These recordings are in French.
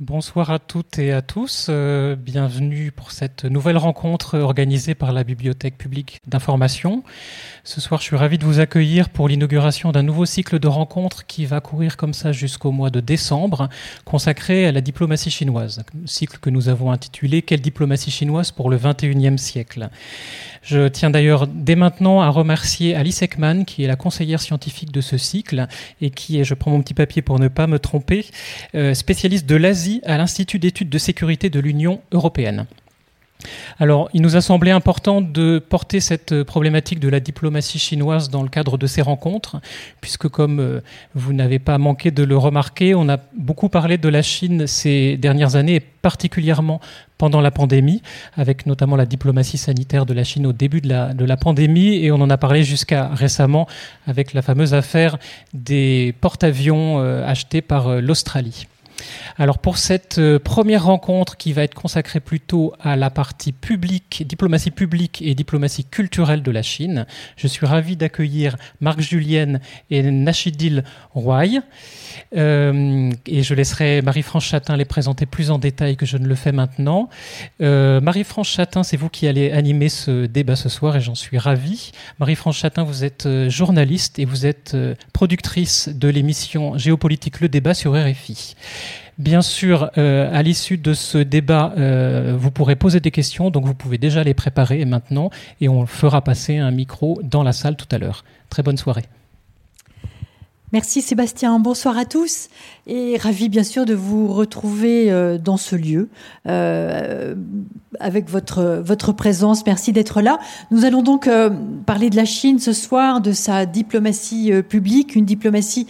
Bonsoir à toutes et à tous. Euh, bienvenue pour cette nouvelle rencontre organisée par la Bibliothèque publique d'information. Ce soir, je suis ravi de vous accueillir pour l'inauguration d'un nouveau cycle de rencontres qui va courir comme ça jusqu'au mois de décembre, consacré à la diplomatie chinoise. cycle que nous avons intitulé Quelle diplomatie chinoise pour le 21e siècle? Je tiens d'ailleurs dès maintenant à remercier Alice Ekman, qui est la conseillère scientifique de ce cycle et qui est, je prends mon petit papier pour ne pas me tromper, euh, spécialiste de l'Asie à l'Institut d'études de sécurité de l'Union européenne. Alors, il nous a semblé important de porter cette problématique de la diplomatie chinoise dans le cadre de ces rencontres, puisque comme euh, vous n'avez pas manqué de le remarquer, on a beaucoup parlé de la Chine ces dernières années, et particulièrement pendant la pandémie, avec notamment la diplomatie sanitaire de la Chine au début de la, pandémie, et on en a parlé jusqu'à récemment avec la fameuse affaire des porte-avions euh, achetés par euh, l'Australie. Alors pour cette euh, première rencontre qui va être consacrée plutôt à la partie publique, diplomatie publique et diplomatie culturelle de la Chine, je suis ravi d'accueillir Marc Julienne et Nachidil Roy. Euh, et je laisserai Marie-France Chatin les présenter plus en détail que je ne le fais maintenant. Euh, Marie-France Chatin, c'est vous qui allez animer ce débat ce soir et j'en suis ravi. Marie-France Chatin, vous êtes journaliste et vous êtes productrice de l'émission Géopolitique Le Débat sur RFI. Bien sûr, euh, à l'issue de ce débat, euh, vous pourrez poser des questions, donc vous pouvez déjà les préparer maintenant, et on fera passer un micro dans la salle tout à l'heure. Très bonne soirée. Merci Sébastien, bonsoir à tous et ravi bien sûr de vous retrouver euh, dans ce lieu euh, avec votre votre présence. Merci d'être là. Nous allons donc euh, parler de la Chine ce soir, de sa diplomatie publique, une diplomatie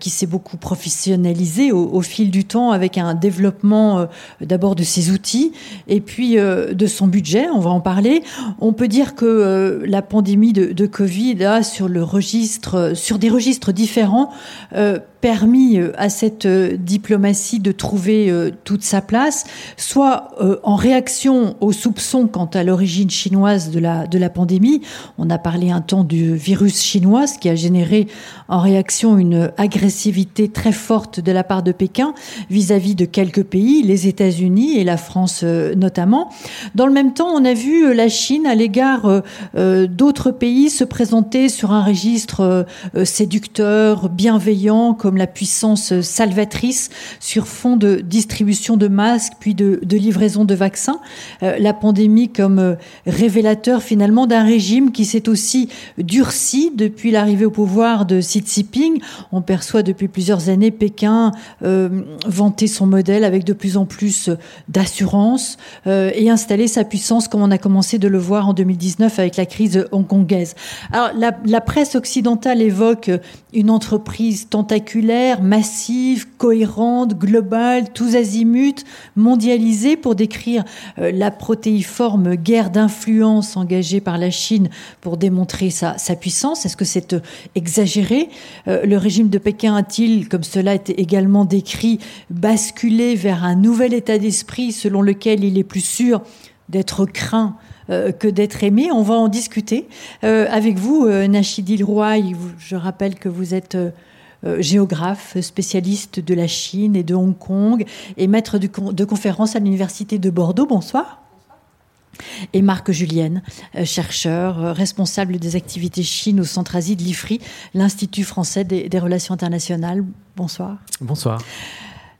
qui s'est beaucoup professionnalisée au, au, fil du temps avec un développement d'abord de ses outils et puis de son budget. On va en parler. On peut dire que la pandémie de, de Covid a sur le registre, sur des registres différents euh, permis euh, à cette euh, diplomatie de trouver toute sa place, soit en réaction aux soupçons quant à l'origine chinoise de la, de la pandémie. On a parlé un temps du virus chinois, ce qui a généré en réaction une agressivité très forte de la part de Pékin vis-à-vis de quelques pays, les États-Unis et la France notamment. Dans le même temps, on a vu la Chine à l'égard d'autres pays se présenter sur un registre séducteur, bienveillant la puissance salvatrice sur fond de distribution de masques puis de, livraison de vaccins. Euh, la pandémie comme euh, révélateur finalement d'un régime qui s'est aussi durci depuis l'arrivée au pouvoir de Xi Jinping. On perçoit depuis plusieurs années Pékin euh, vanter son modèle avec de plus en plus d'assurance et installer sa puissance comme on a commencé de le voir en 2019 avec la crise hongkongaise. Alors la, presse occidentale évoque une entreprise entreprise massive, cohérente, globale, tous azimuts, mondialisée pour décrire euh, la protéiforme guerre d'influence engagée par la Chine pour démontrer sa, puissance. Est-ce que c'est euh, exagéré? Euh, Le régime de Pékin a-t-il, comme cela été également décrit, basculé vers un nouvel état d'esprit selon lequel il est plus sûr d'être craint que d'être aimé? On va en discuter avec vous, euh, Nachidil Roy. Je rappelle que vous êtes géographe, spécialiste de la Chine et de Hong Kong et maître de, conférences à l'Université de Bordeaux. Bonsoir. Et Marc Julienne, chercheur, responsable des activités Chine au Centre Asie de l'IFRI, l'Institut français des, des relations internationales. Bonsoir. Bonsoir.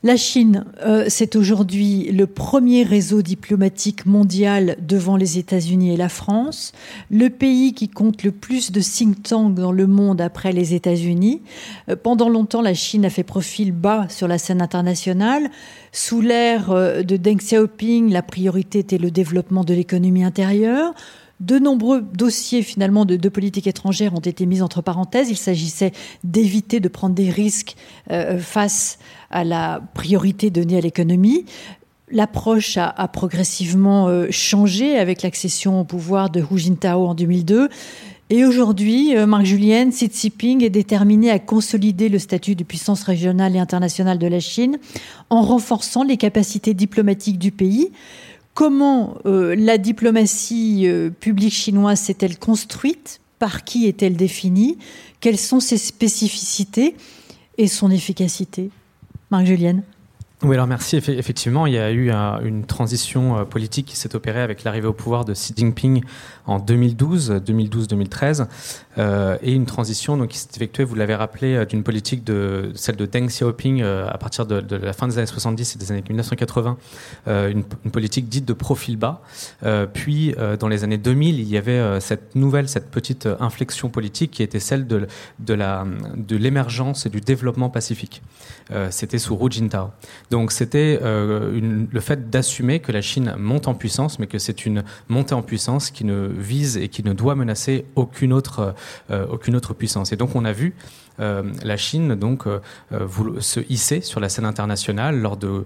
La Chine, euh, c'est aujourd'hui le premier réseau diplomatique mondial devant les États-Unis et la France, le pays qui compte le plus de think tanks dans le monde après les États-Unis. Euh, pendant longtemps, la Chine a fait profil bas sur la scène internationale. Sous l'ère euh, de Deng Xiaoping, la priorité était le développement de l'économie intérieure. De nombreux dossiers finalement de, politique étrangère ont été mis entre parenthèses. Il s'agissait d'éviter de prendre des risques face à la priorité donnée à l'économie. L'approche a, progressivement euh, changé avec l'accession au pouvoir de Hu Jintao en 2002. Et aujourd'hui, euh, Marc Julien, Xi Jinping est déterminé à consolider le statut de puissance régionale et internationale de la Chine en renforçant les capacités diplomatiques du pays. Comment euh, la diplomatie publique chinoise s'est-elle construite? Par qui est-elle définie? Quelles sont ses spécificités et son efficacité? Marc-Julienne. Oui, alors merci. Effectivement, il y a eu une transition politique qui s'est opérée avec l'arrivée au pouvoir de Xi Jinping en 2012, 2012-2013, euh, et une transition donc, qui s'est effectuée, vous l'avez rappelé, euh, d'une politique de celle de Deng Xiaoping euh, à partir de, la fin des années 70 et des années 1980, une, politique dite de profil bas. puis, dans les années 2000, il y avait cette nouvelle, cette petite inflexion politique qui était celle de, de, l'émergence et du développement pacifique. c'était sous Hu Jintao. Donc, c'était le fait d'assumer que la Chine monte en puissance, mais que c'est une montée en puissance qui ne vise et qui ne doit menacer aucune autre, euh, aucune autre puissance. Et donc on a vu euh, la Chine donc euh, se hisser sur la scène internationale lors de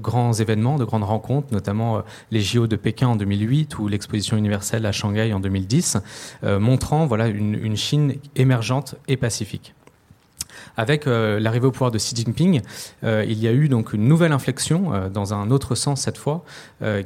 grands événements, de grandes rencontres, notamment les JO de Pékin en 2008 ou l'exposition universelle à Shanghai en 2010, montrant voilà une Chine émergente et pacifique. Avec euh, l'arrivée au pouvoir de Xi Jinping, euh, il y a eu donc une nouvelle inflexion euh, dans un autre sens cette fois,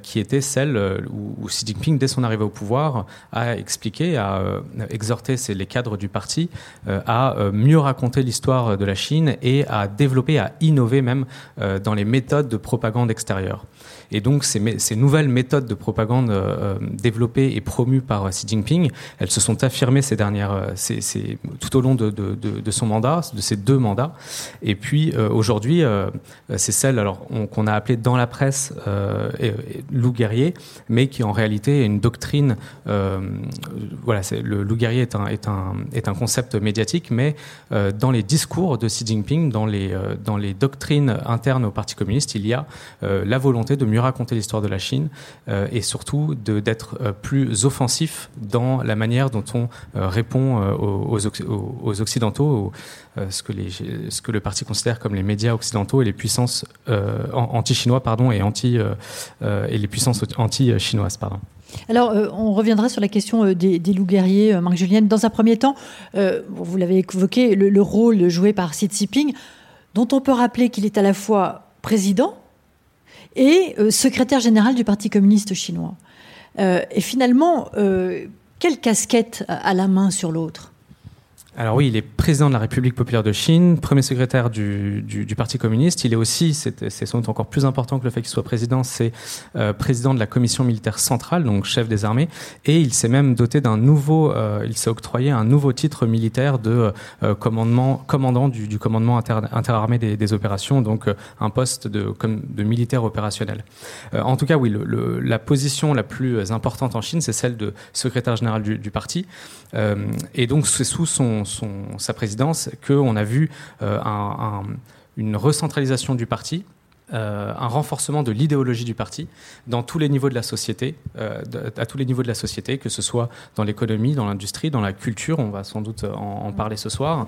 qui était celle où, Xi Jinping, dès son arrivée au pouvoir, a expliqué, a exhorté les cadres du parti à mieux raconter l'histoire de la Chine et à développer, à innover même dans les méthodes de propagande extérieure. Et donc ces, nouvelles méthodes de propagande euh, développées et promues par Xi Jinping, elles se sont affirmées ces dernières, euh, tout au long de, son mandat, de ses deux mandats. Et puis euh, aujourd'hui, c'est celle qu'on a appelée dans la presse loup guerrier, mais qui en réalité est une doctrine. voilà, le loup guerrier est un, concept médiatique, mais dans les discours de Xi Jinping, dans les doctrines internes au Parti communiste, il y a la volonté de mieux raconter l'histoire de la Chine euh, et surtout d'être euh, plus offensif dans la manière dont on euh, répond aux, aux, Occidentaux, ce, que les, ce que le parti considère comme les médias occidentaux et les puissances anti-chinois pardon, et, anti, et les puissances anti-chinoises. Pardon. Alors, on reviendra sur la question des, loups guerriers, Marc Julien. Dans un premier temps, vous l'avez évoqué, le, le, rôle joué par Xi Jinping, dont on peut rappeler qu'il est à la fois président, et euh, secrétaire général du Parti communiste chinois. Euh, et finalement, euh, quelle casquette a la main sur l'autre? Alors oui, il est président de la République populaire de Chine, premier secrétaire du, Parti communiste. Il est aussi, c'est sans doute encore plus important que le fait qu'il soit président, c'est euh, président de la commission militaire centrale, donc chef des armées. Et il s'est même doté d'un nouveau, euh, il s'est octroyé un nouveau titre militaire de euh, commandement, commandant du, commandement interarmé des, opérations, donc un poste de, de militaire opérationnel. en tout cas, oui, la position la plus importante en Chine, c'est celle de secrétaire général du, du parti. et donc c'est sous son sa présidence qu'on a vu euh, une recentralisation du parti, euh, un renforcement de l'idéologie du parti dans tous les niveaux de la société, euh, à tous les niveaux de la société, que ce soit dans l'économie, dans l'industrie, dans la culture, on va sans doute en, parler ce soir,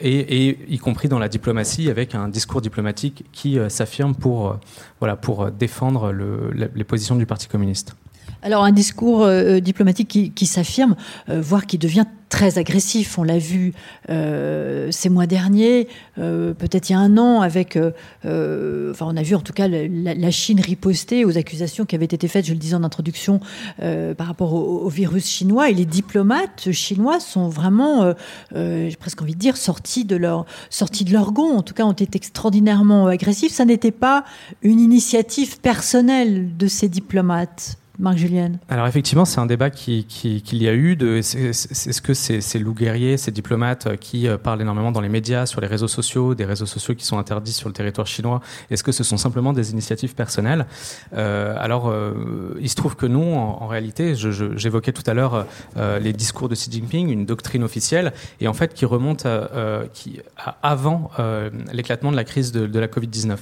et, y compris dans la diplomatie, avec un discours diplomatique qui s'affirme pour, voilà, pour défendre les positions du Parti communiste. Alors un discours euh, diplomatique qui, s'affirme, euh, voire qui devient très agressif. On l'a vu euh, ces mois derniers, peut-être il y a un an, avec, enfin on a vu en tout cas la, Chine riposter aux accusations qui avaient été faites, je le disais en introduction, par rapport au, virus chinois. Et les diplomates chinois sont vraiment, j'ai presque envie de dire, sortis de leur sortis de leur gond. En tout cas, ont été extraordinairement agressifs. Ça n'était pas une initiative personnelle de ces diplomates. Marc Julien Alors effectivement, c'est un débat qu'il qui, y a eu. Est-ce que ces loups guerriers, ces diplomates euh, qui euh, parlent énormément dans les médias, sur les réseaux sociaux, des réseaux sociaux qui sont interdits sur le territoire chinois, est-ce que ce sont simplement des initiatives personnelles? Euh, Alors, il se trouve que non, en, réalité, j'évoquais tout à l'heure les discours de Xi Jinping, une doctrine officielle, et en fait qui remonte qui, avant l'éclatement de la crise de, de la Covid-19.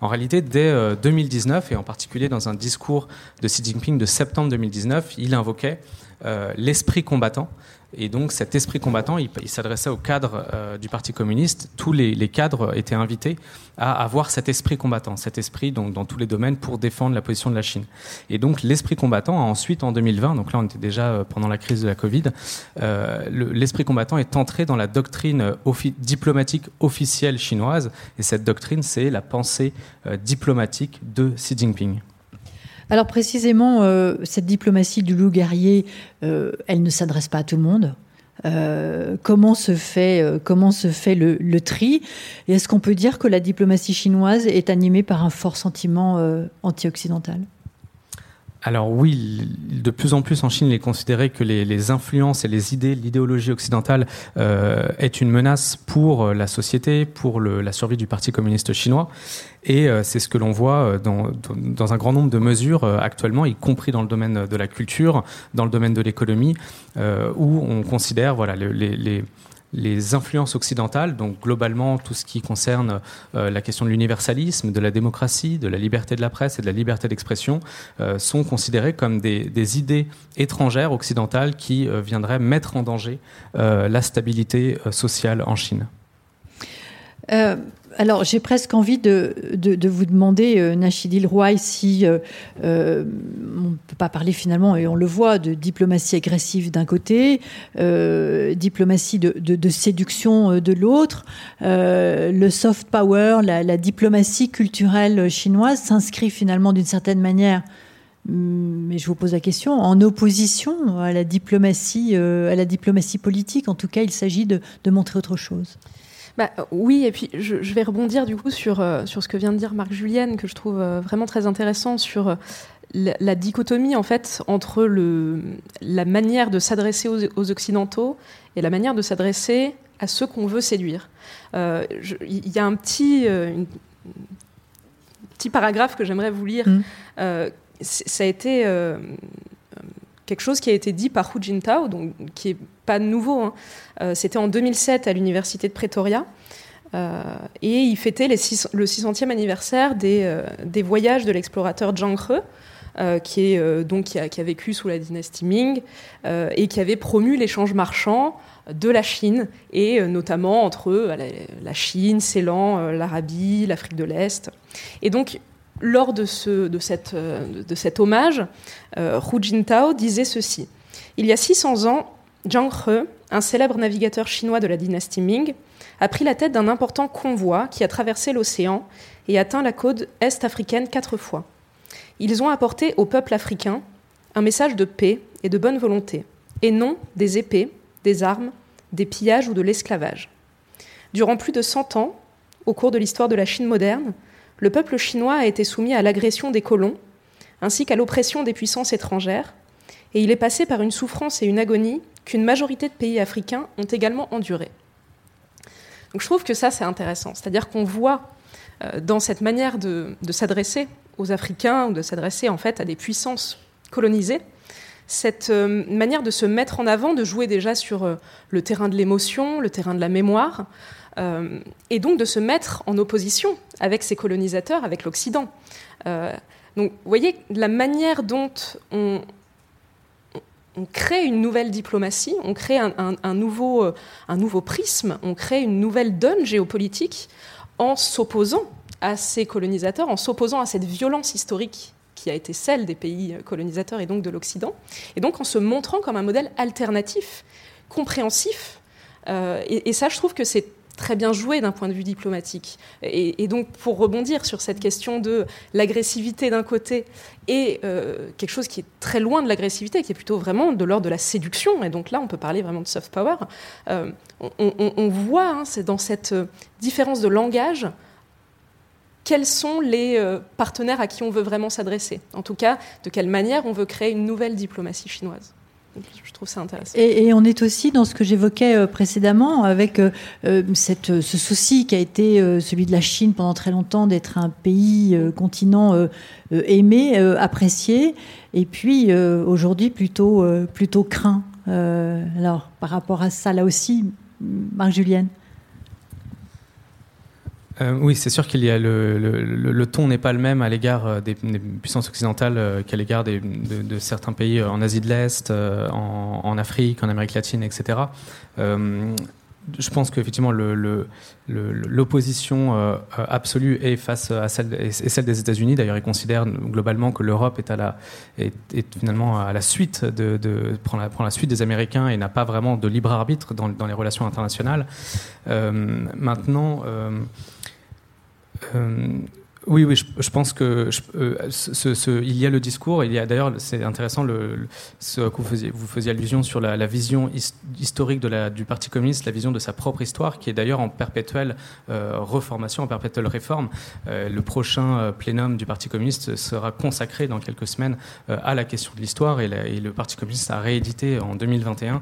En réalité, dès 2019, et en particulier dans un discours de Xi Jinping, de septembre 2019, il invoquait euh, l'esprit combattant. Et donc cet esprit combattant, il, s'adressait aux cadres euh, du Parti communiste. Tous les, cadres étaient invités à avoir cet esprit combattant, cet esprit donc, dans tous les domaines pour défendre la position de la Chine. Et donc l'esprit combattant a ensuite, en 2020, donc là on était déjà euh, pendant la crise de la Covid, l'esprit combattant est entré dans la doctrine diplomatique officielle chinoise. Et cette doctrine, c'est la pensée diplomatique de Xi Jinping. Alors précisément, euh, cette diplomatie du loup guerrier, euh, elle ne s'adresse pas à tout le monde. comment se fait, comment se fait le, le tri? Et est-ce qu'on peut dire que la diplomatie chinoise est animée par un fort sentiment anti-occidental? Alors oui, de plus en plus en Chine, il est considéré que les, influences et les idées, l'idéologie occidentale euh, est une menace pour euh, la société, pour la survie du Parti communiste chinois. Et euh, c'est ce que l'on voit dans, un grand nombre de mesures actuellement, y compris dans le domaine de la culture, dans le domaine de l'économie, où on considère voilà, les les influences occidentales, donc globalement tout ce qui concerne euh, la question de l'universalisme, de la démocratie, de la liberté de la presse et de la liberté d'expression, euh, sont considérées comme des, idées étrangères occidentales qui euh, viendraient mettre en danger la stabilité sociale en Chine alors, j'ai presque envie de, vous demander, euh, Nachidil Roy, si euh, euh, on ne peut pas parler finalement, et on le voit, de diplomatie agressive d'un côté, diplomatie de, séduction de l'autre. le soft power, la, diplomatie culturelle chinoise s'inscrit finalement d'une certaine manière hum, mais je vous pose la question, en opposition à la diplomatie, à la diplomatie politique. En tout cas, il s'agit de montrer autre chose. Bah, oui, et puis je, vais rebondir du coup sur, euh, sur ce que vient de dire Marc Julienne, que je trouve euh, vraiment très intéressant sur euh, la, dichotomie en fait entre le, la manière de s'adresser aux, Occidentaux et la manière de s'adresser à ceux qu'on veut séduire. Il y a un petit, petit paragraphe que j'aimerais vous lire. Mmh. ça a été quelque chose qui a été dit par Hu Jintao, donc, qui est pas nouveau. Hein. Euh, c'était en 2007 à l'université de Pretoria. Euh, et il fêtait le 600e anniversaire des, euh, des voyages de l'explorateur Zhang He, qui, est, donc, qui a, qui, a, vécu sous la dynastie Ming et qui avait promu l'échange marchand de la Chine, et notamment entre la, la Chine, Ceylan, l'Arabie, l'Afrique de l'Est. Et donc, lors de, ce, de, cet hommage, Hu Jintao disait ceci. Il y a 600 ans, Zhang He, un célèbre navigateur chinois de la dynastie Ming, a pris la tête d'un important convoi qui a traversé l'océan et atteint la côte est africaine quatre fois. Ils ont apporté au peuple africain un message de paix et de bonne volonté, et non des épées, des armes, des pillages ou de l'esclavage. Durant plus de 100 ans, au cours de l'histoire de la Chine moderne, le peuple chinois a été soumis à l'agression des colons, ainsi qu'à l'oppression des puissances étrangères, et il est passé par une souffrance et une agonie qu'une majorité de pays africains ont également enduré. Donc je trouve que ça, c'est intéressant. C'est-à-dire qu'on voit euh, dans cette manière de, s'adresser aux Africains ou de s'adresser en fait à des puissances colonisées, cette euh, manière de se mettre en avant, de jouer déjà sur euh, le terrain de l'émotion, le terrain de la mémoire, et donc de se mettre en opposition avec ces colonisateurs, avec l'Occident. donc vous voyez la manière dont on, crée une nouvelle diplomatie, on crée un, nouveau, euh, un nouveau prisme, on crée une nouvelle donne géopolitique en s'opposant à ces colonisateurs, en s'opposant à cette violence historique qui a été celle des pays colonisateurs et donc de l'Occident, et donc en se montrant comme un modèle alternatif, compréhensif. Euh, et, ça, je trouve que c'est très bien joué d'un point de vue diplomatique. Et, donc, pour rebondir sur cette question de l'agressivité d'un côté et euh, quelque chose qui est très loin de l'agressivité, qui est plutôt vraiment de l'ordre de la séduction, et donc là, on peut parler vraiment de soft power, euh, on, voit, hein, c'est dans cette euh, différence de langage, quels sont les partenaires à qui on veut vraiment s'adresser. En tout cas, de quelle manière on veut créer une nouvelle diplomatie chinoise. Je trouve ça intéressant. Et, on est aussi dans ce que j'évoquais euh, précédemment avec euh, euh, cette, ce souci qui a été celui de la Chine pendant très longtemps d'être un pays, continent aimé, apprécié, et puis aujourd'hui plutôt, plutôt craint. alors par rapport à ça, là aussi, Marc-Julienne euh, oui, c'est sûr qu'il y a le, ton n'est pas le même à l'égard euh, des, puissances occidentales euh, qu'à l'égard de, certains pays en Asie de l'Est, en, Afrique, en Amérique latine, etc. je pense qu'effectivement l'opposition absolue est face à celle, des États-Unis. D'ailleurs, ils considèrent globalement que l'Europe est, finalement à la suite prend, la, suite des Américains et n'a pas vraiment de libre arbitre dans, les relations internationales. maintenant. Oui, oui, je, pense que euh, il y a le discours. Il y a d'ailleurs, c'est intéressant, ce que vous faisiez, vous faisiez allusion sur la, vision historique du Parti communiste, la vision de sa propre histoire, qui est d'ailleurs en perpétuelle euh, reformation, en perpétuelle réforme. Euh, le prochain plénum du Parti communiste sera consacré dans quelques semaines à la question de l'histoire, et, et, le Parti communiste a réédité en 2021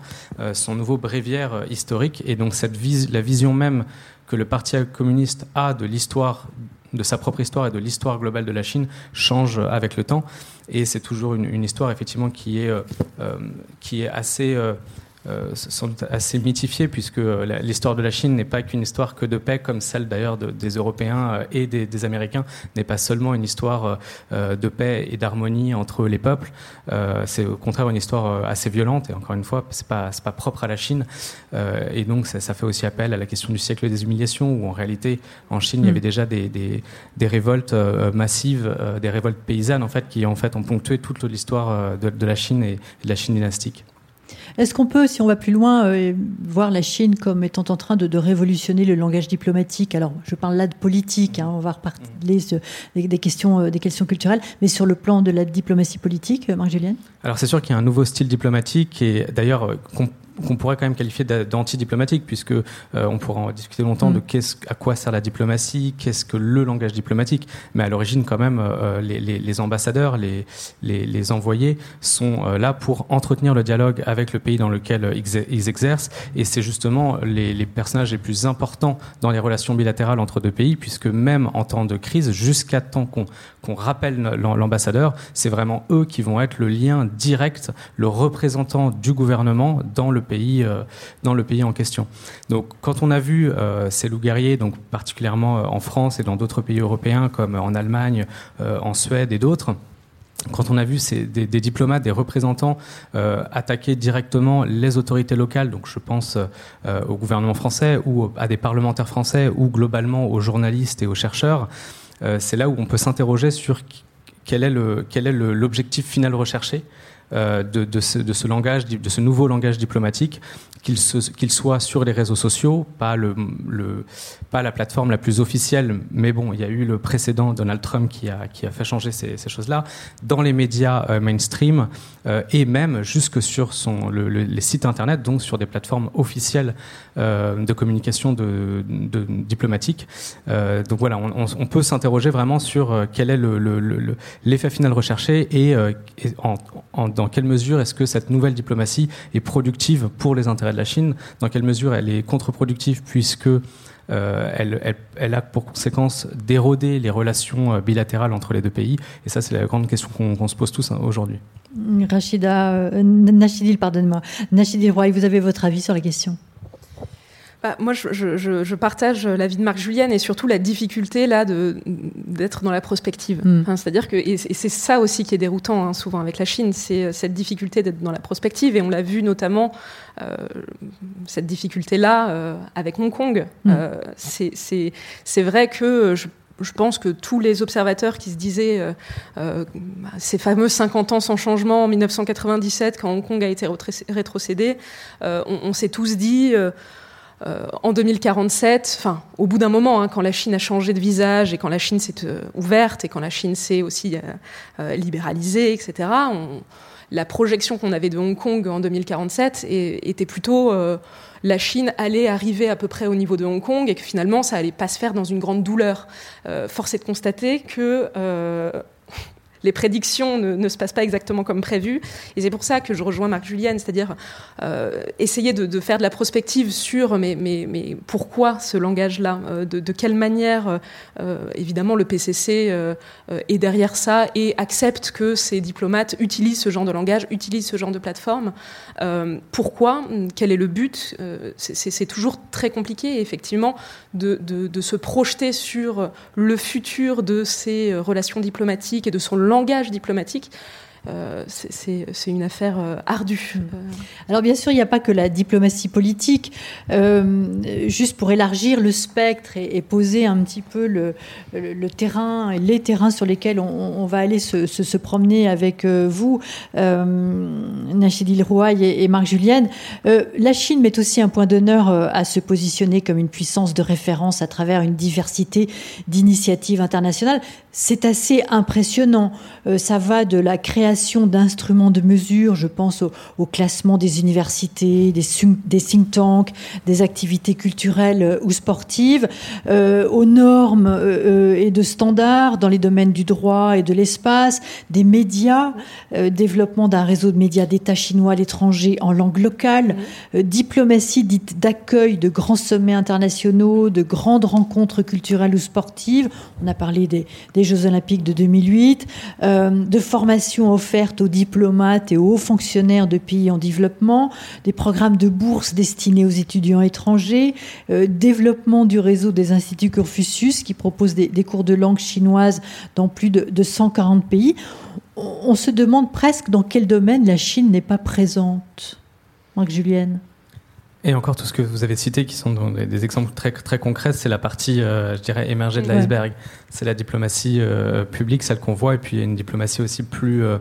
son nouveau bréviaire historique, et donc cette la vision même que le Parti communiste a de l'histoire de sa propre histoire et de l'histoire globale de la Chine change avec le temps. Et c'est toujours une, histoire effectivement qui est, euh, euh, qui est assez euh, euh, sans doute assez mythifié, puisque euh, l'histoire de la Chine n'est pas qu'une histoire que de paix, comme celle d'ailleurs des Européens euh, et des, Américains, n'est pas seulement une histoire de paix et d'harmonie entre les peuples. c'est au contraire une histoire assez violente, et encore une fois, c'est pas, pas propre à la Chine. et donc, ça, fait aussi appel à la question du siècle des humiliations, où en réalité, en Chine, il y mm. avait déjà des, des, révoltes massives, des révoltes paysannes, en fait, qui en fait ont ponctué toute l'histoire de, de la Chine et de la Chine dynastique. Est-ce qu'on peut, si on va plus loin, euh, voir la Chine comme étant en train de, révolutionner le langage diplomatique? Alors, je parle là de politique, hein, on va reparler des, questions, euh, des questions culturelles, mais sur le plan de la diplomatie politique, euh, Marc-Julienne Alors, c'est sûr qu'il y a un nouveau style diplomatique et d'ailleurs qu'on pourrait quand même qualifier d'anti-diplomatique, puisque euh, on pourra en discuter longtemps de mm. qu'est-ce, à quoi sert la diplomatie, qu'est-ce que le langage diplomatique. Mais à l'origine, quand même, euh, les, les, les, ambassadeurs, les, les, envoyés sont euh, là pour entretenir le dialogue avec le pays dans lequel ils, exercent. Et c'est justement les, personnages les plus importants dans les relations bilatérales entre deux pays, puisque même en temps de crise, jusqu'à temps qu'on qu'on rappelle l'ambassadeur, c'est vraiment eux qui vont être le lien direct, le représentant du gouvernement dans le pays, euh, dans le pays en question. Donc, quand on a vu euh, ces loups guerriers, donc particulièrement euh, en France et dans d'autres pays européens comme en Allemagne, en Suède et d'autres, quand on a vu ces, des, diplomates, des représentants attaquer directement les autorités locales, donc je pense au gouvernement français ou à des parlementaires français ou globalement aux journalistes et aux chercheurs, c'est là où on peut s'interroger sur quel est l'objectif final recherché de, de, ce, langage, de ce nouveau langage diplomatique qu'il soit sur les réseaux sociaux, pas, la plateforme la plus officielle, mais bon, il y a eu le précédent Donald Trump qui a, fait changer ces, choses-là, dans les médias euh, mainstream euh, et même jusque sur les sites internet, donc sur des plateformes officielles euh, de communication diplomatique. Euh, donc voilà, on, peut s'interroger vraiment sur euh, quel est l'effet le, final recherché et, et dans quelle mesure est-ce que cette nouvelle diplomatie est productive pour les intérêts de la Chine, dans quelle mesure elle est contre-productive puisque euh, elle, a pour conséquence d'éroder les relations euh, bilatérales entre les deux pays. Et ça, c'est la grande question qu'on se pose tous hein, aujourd'hui. Rachida, euh, Nachidil, pardonne-moi. Nachidil Roy, vous avez votre avis sur la question? Bah, moi, je, je, je, partage l'avis de Marc Julienne et surtout la difficulté là d'être dans la prospective. Mm. C'est-à-dire que et c'est ça aussi qui est déroutant hein, souvent avec la Chine, c'est euh, cette difficulté d'être dans la prospective et on l'a vu notamment euh, cette difficulté là euh, avec Hong Kong. Mm. Euh, c'est vrai que je je pense que tous les observateurs qui se disaient euh, euh, ces fameux 50 ans sans changement en 1997, quand Hong Kong a été rétrocédé, euh, on, on s'est tous dit euh, en 2047, enfin, au bout d'un moment, hein, quand la Chine a changé de visage et quand la Chine s'est euh, ouverte et quand la Chine s'est aussi euh, libéralisée, etc., la projection qu'on avait de Hong Kong en 2047 était plutôt la Chine allait arriver à peu près au niveau de Hong Kong et que finalement ça allait pas se faire dans une grande douleur. force est de constater que les prédictions ne, se passent pas exactement comme prévu. Et c'est pour ça que je rejoins Marc Julienne, c'est-à-dire euh, essayer de, faire de la prospective sur mais pourquoi ce langage-là, euh, de, quelle manière, euh, évidemment, le PCC est derrière ça et accepte que ces diplomates utilisent ce genre de langage, utilisent ce genre de plateforme. pourquoi? Quel est le but? C'est toujours très compliqué, effectivement, de, de, se projeter sur le futur de ces relations diplomatiques et de son langage diplomatique. euh, c'est une affaire euh, ardue. Mm. Alors bien sûr, il n'y a pas que la diplomatie politique. juste pour élargir le spectre et, poser un petit peu le, terrain, les terrains sur lesquels on, va aller se, promener avec vous, Nachidil Rouaille et, et, Marc Julienne, la Chine met aussi un point d'honneur à se positionner comme une puissance de référence à travers une diversité d'initiatives internationales. C'est assez impressionnant. ça va de la création d'instruments de mesure, je pense au, classement des universités, des, des, think tanks, des activités culturelles euh, ou sportives, euh, aux normes euh, et de standards dans les domaines du droit et de l'espace, des médias, développement d'un réseau de médias d'État chinois à l'étranger en langue locale, diplomatie dite d'accueil de grands sommets internationaux, de grandes rencontres culturelles ou sportives. On a parlé des, des Jeux olympiques de 2008, de formation offertes aux diplomates et aux hauts fonctionnaires de pays en développement, des programmes de bourse destinés aux étudiants étrangers, euh, développement du réseau des instituts Confucius qui propose des, cours de langue chinoise dans plus de, de 140 pays. On, se demande presque dans quel domaine la Chine n'est pas présente. Marc Julienne et encore tout ce que vous avez cité, qui sont des exemples très, très concrets, c'est la partie, euh, je dirais, émergée de l'iceberg. C'est la diplomatie euh, publique, celle qu'on voit, et puis il y a une diplomatie aussi plus, euh,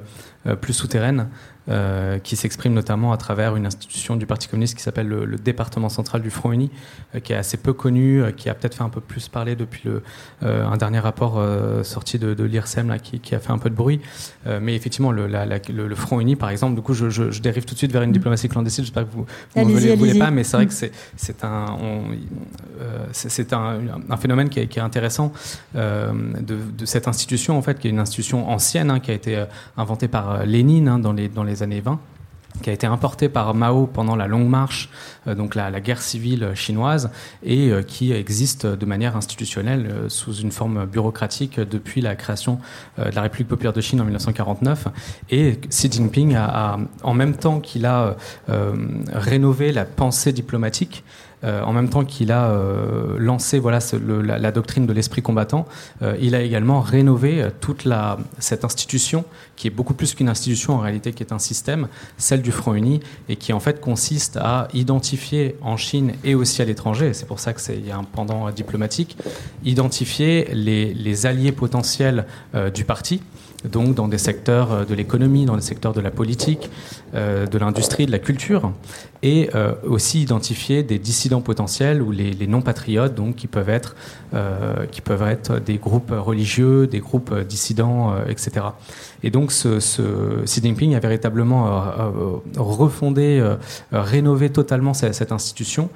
plus souterraine, euh, qui s'exprime notamment à travers une institution du Parti communiste qui s'appelle le, département central du Front Uni, euh, qui est assez peu connu, euh, qui a peut-être fait un peu plus parler depuis le, un dernier rapport sorti de, de l'IRSEM là, qui, qui, a fait un peu de bruit. mais effectivement, le, le, Front Uni, par exemple, du coup, je, je, je, dérive tout de suite vers une mm. diplomatie clandestine. J'espère que vous ne voulez, pas, mais c'est vrai mm. que c'est un, c'est un, un, phénomène qui est, qui est intéressant de, de, cette institution, en fait, qui est une institution ancienne, hein, qui a été inventée par Lénine hein, dans, les, dans les années 20 qui a été importé par Mao pendant la Longue Marche, euh, donc la, guerre civile chinoise, et euh, qui existe de manière institutionnelle euh, sous une forme bureaucratique depuis la création de la République populaire de Chine en 1949. Et Xi Jinping a en même temps qu'il a rénové la pensée diplomatique, euh, en même temps qu'il a euh, lancé voilà, la, doctrine de l'esprit combattant, euh, il a également rénové toute cette institution, qui est beaucoup plus qu'une institution en réalité, qui est un système, celle du Front Uni, et qui en fait consiste à identifier en Chine et aussi à l'étranger, c'est pour ça qu'il y a un pendant diplomatique, identifier les, alliés potentiels du parti donc dans des secteurs de l'économie, dans des secteurs de la politique, de l'industrie, de la culture, et euh, aussi identifier des dissidents potentiels ou les, non-patriotes, donc qui peuvent être qui peuvent être des groupes religieux, des groupes dissidents, etc. Et donc Xi Jinping a véritablement refondé, rénové totalement cette, institution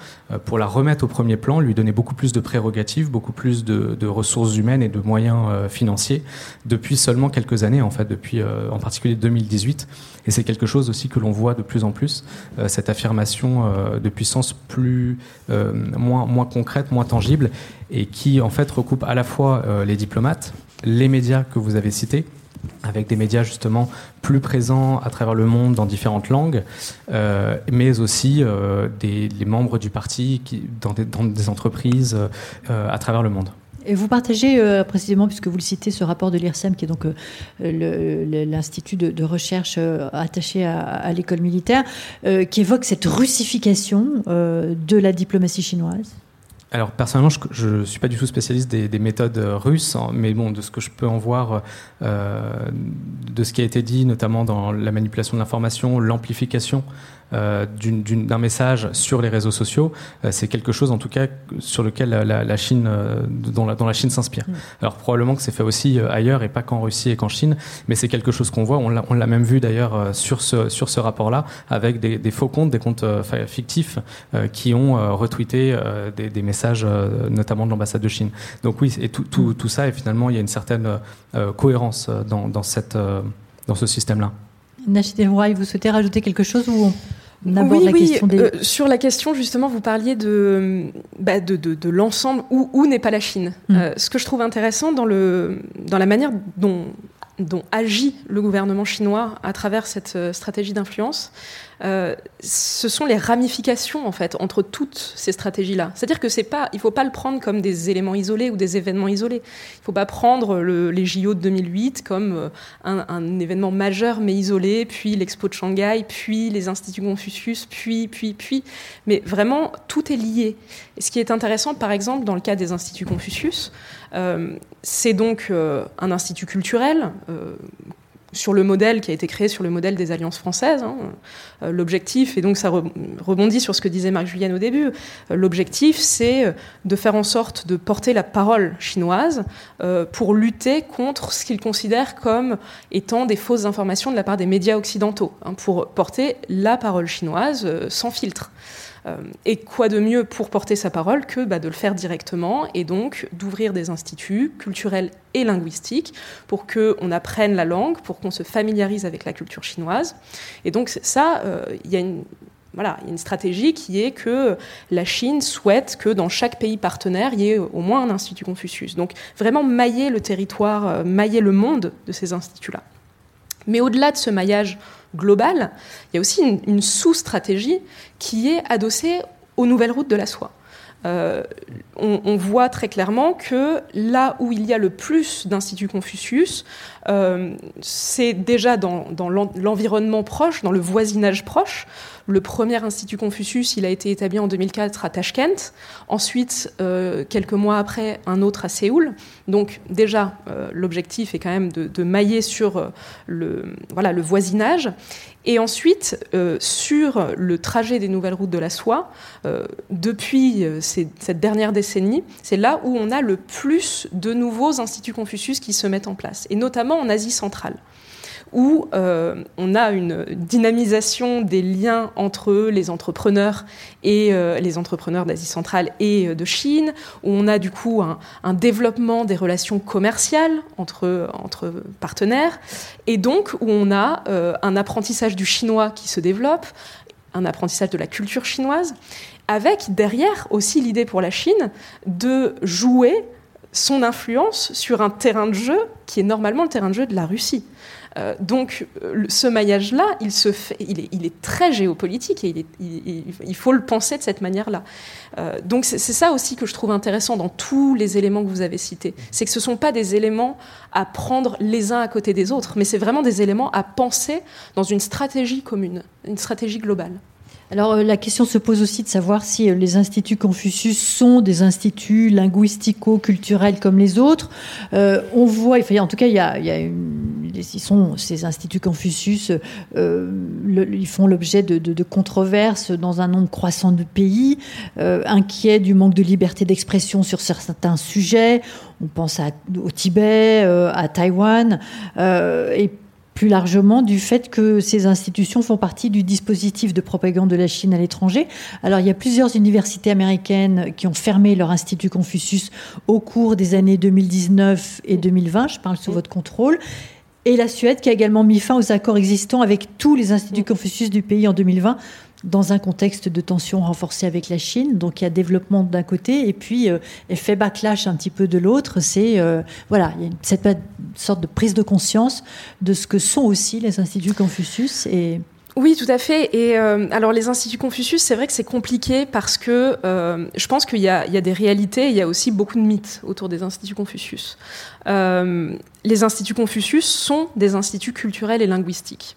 pour la remettre au premier plan, lui donner beaucoup plus de prérogatives, beaucoup plus de, de ressources humaines et de moyens financiers depuis seulement quelques années, en fait, depuis euh, en particulier 2018. Et c'est quelque chose aussi que l'on voit de plus en plus, euh, cette affirmation euh, de puissance plus, moins, moins concrète, moins tangible, et qui en fait recoupe à la fois les diplomates, les médias que vous avez cités, avec des médias justement plus présents à travers le monde dans différentes langues, mais aussi les membres du parti qui, dans des entreprises à travers le monde. Et vous partagez euh, précisément, puisque vous le citez, ce rapport de l'IRSEM, qui est donc euh, l'Institut de, recherche euh, attaché à, l'école militaire, qui évoque cette russification de la diplomatie chinoise. Alors personnellement, je ne suis pas du tout spécialiste des, méthodes russes, hein, mais bon, de ce que je peux en voir, de ce qui a été dit, notamment dans la manipulation de l'information, l'amplification d'un message sur les réseaux sociaux, euh, c'est quelque chose en tout cas sur lequel la, Chine, euh, dont, la, la Chine s'inspire. Mm. Alors probablement que c'est fait aussi ailleurs et pas qu'en Russie et qu'en Chine, mais c'est quelque chose qu'on voit. On l'a même vu d'ailleurs sur ce, sur ce rapport-là avec des, faux comptes, des comptes fictifs qui ont retweeté des, messages, notamment de l'ambassade de Chine. Donc oui, et tout, tout, tout, ça, et finalement, il y a une certaine cohérence dans, dans, cette, dans ce système-là. Nachid vous souhaitez rajouter quelque chose ou oui, oui. Euh, sur la question, justement, vous parliez de, bah, de, de, l'ensemble où, où n'est pas la Chine. Mm. Euh, ce que je trouve intéressant dans, le, dans la manière dont dont agit le gouvernement chinois à travers cette euh, stratégie d'influence, euh, ce sont les ramifications en fait entre toutes ces stratégies-là. C'est-à-dire que c'est pas, il faut pas le prendre comme des éléments isolés ou des événements isolés. Il faut pas prendre le, les JO de 2008 comme euh, un, événement majeur mais isolé, puis l'Expo de Shanghai, puis les instituts Confucius, puis puis puis. Mais vraiment, tout est lié. Et ce qui est intéressant, par exemple, dans le cas des instituts Confucius, euh, c'est donc un institut culturel sur le modèle qui a été créé sur le modèle des alliances françaises. Hein. Euh, l'objectif, et donc ça rebondit sur ce que disait Marc Julien au début, euh, l'objectif c'est de faire en sorte de porter la parole chinoise euh, pour lutter contre ce qu'ils considèrent comme étant des fausses informations de la part des médias occidentaux, hein, pour porter la parole chinoise sans filtre. Euh, et quoi de mieux pour porter sa parole que bah, de le faire directement et donc d'ouvrir des instituts culturels et linguistiques pour qu'on apprenne la langue, pour qu'on se familiarise avec la culture chinoise. Et donc ça, euh, il y a une il y a une stratégie qui est que la Chine souhaite que dans chaque pays partenaire, il y ait au moins un institut Confucius. Donc vraiment mailler le territoire, euh, mailler le monde de ces instituts-là. Mais au-delà de ce maillage global, il y a aussi une, sous-stratégie qui est adossée aux nouvelles routes de la soie. Euh, on, voit très clairement que là où il y a le plus d'instituts Confucius, c'est déjà dans, l'environnement proche, dans le voisinage proche. Le premier institut Confucius, il a été établi en 2004 à Tashkent. Ensuite, euh, quelques mois après, un autre à Séoul. Donc déjà, euh, l'objectif est quand même de, mailler sur euh, le, voisinage. Et ensuite, euh, sur le trajet des nouvelles routes de la soie, euh, depuis euh, cette dernière décennie, c'est là où on a le plus de nouveaux instituts Confucius qui se mettent en place, et notamment en Asie centrale où euh, on a une dynamisation des liens entre les entrepreneurs et euh, les entrepreneurs d'Asie centrale et euh, de Chine, où on a du coup un, développement des relations commerciales entre, partenaires, et donc où on a un apprentissage du chinois qui se développe, un apprentissage de la culture chinoise, avec derrière aussi l'idée pour la Chine de jouer son influence sur un terrain de jeu qui est normalement le terrain de jeu de la Russie. Euh, donc euh, ce maillage-là, il, se fait, il, est, très géopolitique et il, faut le penser de cette manière-là. Euh, donc c'est ça aussi que je trouve intéressant dans tous les éléments que vous avez cités. C'est que ce ne sont pas des éléments à prendre les uns à côté des autres, mais c'est vraiment des éléments à penser dans une stratégie commune, une stratégie globale. Alors euh, la question se pose aussi de savoir si euh, les instituts Confucius sont des instituts linguistico-culturels comme les autres. Euh, on voit, en tout cas, il y a, une, ces instituts Confucius, ils font l'objet de, controverses dans un nombre croissant de pays, inquiets du manque de liberté d'expression sur certains sujets. On pense au Tibet, à Taïwan, et plus largement du fait que ces institutions font partie du dispositif de propagande de la Chine à l'étranger. Alors il y a plusieurs universités américaines qui ont fermé leur institut Confucius au cours des années 2019 et 2020, je parle sous votre contrôle. Et la Suède qui a également mis fin aux accords existants avec tous les instituts Confucius du pays en 2020 dans un contexte de tension renforcée avec la Chine. Donc il y a développement d'un côté et puis euh, effet backlash un petit peu de l'autre. C'est euh, voilà, il y a cette sorte de prise de conscience de ce que sont aussi les instituts Confucius et oui, tout à fait. Et euh, alors les instituts Confucius, c'est vrai que c'est compliqué parce que je pense qu'il y, y, a des réalités, il y a aussi beaucoup de mythes autour des instituts Confucius. Les instituts Confucius sont des instituts culturels et linguistiques.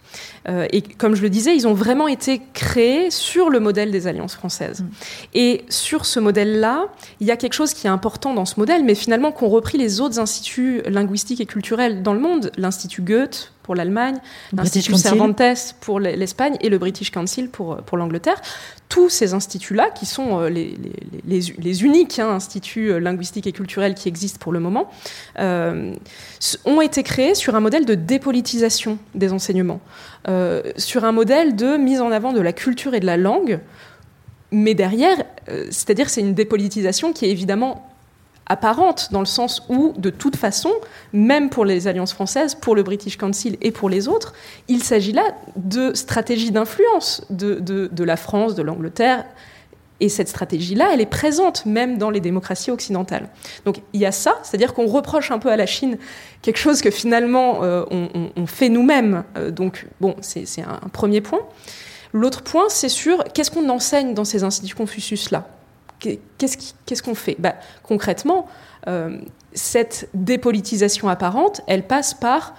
Euh, et comme je le disais, ils ont vraiment été créés sur le modèle des alliances françaises. Mmh. Et sur ce modèle-là, il y a quelque chose qui est important dans ce modèle, mais finalement qu'ont repris les autres instituts linguistiques et culturels dans le monde, l'Institut Goethe, pour l'Allemagne, l'Institut Cervantes pour l'Espagne et le British Council pour, pour l'Angleterre. Tous ces instituts-là, qui sont euh, les, les, les, les uniques hein, instituts euh, linguistiques et culturels qui existent pour le moment, euh, ont été créés sur un modèle de dépolitisation des enseignements, euh, sur un modèle de mise en avant de la culture et de la langue, mais derrière, euh, c'est-à-dire c'est une dépolitisation qui est évidemment apparente, dans le sens où, de toute façon, même pour les alliances françaises, pour le British Council et pour les autres, il s'agit là de stratégies d'influence de, de, de, la France, de l'Angleterre Et cette stratégie-là, elle est présente même dans les démocraties occidentales. Donc il y a ça, c'est-à-dire qu'on reproche un peu à la Chine quelque chose que finalement euh, on, fait nous-mêmes. Euh, donc bon, c'est un, premier point. L'autre point, c'est sur qu'est-ce qu'on enseigne dans ces instituts Confucius-là? Qu'est-ce qu'on fait? Bah, Concrètement, euh, cette dépolitisation apparente, elle passe par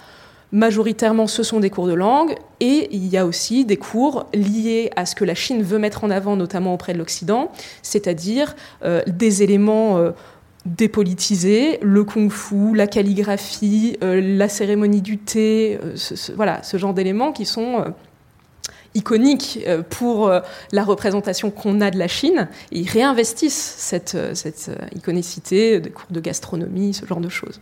Majoritairement, ce sont des cours de langue et il y a aussi des cours liés à ce que la Chine veut mettre en avant, notamment auprès de l'Occident, c'est-à-dire euh, des éléments euh, dépolitisés, le kung-fu, la calligraphie, euh, la cérémonie du thé, ce, voilà, ce genre d'éléments qui sont iconiques pour la représentation qu'on a de la Chine. Et ils réinvestissent cette, cette iconicité, des cours de gastronomie, ce genre de choses.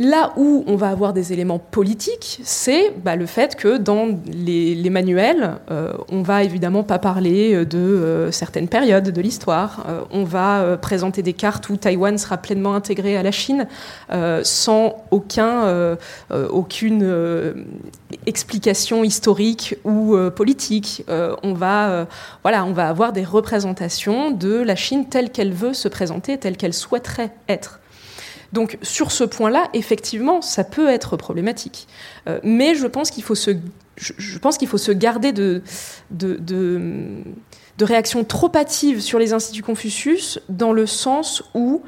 Là où on va avoir des éléments politiques, c'est bah, le fait que dans les, manuels, euh, on va évidemment pas parler de euh, certaines périodes de l'histoire. Euh, on va présenter des cartes où Taïwan sera pleinement intégré à la Chine sans aucun, aucune explication historique ou politique. on va, voilà, on va avoir des représentations de la Chine telle qu'elle veut se présenter, telle qu'elle souhaiterait être. Donc sur ce point-là, effectivement, ça peut être problématique. Euh, mais je pense qu'il faut se, garder de, de, de, réactions trop hâtives sur les instituts Confucius, dans le sens où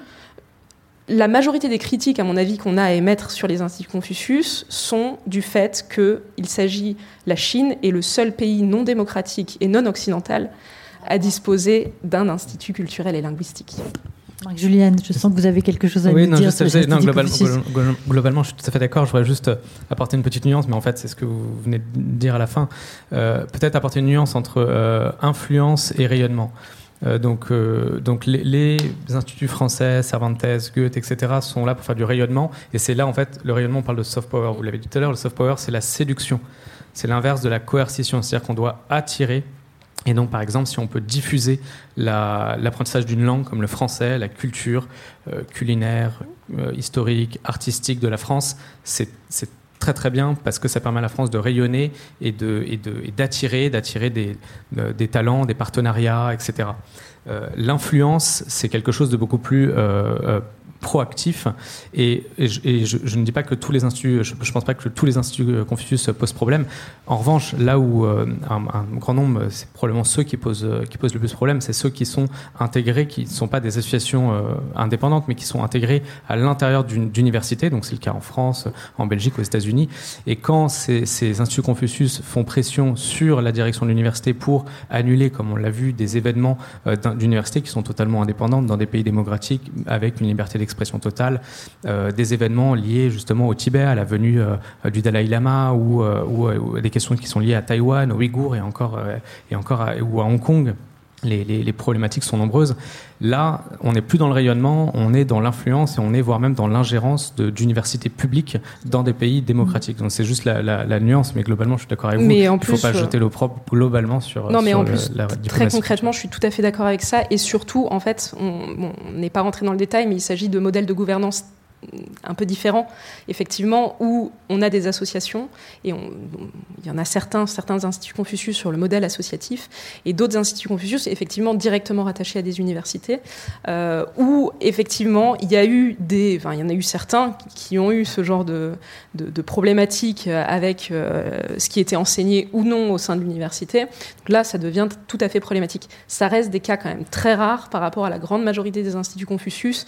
la majorité des critiques, à mon avis, qu'on a à émettre sur les instituts Confucius sont du fait qu'il s'agit, la Chine est le seul pays non démocratique et non occidental à disposer d'un institut culturel et linguistique. Juliane, je sens que vous avez quelque chose à oui, nous dire. non, globalement, globalement, je suis tout à fait d'accord. Je voudrais juste euh, apporter une petite nuance, mais en fait, c'est ce que vous venez de dire à la fin. Euh, peut-être apporter une nuance entre euh, influence et rayonnement. donc, donc les, les, instituts français, Cervantes, Goethe, etc., sont là pour faire du rayonnement. Et c'est là, en fait, le rayonnement, on parle de soft power. Vous l'avez dit tout à l'heure, le soft power, c'est la séduction. C'est l'inverse de la coercition. C'est-à-dire qu'on doit attirer et donc, par exemple, si on peut diffuser l'apprentissage d'une langue comme le français, la culture euh, culinaire, euh, historique, artistique de la France, c'est très très bien parce que ça permet à la France de rayonner et d'attirer des, des, talents, des partenariats, etc. Euh, l'influence, c'est quelque chose de beaucoup plus proactif. Et, je, ne dis pas que tous les instituts, je ne pense pas que tous les instituts euh, Confucius posent problème. En revanche, là où euh, un, grand nombre, c'est probablement ceux qui posent, euh, le plus problème, c'est ceux qui sont intégrés, qui ne sont pas des associations indépendantes, mais qui sont intégrés à l'intérieur d'une université. Donc c'est le cas en France, en Belgique, aux États-Unis. Et quand ces, instituts Confucius font pression sur la direction de l'université pour annuler, comme on l'a vu, des événements d'université qui sont totalement indépendantes dans des pays démocratiques avec une liberté d'expression, expression totale, euh, des événements liés justement au Tibet, à la venue euh, du Dalai Lama ou, euh, ou, des questions qui sont liées à Taïwan, aux Ouïghours et encore, et encore ou à Hong Kong les, problématiques sont nombreuses. Là, on n'est plus dans le rayonnement, on est dans l'influence et on est voire même dans l'ingérence d'universités publiques dans des pays démocratiques. Donc c'est juste la, nuance, mais globalement, je suis d'accord avec vous. il ne faut pas jeter l'opprobre globalement sur, non, mais en plus, Très concrètement, je suis tout à fait d'accord avec ça. Et surtout, en fait, on n'est pas rentré dans le détail, mais il s'agit de modèles de gouvernance un peu différent, effectivement, où on a des associations, et il y en a certains, certains instituts Confucius sur le modèle associatif, et d'autres instituts Confucius, effectivement, directement rattachés à des universités, euh, où, effectivement, il y a eu des... Enfin, il y en a eu certains qui ont eu ce genre de, de, problématiques avec euh, ce qui était enseigné ou non au sein de l'université. Là, ça devient tout à fait problématique. Ça reste des cas quand même très rares par rapport à la grande majorité des instituts Confucius,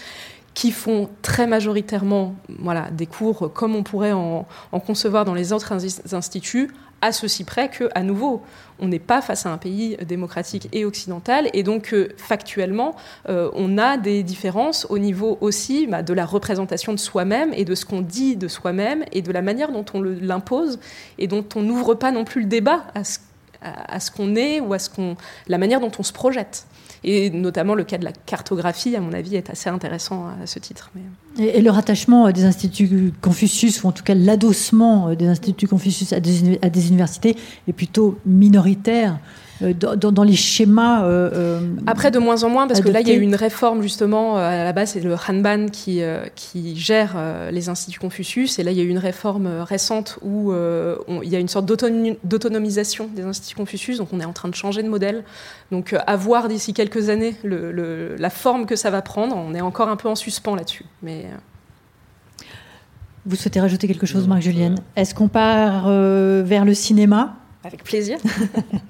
qui font très majoritairement voilà, des cours comme on pourrait en, concevoir dans les autres instituts, à ceci près que, à nouveau, on n'est pas face à un pays démocratique et occidental, et donc euh, factuellement, euh, on a des différences au niveau aussi bah, de la représentation de soi-même et de ce qu'on dit de soi-même et de la manière dont on l'impose et dont on n'ouvre pas non plus le débat à ce, à ce qu'on est ou à ce qu'on, la manière dont on se projette. Et notamment le cas de la cartographie, à mon avis, est assez intéressant à ce titre. Mais... Et, le rattachement des instituts Confucius, ou en tout cas l'adossement des instituts Confucius à des universités, est plutôt minoritaire euh, dans, les schémas. Euh, euh, Après, de moins en moins, parce que là, il y a eu une réforme, justement. À la base, c'est le Hanban qui, qui gère les instituts Confucius. Et là, il y a eu une réforme récente où il y a une sorte d'autonomisation des instituts Confucius. Donc, on est en train de changer de modèle. Donc, à voir d'ici quelques années le, la forme que ça va prendre. On est encore un peu en suspens là-dessus. Mais. Vous souhaitez rajouter quelque chose, Marc-Julienne Est-ce qu'on part vers le cinéma? Avec plaisir.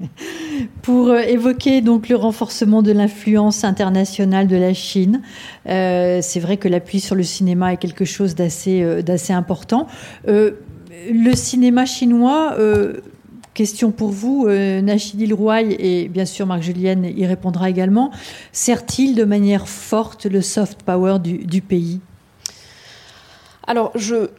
Pour euh, évoquer donc le renforcement de l'influence internationale de la Chine, euh, c'est vrai que l'appui sur le cinéma est quelque chose d'assez euh, d'assez important. le cinéma chinois. Question pour vous, Nachidil Roy et bien sûr Marc Julienne y répondra également. Sert-il de manière forte le soft power du, du pays? Alors, je,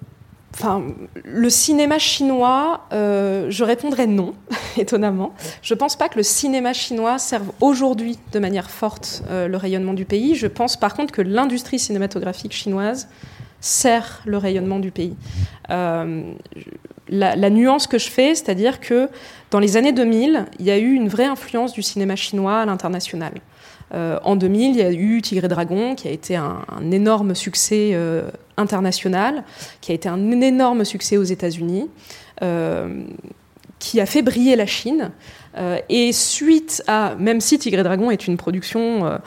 Enfin, le cinéma chinois, euh, je répondrais non, étonnamment. Je ne pense pas que le cinéma chinois serve aujourd'hui de manière forte euh, le rayonnement du pays. Je pense par contre que l'industrie cinématographique chinoise sert le rayonnement du pays. Euh, la, la, nuance que je fais, c'est-à-dire que dans les années 2000, il y a eu une vraie influence du cinéma chinois à l'international. Euh, en 2000, il y a eu Tigre et Dragon, qui a été un, énorme succès euh, international, qui a été un énorme succès aux États-Unis, euh, qui a fait briller la Chine. et suite à, même si Tigre et Dragon est une production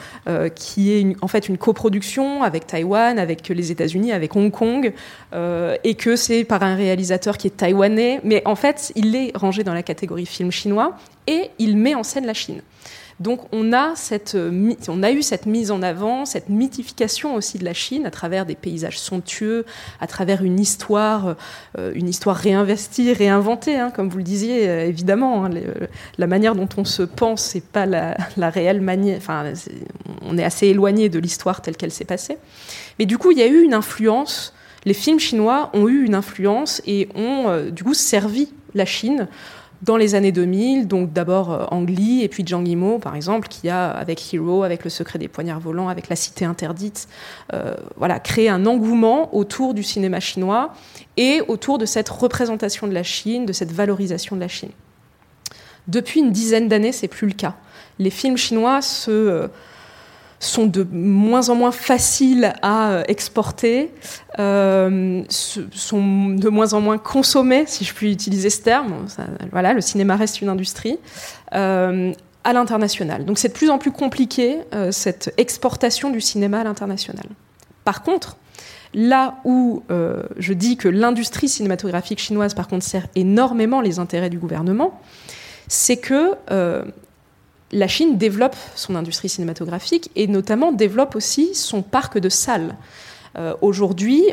qui est en fait une coproduction avec Taïwan, avec les États-Unis, avec Hong Kong, et que c'est par un réalisateur qui est taïwanais, mais en fait, il est rangé dans la catégorie film chinois et il met en scène la Chine. Donc on a, cette, euh, on a eu cette mise en avant, cette mythification aussi de la Chine à travers des paysages somptueux, à travers une histoire, euh, une histoire réinvestie, réinventée, hein, comme vous le disiez, euh, évidemment. Hein, la manière dont on se pense, c'est pas la, réelle manière. Enfin, on est assez éloigné de l'histoire telle qu'elle s'est passée. Mais du coup, il y a eu une influence. Les films chinois ont eu une influence et ont du coup servi la Chine dans les années 2000, donc d'abord euh, Ang Lee et puis Zhang Yimou, par exemple, qui a, avec Hero, avec Le secret des poignards volants, avec La cité interdite, euh, voilà, créé un engouement autour du cinéma chinois et autour de cette représentation de la Chine, de cette valorisation de la Chine. Depuis une dizaine d'années, c'est plus le cas. Les films chinois se... Sont de moins en moins faciles à euh, exporter, euh, sont de moins en moins consommés, si je puis utiliser ce terme. voilà, le cinéma reste une industrie. Euh, à l'international. Donc c'est de plus en plus compliqué cette exportation du cinéma à l'international. Par contre, là où je dis que l'industrie cinématographique chinoise, par contre, sert énormément les intérêts du gouvernement, c'est que la Chine développe son industrie cinématographique et notamment développe aussi son parc de salles. Euh, aujourd'hui,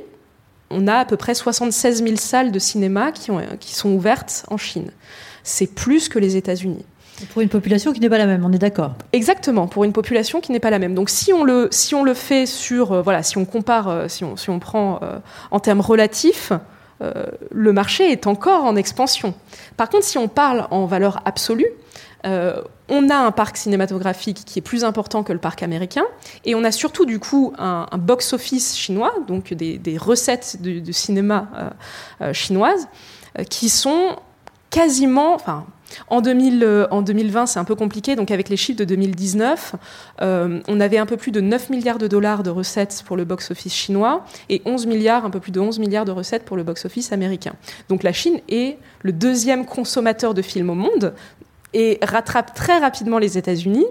on a à peu près 76 000 salles de cinéma qui, sont ouvertes en Chine. C'est plus que les États-Unis. Pour une population qui n'est pas la même, on est d'accord. Exactement, pour une population qui n'est pas la même. Donc si on le, si on le fait sur, euh, voilà, si on compare, euh, si, on, si on prend en termes relatifs, le marché est encore en expansion. Par contre, si on parle en valeur absolue, euh, on a un parc cinématographique qui est plus important que le parc américain, et on a surtout du coup un, box-office chinois, donc des, recettes de, cinéma euh, euh, chinoises, qui sont quasiment, en, 2020, c'est un peu compliqué. Donc, avec les chiffres de 2019, on avait un peu plus de 9 milliards de dollars de recettes pour le box-office chinois et 11 milliards, un peu plus de 11 milliards de recettes pour le box-office américain. Donc, la Chine est le deuxième consommateur de films au monde et rattrape très rapidement les États-Unis.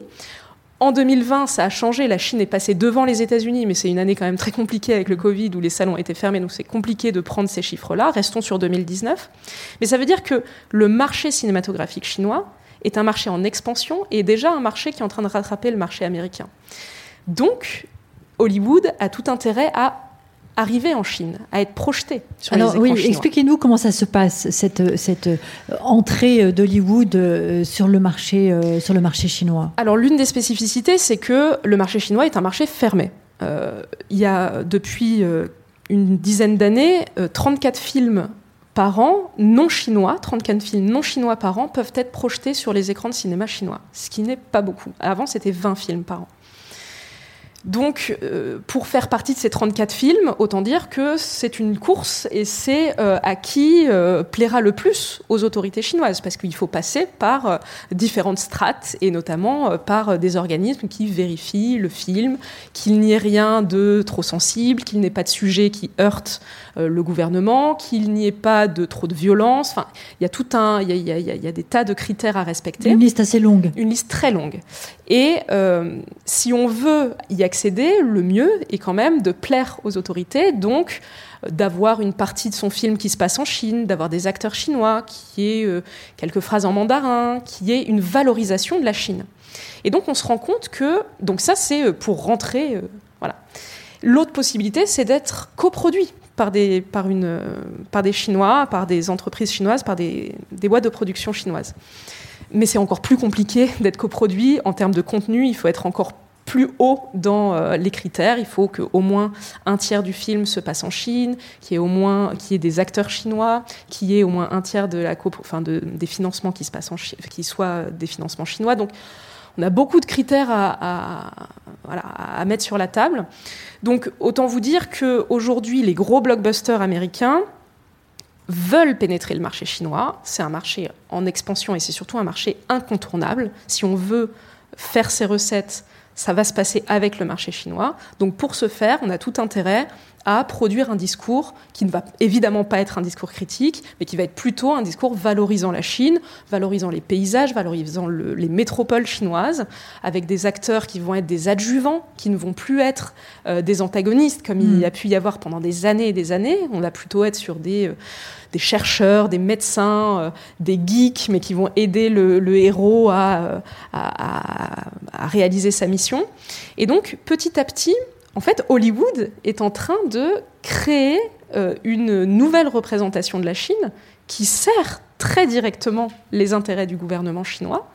En 2020, ça a changé. La Chine est passée devant les États-Unis, mais c'est une année quand même très compliquée avec le Covid où les salons étaient fermés, donc c'est compliqué de prendre ces chiffres-là. Restons sur 2019. Mais ça veut dire que le marché cinématographique chinois est un marché en expansion et déjà un marché qui est en train de rattraper le marché américain. Donc, Hollywood a tout intérêt à arriver en Chine, à être projeté sur Alors, les oui, expliquez-nous comment ça se passe cette, cette euh, entrée d'Hollywood euh, sur le marché euh, sur le marché chinois? Alors l'une des spécificités, c'est que le marché chinois est un marché fermé. il y a depuis une dizaine d'années 34 films par an non chinois, 34 films non chinois par an peuvent être projetés sur les écrans de cinéma chinois, ce qui n'est pas beaucoup. Avant, c'était 20 films par an. Donc, euh, pour faire partie de ces 34 films, autant dire que c'est une course et c'est euh, à qui euh, plaira le plus aux autorités chinoises, parce qu'il faut passer par différentes strates et notamment par des organismes qui vérifient le film, qu'il n'y ait rien de trop sensible, qu'il n'ait pas de sujet qui heurte le gouvernement, qu'il n'y ait pas de trop de violence. Enfin, il y a tout un, il y a, des tas de critères à respecter. Une liste assez longue. Une liste très longue. Et si on veut y accéder, le mieux est quand même de plaire aux autorités, donc euh, d'avoir une partie de son film qui se passe en Chine, d'avoir des acteurs chinois, qui aient euh, quelques phrases en mandarin, qui ait une valorisation de la Chine. Et donc on se rend compte que, donc ça c'est euh, pour rentrer, voilà. L'autre possibilité c'est d'être coproduit par des, par, une, par des Chinois, par des entreprises chinoises, par des, des boîtes de production chinoises. Mais c'est encore plus compliqué d'être coproduit en termes de contenu. Il faut être encore plus haut dans euh, les critères. Il faut qu'au moins un tiers du film se passe en Chine, qu'il y ait au moins qu'il y des acteurs chinois, qu'il y ait au moins un tiers de la enfin de, des financements qui se passent en Chine, qui soient des financements chinois. Donc on a beaucoup de critères à, voilà, à mettre sur la table. Donc autant vous dire qu'aujourd'hui, les gros blockbusters américains veulent pénétrer le marché chinois. C'est un marché en expansion et c'est surtout un marché incontournable. Si on veut faire ses recettes ça va se passer avec le marché chinois. Donc pour ce faire, on a tout intérêt à produire un discours qui ne va évidemment pas être un discours critique, mais qui va être plutôt un discours valorisant la Chine, valorisant les paysages, valorisant les métropoles chinoises, avec des acteurs qui vont être des adjuvants, qui ne vont plus être euh, des antagonistes, comme il mm. y a pu y avoir pendant des années et des années. On va plutôt être sur des... Euh, des chercheurs, des médecins, euh, des geeks, mais qui vont aider le, héros à, réaliser sa mission. Et donc, petit à petit, en fait, Hollywood est en train de créer euh, une nouvelle représentation de la Chine qui sert très directement les intérêts du gouvernement chinois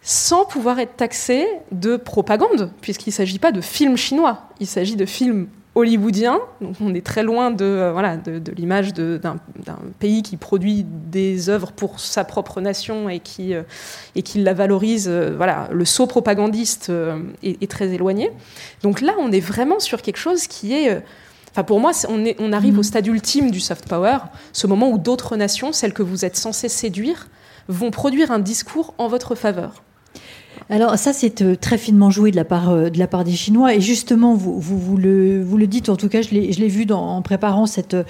sans pouvoir être taxé de propagande, puisqu'il ne s'agit pas de films chinois, il s'agit de films hollywoodien. Donc on est très loin de, euh, voilà, de, l'image d'un pays qui produit des œuvres pour sa propre nation et qui, euh, et qui la valorise. Euh, voilà, le saut propagandiste est, très éloigné. Donc là, on est vraiment sur quelque chose qui est... Enfin, pour moi, on, est, on arrive au mhm. stade ultime du soft power, ce moment où d'autres nations, celles que vous êtes censés séduire, vont produire un discours en votre faveur. Alors ça, c'est euh, très finement joué de la part, euh, de la part des Chinois. Et justement, vous, vous, vous, le, vous le dites, en tout cas, je l'ai vu en préparant cette, euh,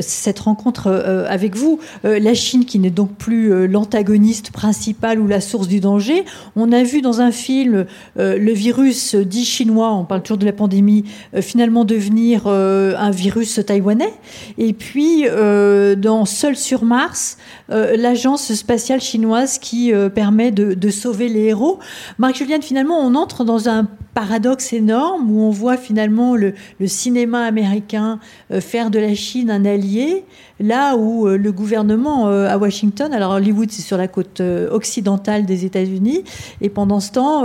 cette rencontre avec vous. La Chine, qui n'est donc plus l'antagoniste principal ou la source du danger. On a vu dans un film le virus dit chinois, on parle toujours de la pandémie, finalement devenir un virus taïwanais. Et puis, dans Seul sur Mars, l'agence spatiale chinoise qui permet de sauver les héros. Marc Julien, finalement, on entre dans un paradoxe énorme où on voit finalement le, cinéma américain euh, faire de la Chine un allié, là où euh, le gouvernement euh, à Washington, alors Hollywood c'est sur la côte occidentale des États-Unis, et pendant ce temps,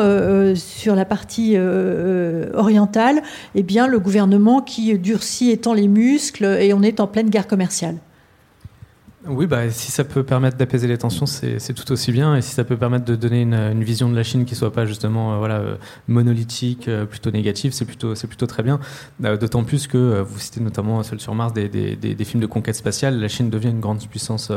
sur la partie orientale, eh bien, le gouvernement qui durcit étend les muscles et on est en pleine guerre commerciale. Oui, bah, si ça peut permettre d'apaiser les tensions, c'est tout aussi bien. Et si ça peut permettre de donner une, vision de la Chine qui soit pas justement euh, voilà, euh, monolithique, euh, plutôt négative, c'est plutôt, plutôt très bien. D'autant plus que vous citez notamment Seul sur Mars des, films de conquête spatiale. La Chine devient une grande puissance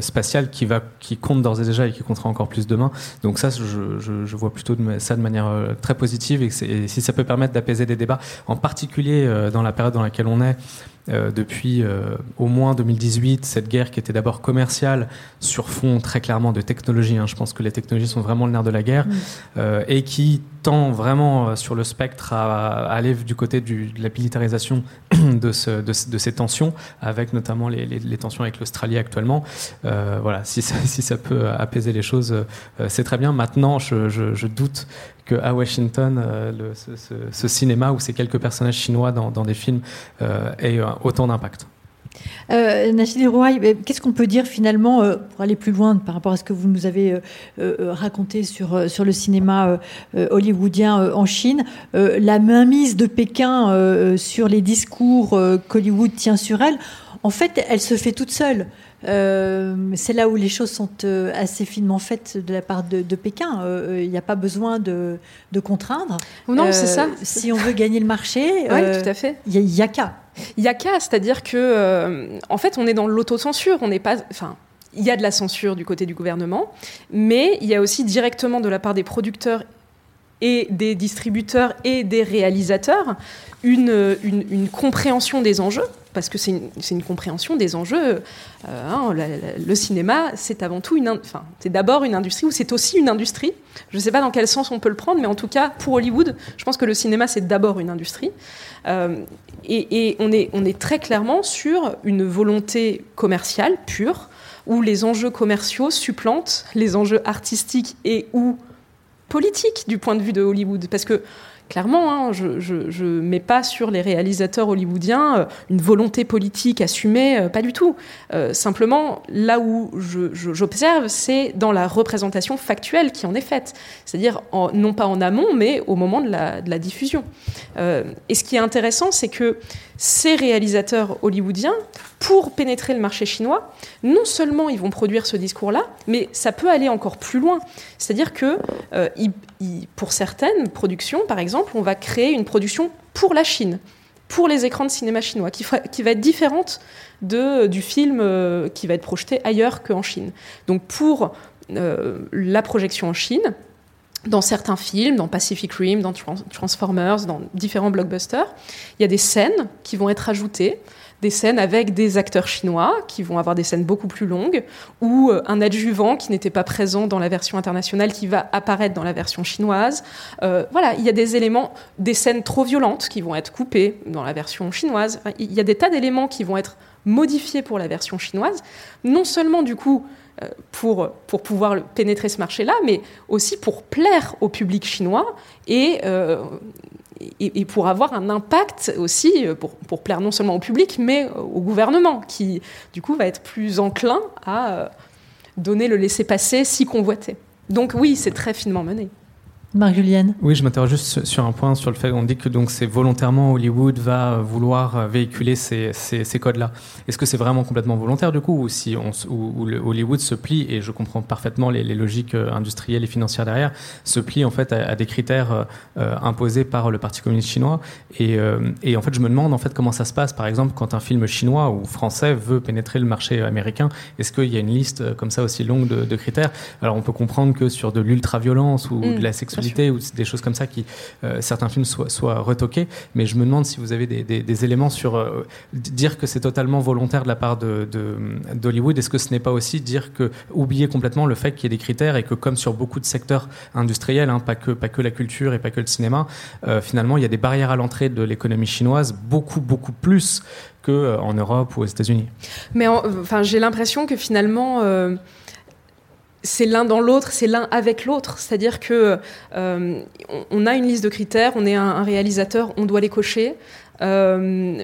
spatiale qui, va, qui compte d'ores et déjà et qui comptera encore plus demain. Donc ça, je, vois plutôt ça de manière très positive. Et, et si ça peut permettre d'apaiser des débats, en particulier dans la période dans laquelle on est, euh, depuis euh, au moins 2018, cette guerre qui était d'abord commerciale sur fond très clairement de technologie. Hein. je pense que les technologies sont vraiment le nerf de la guerre mm. euh, et qui tend vraiment sur le spectre à, aller du côté de la militarisation de, ce, de, ces tensions, avec notamment les, tensions avec l'Australie actuellement. voilà, si ça, peut apaiser les choses, c'est très bien. Maintenant, je, je, je doute qu'à Washington, euh, ce, cinéma où ces quelques personnages chinois dans, des films euh, aient autant d'impact. Euh, Roy, qu'est-ce qu'on peut dire finalement, euh, pour aller plus loin par rapport à ce que vous nous avez raconté sur, sur le cinéma hollywoodien en Chine La mainmise de Pékin sur les discours qu'Hollywood tient sur elle, En fait, elle se fait toute seule. Euh, c'est là où les choses sont euh, assez finement faites de la part de, Pékin. Euh, il n'y a pas besoin de, contraindre. Non, c'est ça. Si on veut gagner le marché, oui, tout à fait. Il y, a y a qu'à, c'est-à-dire que, en fait, on est dans l'autocensure. On n'est pas, enfin, il y a de la censure du côté du gouvernement, mais il y a aussi directement de la part des producteurs et des distributeurs et des réalisateurs une, une, compréhension des enjeux, parce que c'est une, une, compréhension des enjeux. Euh, hein, le cinéma, c'est avant tout une, enfin, c'est d'abord une industrie ou c'est aussi une industrie. Je ne sais pas dans quel sens on peut le prendre, mais en tout cas pour Hollywood, je pense que le cinéma c'est d'abord une industrie. Euh, et, et on, est, on est très clairement sur une volonté commerciale pure, où les enjeux commerciaux supplantent les enjeux artistiques et ou politique du point de vue de Hollywood. Parce que clairement, hein, je ne mets pas sur les réalisateurs hollywoodiens euh, une volonté politique assumée, euh, pas du tout. Euh, simplement, là où j'observe, c'est dans la représentation factuelle qui en est faite. C'est-à-dire, non pas en amont, mais au moment de la, de la diffusion. et ce qui est intéressant, c'est que ces réalisateurs hollywoodiens, pour pénétrer le marché chinois, non seulement ils vont produire ce discours-là, mais ça peut aller encore plus loin. C'est-à-dire que euh, pour certaines productions, par exemple, on va créer une production pour la Chine, pour les écrans de cinéma chinois, qui, va être différente du film euh, qui va être projeté ailleurs qu'en Chine. Donc pour euh, la projection en Chine, dans certains films, dans Pacific Rim, dans Transformers, dans différents blockbusters, il y a des scènes qui vont être ajoutées, des scènes avec des acteurs chinois qui vont avoir des scènes beaucoup plus longues, ou euh, un adjuvant qui n'était pas présent dans la version internationale qui va apparaître dans la version chinoise. Euh, voilà, il y a des éléments, des scènes trop violentes qui vont être coupées dans la version chinoise. il y a des tas d'éléments qui vont être modifiés pour la version chinoise, non seulement du coup pour, pour pouvoir pénétrer ce marché-là, mais aussi pour plaire au public chinois et, euh, et, pour avoir un impact aussi, euh, pour, pour, plaire non seulement au public, mais au gouvernement, qui du coup va être plus enclin à donner le laisser-passer si convoité. Donc oui, c'est très finement mené. Marc-Julienne Oui, je m'interroge juste sur un point, sur le fait qu'on dit que donc c'est volontairement Hollywood va vouloir euh, véhiculer ces, ces, codes-là. Est-ce que c'est vraiment complètement volontaire du coup, ou si on, ou, Hollywood se plie, et je comprends parfaitement les, logiques euh, industrielles et financières derrière, se plie en fait à, des critères euh, imposés par le Parti communiste chinois? Et, et, en fait, je me demande en fait comment ça se passe, par exemple, quand un film chinois ou français veut pénétrer le marché américain, est-ce qu'il y a une liste comme ça aussi longue de, critères? Alors on peut comprendre que sur de l'ultra-violence ou de la sexualité, ou des choses comme ça qui euh, certains films soient, soient, retoqués. Mais je me demande si vous avez des, éléments sur euh, dire que c'est totalement volontaire de la part de, d'Hollywood. Est-ce que ce n'est pas aussi dire que oublier complètement le fait qu'il y ait des critères et que comme sur beaucoup de secteurs industriels, hein, pas que pas que la culture et pas que le cinéma, euh, finalement il y a des barrières à l'entrée de l'économie chinoise beaucoup beaucoup plus qu'en Europe ou aux États-Unis? Mais enfin j'ai l'impression que finalement c'est l'un dans l'autre, c'est l'un avec l'autre. C'est-à-dire que euh, on a une liste de critères, on est un réalisateur, on doit les cocher. Euh,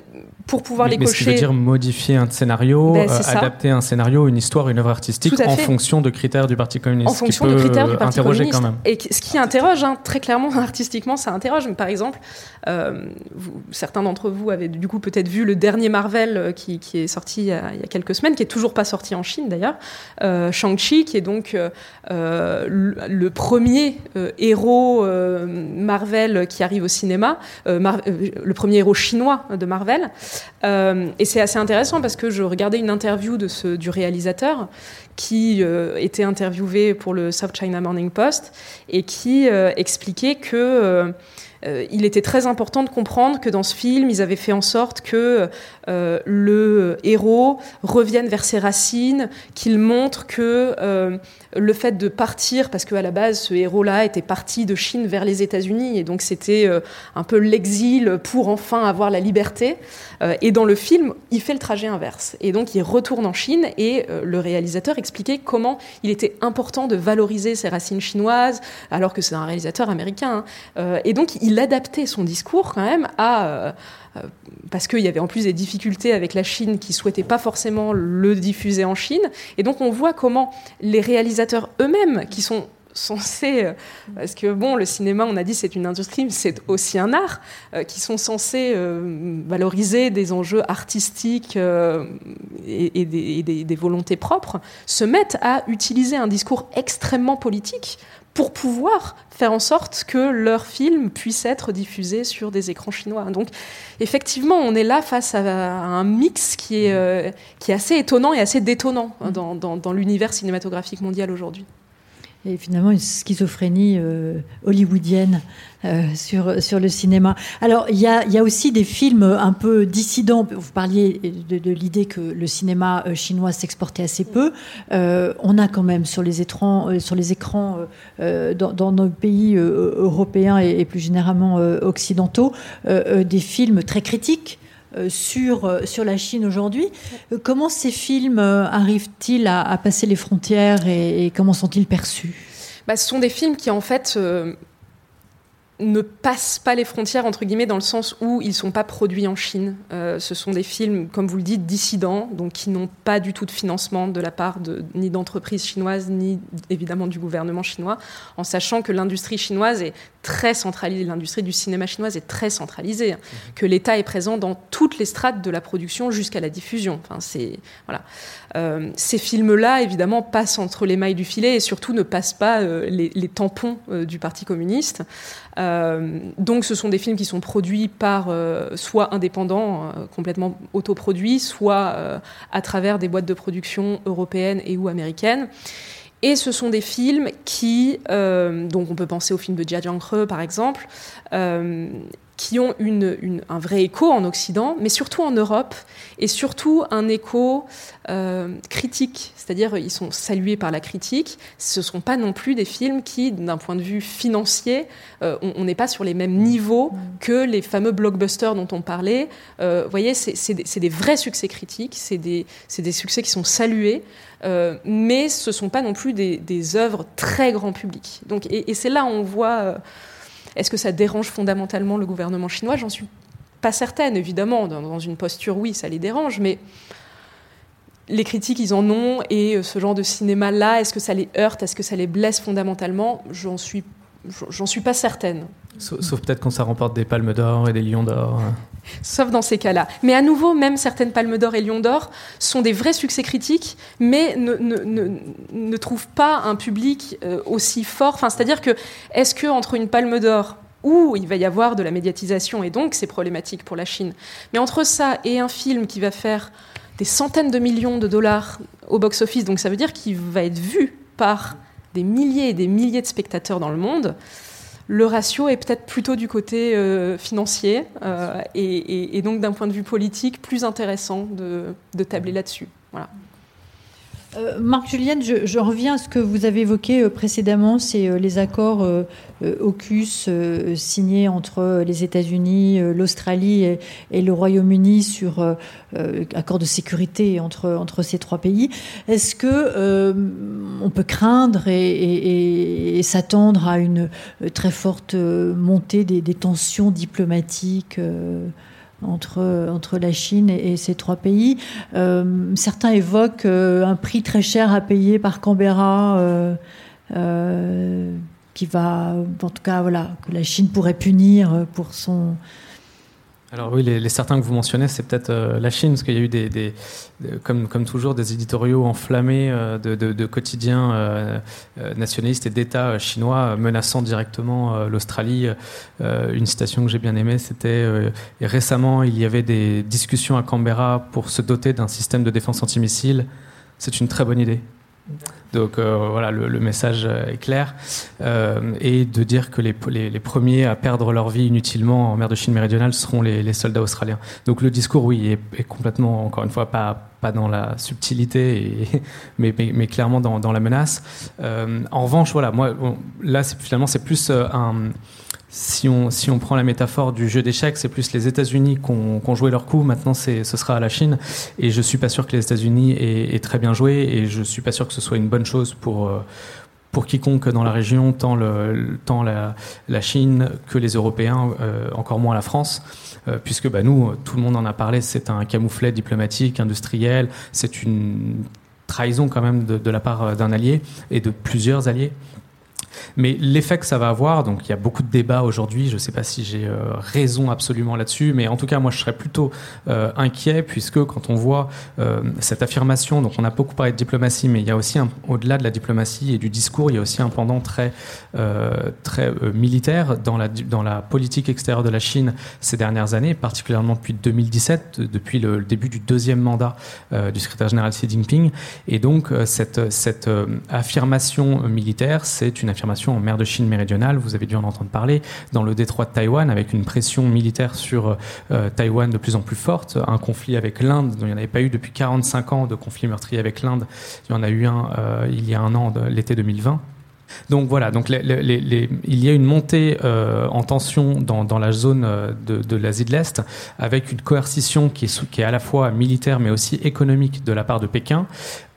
pour pouvoir les cocher. Mais ce qui veut dire modifier un scénario, ben, euh, adapter un scénario, une histoire, une œuvre artistique en fonction de critères du Parti communiste. En fonction de critères du Parti communiste. Quand même. Et ce qui interroge, hein, très clairement, artistiquement, ça interroge. Mais par exemple, euh, certains d'entre vous avaient du coup peut-être vu le dernier Marvel qui, qui est sorti il y, a, quelques semaines, qui est toujours pas sorti en Chine d'ailleurs, Shang-Chi, qui est donc le, premier héros Marvel qui arrive au cinéma, le premier héros chinois de Marvel. Euh, et c'est assez intéressant parce que je regardais une interview de ce, du réalisateur qui euh, était interviewé pour le South China Morning Post et qui euh, expliquait que il était très important de comprendre que dans ce film, ils avaient fait en sorte que le héros revienne vers ses racines, qu'il montre que le fait de partir, parce qu'à la base, ce héros-là était parti de Chine vers les États-Unis, et donc c'était euh, un peu l'exil pour enfin avoir la liberté. Euh, et dans le film, il fait le trajet inverse. Et donc il retourne en Chine, et euh, le réalisateur expliquait comment il était important de valoriser ses racines chinoises, alors que c'est un réalisateur américain. Hein. et donc il adaptait son discours quand même à parce qu'il y avait en plus des difficultés avec la Chine qui souhaitait pas forcément le diffuser en Chine. Et donc on voit comment les réalisateurs eux-mêmes, qui sont censés, euh, parce que bon, le cinéma, on a dit c'est une industrie, mais c'est aussi un art, euh, qui sont censés euh, valoriser des enjeux artistiques et, des, volontés propres, se mettent à utiliser un discours extrêmement politique pour pouvoir faire en sorte que leur film puisse être diffusé sur des écrans chinois. Donc effectivement, on est là face à, un mix qui est, qui est assez étonnant et assez détonnant dans, dans l'univers cinématographique mondial aujourd'hui et finalement une schizophrénie euh, hollywoodienne euh, sur, sur le cinéma. Alors, il y a, y a, aussi des films un peu dissidents. Vous parliez de, l'idée que le cinéma euh, chinois s'exportait assez peu. on a quand même sur les, écrans, sur les écrans dans, nos pays européens et, plus généralement occidentaux des films très critiques sur, euh, sur la Chine aujourd'hui. Euh, comment ces films arrivent-ils à, passer les frontières et, comment sont-ils perçus? Bah, Ce sont des films qui, en fait, ne passent pas les frontières, entre guillemets, dans le sens où ils ne sont pas produits en Chine. Euh, ce sont des films, comme vous le dites, dissidents, donc qui n'ont pas du tout de financement de la part ni d'entreprises chinoises, ni évidemment du gouvernement chinois, en sachant que l'industrie chinoise est très centralisée, l'industrie du cinéma chinoise est très centralisée, mmh. que l'État est présent dans toutes les strates de la production jusqu'à la diffusion. Enfin, c'est, voilà. Euh, ces films-là, évidemment, passent entre les mailles du filet et surtout ne passent pas euh, les, les, tampons du Parti communiste. Euh, donc ce sont des films qui sont produits par euh, soit indépendants, euh, complètement autoproduits, soit à travers des boîtes de production européennes et ou américaines. Et ce sont des films qui, donc on peut penser au film de Jia Jianghe par exemple, qui ont une, un vrai écho en Occident, mais surtout en Europe, et surtout un écho euh, critique, c'est-à-dire ils sont salués par la critique. Ce ne sont pas non plus des films qui, d'un point de vue financier, euh, on n'est pas sur les mêmes niveaux que les fameux blockbusters dont on parlait. Euh, vous voyez, c'est des, vrais succès critiques, c'est des, des, succès qui sont salués. mais ce ne sont pas non plus des, des, œuvres très grand public. Donc, et, et c'est là où on voit est-ce que ça dérange fondamentalement le gouvernement chinois? J'en suis pas certaine, évidemment. Dans, une posture, oui, ça les dérange, mais les critiques, ils en ont, et euh, ce genre de cinéma-là, est-ce que ça les heurte? Est-ce que ça les blesse fondamentalement? J'en suis, j'en suis pas certaine. Sauf, peut-être quand ça remporte des palmes d'or et des lions d'or. Sauf dans ces cas-là. Mais à nouveau, même certaines palmes d'or et lions d'or sont des vrais succès critiques, mais ne, trouvent pas un public euh, aussi fort. Enfin, c'est-à-dire que, est-ce que entre une palme d'or où il va y avoir de la médiatisation et donc c'est problématique pour la Chine, mais entre ça et un film qui va faire des centaines de millions de dollars au box-office, donc ça veut dire qu'il va être vu par des milliers et des milliers de spectateurs dans le monde, le ratio est peut-être plutôt du côté euh, financier euh, et, donc d'un point de vue politique plus intéressant de, de tabler là-dessus. Voilà. Euh, Marc Julienne, je, reviens à ce que vous avez évoqué euh, précédemment, c'est euh, les accords AUKUS signés entre les États-Unis, l'Australie et, le Royaume-Uni sur accord de sécurité entre, ces trois pays. Est-ce que on peut craindre et, s'attendre à une très forte montée des tensions diplomatiques entre, entre la Chine et, ces trois pays. Euh, certains évoquent euh, un prix très cher à payer par Canberra. Euh, qui va, en tout cas, voilà, que la Chine pourrait punir pour son, alors oui, les, certains que vous mentionnez, c'est peut-être euh, la Chine, parce qu'il y a eu des, comme, comme toujours, des éditoriaux enflammés euh, de, quotidiens euh, nationalistes et d'États chinois menaçant directement l'Australie. une citation que j'ai bien aimée, c'était récemment, il y avait des discussions à Canberra pour se doter d'un système de défense antimissile. C'est une très bonne idée. Donc euh, voilà, le, message est clair. Euh, et de dire que les, les, premiers à perdre leur vie inutilement en mer de Chine méridionale seront les, soldats australiens. Donc le discours, oui, est, complètement, encore une fois, pas, pas dans la subtilité, mais, mais, clairement dans, dans la menace. Euh, en revanche, voilà, moi, là, finalement, c'est plus un si on, si on prend la métaphore du jeu d'échecs, c'est plus les États-Unis qui ont, joué leur coup. Maintenant, ce sera à la Chine. Et je suis pas sûr que les États-Unis aient, très bien joué. Et je suis pas sûr que ce soit une bonne chose pour, euh, pour quiconque dans la région, tant, tant la, Chine que les Européens, euh, encore moins la France. Euh, puisque bah, nous, tout le monde en a parlé, c'est un camouflet diplomatique, industriel. C'est une trahison quand même de la part d'un allié et de plusieurs alliés. Mais l'effet que ça va avoir, donc il y a beaucoup de débats aujourd'hui, je ne sais pas si j'ai euh, raison absolument là-dessus, mais en tout cas moi je serais plutôt euh, inquiet puisque quand on voit euh, cette affirmation, donc on a beaucoup parlé de diplomatie, mais il y a aussi au-delà de la diplomatie et du discours, il y a aussi un pendant très, très militaire dans la, dans la politique extérieure de la Chine ces dernières années, particulièrement depuis 2017, depuis le, début du deuxième mandat du secrétaire général Xi Jinping. Et donc cette, cette affirmation militaire, c'est une affirmation en mer de Chine méridionale, vous avez dû en entendre parler, dans le détroit de Taïwan, avec une pression militaire sur euh, Taïwan de plus en plus forte, un conflit avec l'Inde, dont il n'y en avait pas eu depuis 45 ans de conflit meurtrier avec l'Inde, il y en a eu un euh, il y a un an, l'été 2020. Donc voilà, donc il y a une montée euh, en tension dans, la zone de, l'Asie de l'Est, avec une coercition qui est, à la fois militaire mais aussi économique de la part de Pékin,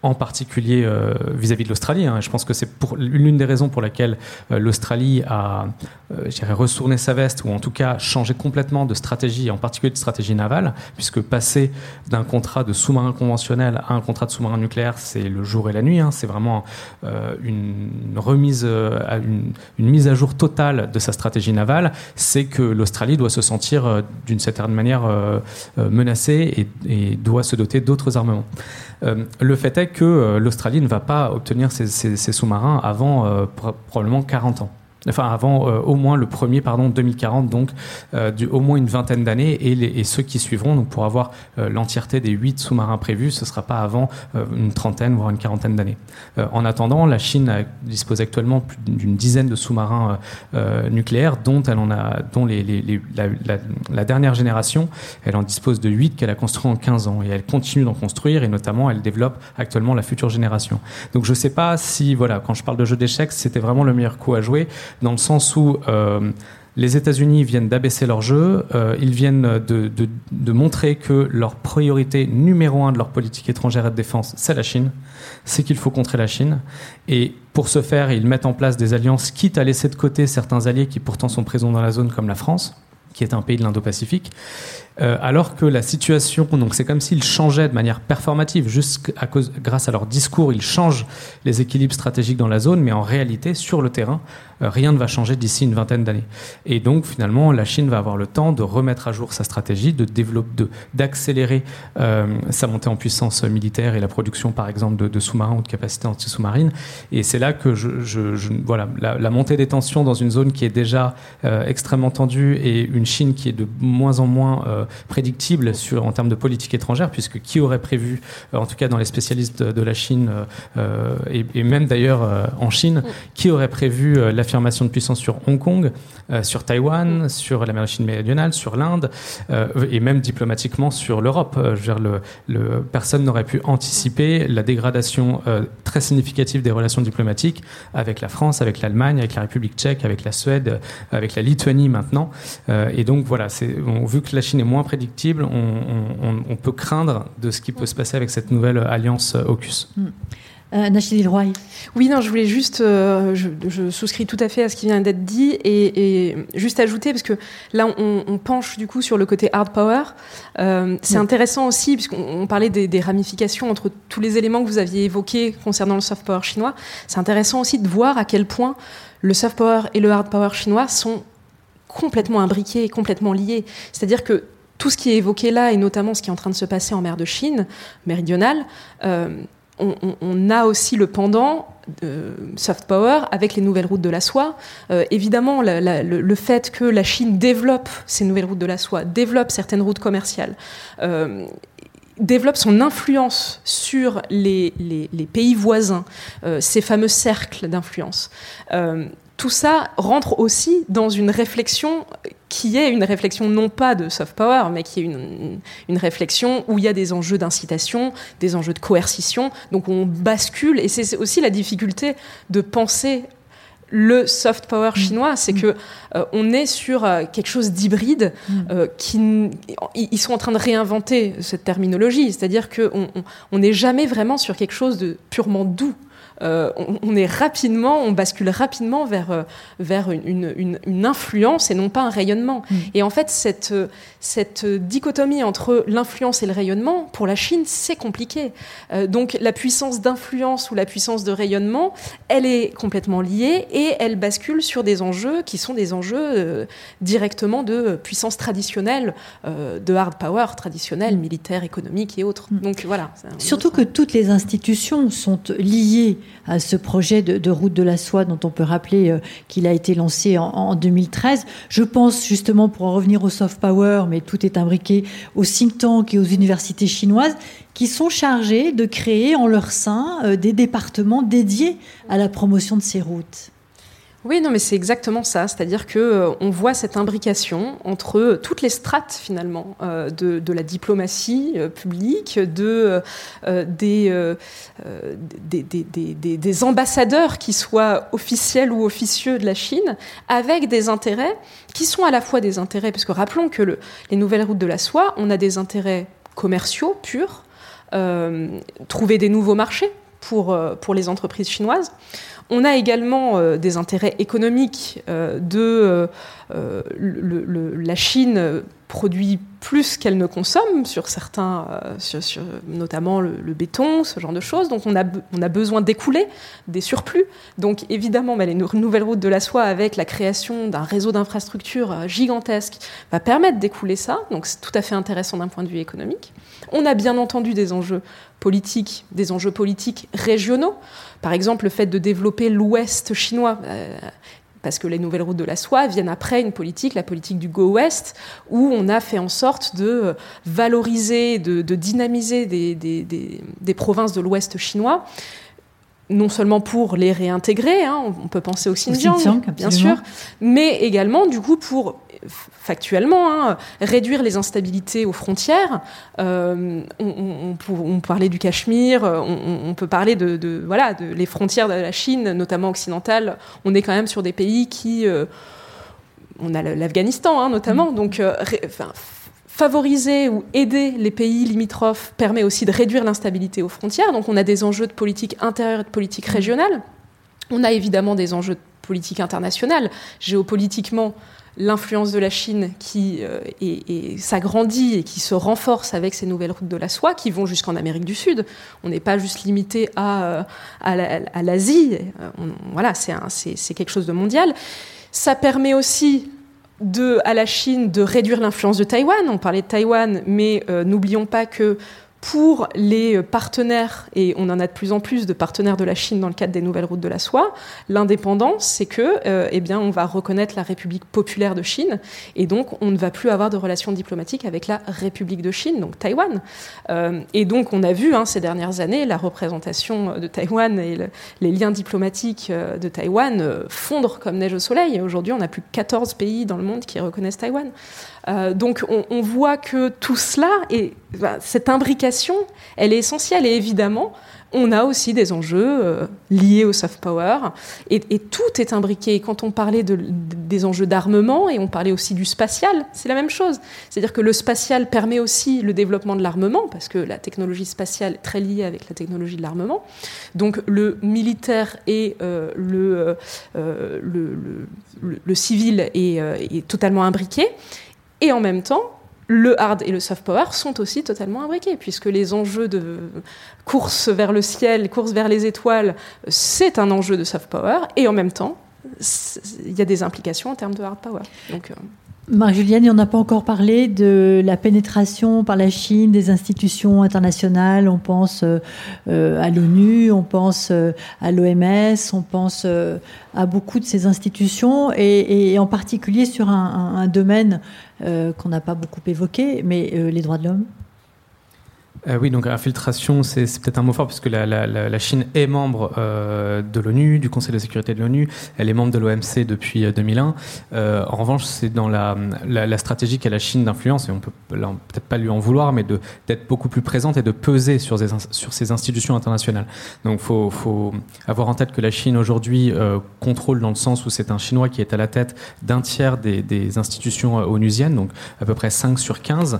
en particulier euh, vis-à-vis de l'Australie. Hein. Je pense que c'est l'une des raisons pour laquelle euh, l'Australie a euh, retourné sa veste, ou en tout cas changé complètement de stratégie, en particulier de stratégie navale, puisque passer d'un contrat de sous-marin conventionnel à un contrat de sous-marin nucléaire, c'est le jour et la nuit. Hein. C'est vraiment une remise, une, mise à jour totale de sa stratégie navale. C'est que l'Australie doit se sentir d'une certaine manière menacée et doit se doter d'autres armements. Le fait est que euh, l'Australie ne va pas obtenir ses, sous-marins avant euh, probablement 40 ans enfin avant euh, au moins le premier pardon 2040 donc euh, du, au moins une vingtaine d'années. Et, et, ceux qui suivront donc pour avoir euh, l'entièreté des huit sous-marins prévus ce sera pas avant une trentaine voire une quarantaine d'années. En attendant la Chine dispose actuellement d'une dizaine de sous-marins nucléaires dont elle en a dont les, les, la, la, dernière génération elle en dispose de huit qu'elle a construit en 15 ans. Et elle continue d'en construire et notamment elle développe actuellement la future génération. Donc je sais pas si voilà quand je parle de jeu d'échecs c'était vraiment le meilleur coup à jouer dans le sens où euh, les États-Unis viennent d'abaisser leur jeu, euh, ils viennent de, montrer que leur priorité numéro un de leur politique étrangère et de défense, c'est la Chine, c'est qu'il faut contrer la Chine. Et pour ce faire, ils mettent en place des alliances, quitte à laisser de côté certains alliés qui pourtant sont présents dans la zone, comme la France, qui est un pays de l'Indo-Pacifique. Euh, alors que la situation, donc c'est comme s'ils changeaient de manière performative, juste à cause, grâce à leur discours, ils changent les équilibres stratégiques dans la zone, mais en réalité, sur le terrain, rien ne va changer d'ici une vingtaine d'années. Et donc, finalement, la Chine va avoir le temps de remettre à jour sa stratégie, de développer, d'accélérer euh, sa montée en puissance militaire et la production, par exemple, de, sous-marins ou de capacités anti-sous-marines. Et c'est là que je, je, voilà, la, montée des tensions dans une zone qui est déjà extrêmement tendue et une Chine qui est de moins en moins euh, prédictible sur, en termes de politique étrangère, puisque qui aurait prévu, euh, en tout cas dans les spécialistes de, la Chine, euh, et, même d'ailleurs en Chine, mm. qui aurait prévu de puissance sur Hong Kong, sur Taïwan, sur la mer Chine méridionale, sur l'Inde, et même diplomatiquement sur l'Europe. le, le, personne n'aurait pu anticiper la dégradation très significative des relations diplomatiques avec la France, avec l'Allemagne, avec la République tchèque, avec la Suède, avec la Lituanie maintenant. et donc voilà, vu que la Chine est moins prédictible, on, peut craindre de ce qui peut se passer avec cette nouvelle alliance AUKUS. Mm. Euh, Roy. Oui, non, je voulais juste, euh, je, souscris tout à fait à ce qui vient d'être dit et, juste ajouter, parce que là, on, penche du coup sur le côté hard power. Euh, c'est intéressant aussi, puisqu'on parlait des, des, ramifications entre tous les éléments que vous aviez évoqués concernant le soft power chinois. C'est intéressant aussi de voir à quel point le soft power et le hard power chinois sont complètement imbriqués et complètement liés. C'est-à-dire que tout ce qui est évoqué là, et notamment ce qui est en train de se passer en mer de Chine méridionale, euh, on, a aussi le pendant de soft power avec les nouvelles routes de la soie. Euh, évidemment, le, fait que la Chine développe ces nouvelles routes de la soie, développe certaines routes commerciales, euh, développe son influence sur les, pays voisins, ces fameux cercles d'influence tout ça rentre aussi dans une réflexion qui est une réflexion non pas de soft power, mais qui est une, réflexion où il y a des enjeux d'incitation, des enjeux de coercition. Donc on bascule, et c'est aussi la difficulté de penser le soft power mm. chinois, c'est mm. que euh, on est sur euh, quelque chose d'hybride mm. euh, qui ils sont en train de réinventer cette terminologie, c'est-à-dire qu'on n'est on n'est jamais vraiment sur quelque chose de purement doux. Euh, on, est rapidement, on bascule rapidement vers, euh, vers une, une, influence et non pas un rayonnement. Mm. Et en fait, cette, cette dichotomie entre l'influence et le rayonnement, pour la Chine, c'est compliqué. Euh, donc la puissance d'influence ou la puissance de rayonnement, elle est complètement liée et elle bascule sur des enjeux qui sont des enjeux directement de puissance traditionnelle, de hard power traditionnelle, militaire, économique et autres. Mm. Donc voilà. Surtout que toutes les institutions sont liées à ce projet de, route de la soie dont on peut rappeler euh, qu'il a été lancé en, 2013. Je pense justement, pour en revenir au soft power, mais tout est imbriqué aux think tanks et aux universités chinoises, qui sont chargés de créer en leur sein euh, des départements dédiés à la promotion de ces routes. Oui, non, mais c'est exactement ça. C'est-à-dire que euh, on voit cette imbrication entre toutes les strates finalement euh, de, la diplomatie euh, publique, de des, des, ambassadeurs qui soient officiels ou officieux de la Chine, avec des intérêts qui sont à la fois des intérêts, parce que rappelons que les nouvelles routes de la soie, on a des intérêts commerciaux purs, trouver des nouveaux marchés pour, pour les entreprises chinoises. On a également euh, des intérêts économiques euh, de euh, la Chine produit plus qu'elle ne consomme sur certains, notamment le, béton, ce genre de choses. Donc on a, besoin d'écouler des surplus. Donc évidemment, les nouvelles routes de la soie avec la création d'un réseau d'infrastructures gigantesque va permettre d'écouler ça. Donc c'est tout à fait intéressant d'un point de vue économique. On a bien entendu des enjeux politiques, des enjeux politiques régionaux. Par exemple, le fait de développer l'Ouest chinois. Euh, parce que les nouvelles routes de la soie viennent après une politique, la politique du Go West, où on a fait en sorte de valoriser, de, dynamiser des, provinces de l'Ouest chinois. Non seulement pour les réintégrer, hein, on peut penser au Xinjiang, bien sûr, mais également du coup pour factuellement hein, réduire les instabilités aux frontières. Euh, on, on, parlait du Cachemire, on, peut parler de, voilà de les frontières de la Chine, notamment occidentale. On est quand même sur des pays qui euh, on a l'Afghanistan hein, notamment, mm. donc euh, favoriser ou aider les pays limitrophes permet aussi de réduire l'instabilité aux frontières. Donc on a des enjeux de politique intérieure et de politique régionale. On a évidemment des enjeux de politique internationale. Géopolitiquement, l'influence de la Chine qui euh, s'agrandit et qui se renforce avec ces nouvelles routes de la soie qui vont jusqu'en Amérique du Sud. On n'est pas juste limité à, euh, à l'Asie. Euh, voilà, c'est quelque chose de mondial. Ça permet aussi à la Chine de réduire l'influence de Taïwan. On parlait de Taïwan, mais euh, n'oublions pas que pour les partenaires, et on en a de plus en plus de partenaires de la Chine dans le cadre des nouvelles routes de la soie, l'indépendance, c'est que, euh, eh bien, on va reconnaître la République populaire de Chine, et donc on ne va plus avoir de relations diplomatiques avec la République de Chine, donc Taïwan. Euh, et donc on a vu hein, ces dernières années la représentation de Taïwan et les liens diplomatiques euh, de Taïwan fondre comme neige au soleil. Aujourd'hui, on a plus que 14 pays dans le monde qui reconnaissent Taïwan. Euh, donc on, voit que tout cela, et cette imbrication, elle est essentielle. Et évidemment, on a aussi des enjeux euh, liés au soft power. Et, tout est imbriqué. Quand on parlait des enjeux d'armement, et on parlait aussi du spatial, c'est la même chose. C'est-à-dire que le spatial permet aussi le développement de l'armement, parce que la technologie spatiale est très liée avec la technologie de l'armement. Donc le militaire et euh, le, civil est totalement imbriqué. Et en même temps, le hard et le soft power sont aussi totalement imbriqués, puisque les enjeux de course vers le ciel, course vers les étoiles, c'est un enjeu de soft power, et en même temps, il y a des implications en termes de hard power. Euh, Marie-Julienne, on n'a pas encore parlé de la pénétration par la Chine des institutions internationales. On pense euh, euh, à l'ONU, on pense euh, à l'OMS, on pense à beaucoup de ces institutions et, en particulier sur un domaine qu'on n'a pas beaucoup évoqué, mais les droits de l'homme. Euh, oui, donc infiltration, c'est peut-être un mot fort, puisque la, Chine est membre euh, de l'ONU, du Conseil de sécurité de l'ONU, elle est membre de l'OMC depuis 2001. Euh, en revanche, c'est dans la, stratégie qu'a la Chine d'influence, et on peut peut-être pas lui en vouloir, mais d'être beaucoup plus présente et de peser sur, ces institutions internationales. Donc il faut, avoir en tête que la Chine aujourd'hui contrôle dans le sens où c'est un Chinois qui est à la tête d'un tiers des, des, institutions onusiennes, donc à peu près 5 sur 15,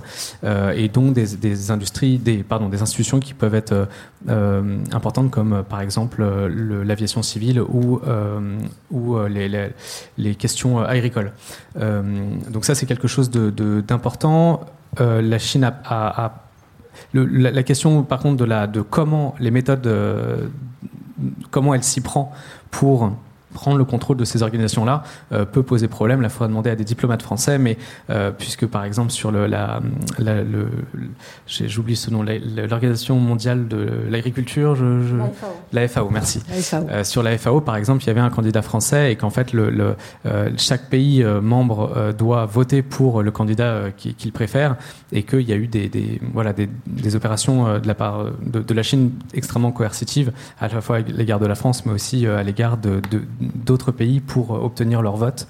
et donc des, des industries, des des, institutions qui peuvent être importantes comme par exemple l'aviation civile ou, les, questions agricoles. donc ça c'est quelque chose d'important. La Chine a, a la, question, par contre, de, la, de comment les méthodes, euh, comment elle s'y prend pour prendre le contrôle de ces organisations-là euh, peut poser problème. Là, il faudra demander à des diplomates français, mais euh, puisque par exemple sur le, la, le, j'oublie ce nom, l'organisation mondiale de l'agriculture, je, la FAO, merci. Euh, sur la FAO, par exemple, il y avait un candidat français et qu'en fait le, chaque pays membre doit voter pour le candidat qu'il préfère et qu'il y a eu des, des voilà des, des, opérations de la part de, de, la Chine extrêmement coercitives à la fois à l'égard de la France, mais aussi à l'égard de, de d'autres pays pour obtenir leur vote.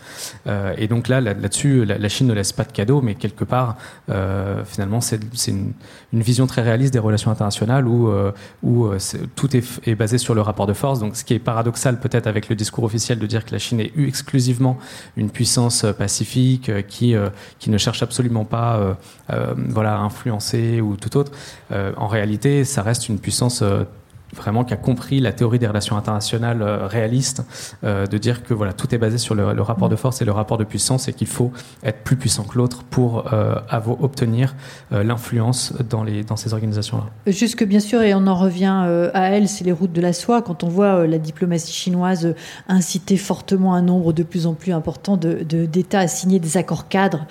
Euh, et donc là, là-dessus, la, Chine ne laisse pas de cadeau, mais quelque part, euh, finalement, c'est une, vision très réaliste des relations internationales où, euh, où tout est, basé sur le rapport de force. Donc, ce qui est paradoxal peut-être avec le discours officiel de dire que la Chine est exclusivement une puissance pacifique qui, qui ne cherche absolument pas voilà, à influencer ou tout autre. en réalité, ça reste une puissance vraiment qui a compris la théorie des relations internationales euh, réalistes, euh, de dire que voilà tout est basé sur le, rapport de force et le rapport de puissance et qu'il faut être plus puissant que l'autre pour euh, obtenir l'influence dans, dans ces organisations-là. Jusque bien sûr, et on en revient à elle, c'est les routes de la soie. Quand on voit la diplomatie chinoise inciter fortement un nombre de plus en plus important d'États de, à signer des accords cadres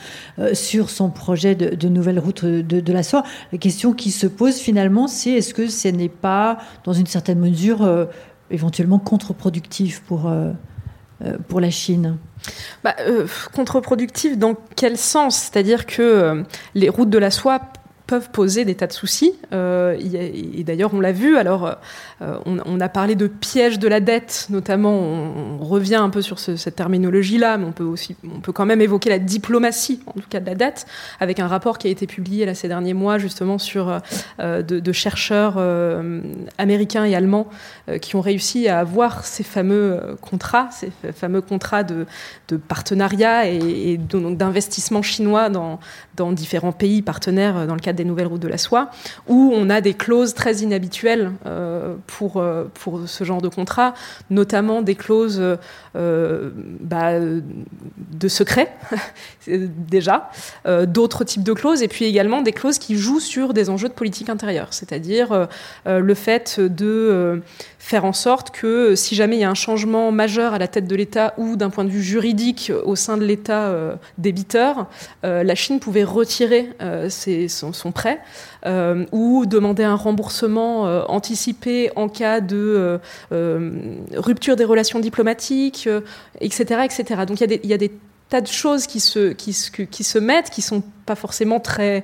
sur son projet de, de nouvelles routes de, de, la soie, la question qui se pose finalement, c'est est-ce que ce n'est pas dans dans une certaine mesure euh, éventuellement contre-productif pour, euh, euh, pour la Chine. Bah, Contre-productif dans quel sens? C'est-à-dire que les routes de la soie peuvent poser des tas de soucis. et d'ailleurs, on l'a vu. Alors, euh, on, a parlé de piège de la dette, notamment. On, revient un peu sur cette terminologie-là, mais on peut aussi, on peut quand même évoquer la diplomatie, en tout cas de la dette, avec un rapport qui a été publié là ces derniers mois, justement sur euh, de, chercheurs euh, américains et allemands qui ont réussi à avoir ces fameux contrats, ces fameux contrats de, partenariat et, d'investissement chinois dans, dans différents pays partenaires dans le cadre des nouvelles routes de la soie, où on a des clauses très inhabituelles pour, euh, pour ce genre de contrat, notamment des clauses euh, bah, de secret, déjà, euh, d'autres types de clauses, et puis également des clauses qui jouent sur des enjeux de politique intérieure, c'est-à-dire le fait de faire en sorte que si jamais il y a un changement majeur à la tête de l'État ou d'un point de vue juridique au sein de l'État débiteur, la Chine pouvait retirer son, son, prêt ou demander un remboursement anticipé en cas de euh, euh, rupture des relations diplomatiques, etc., euh, etc. Donc il y, a des, tas de choses qui se, qui, qui se mettent, qui sont pas forcément très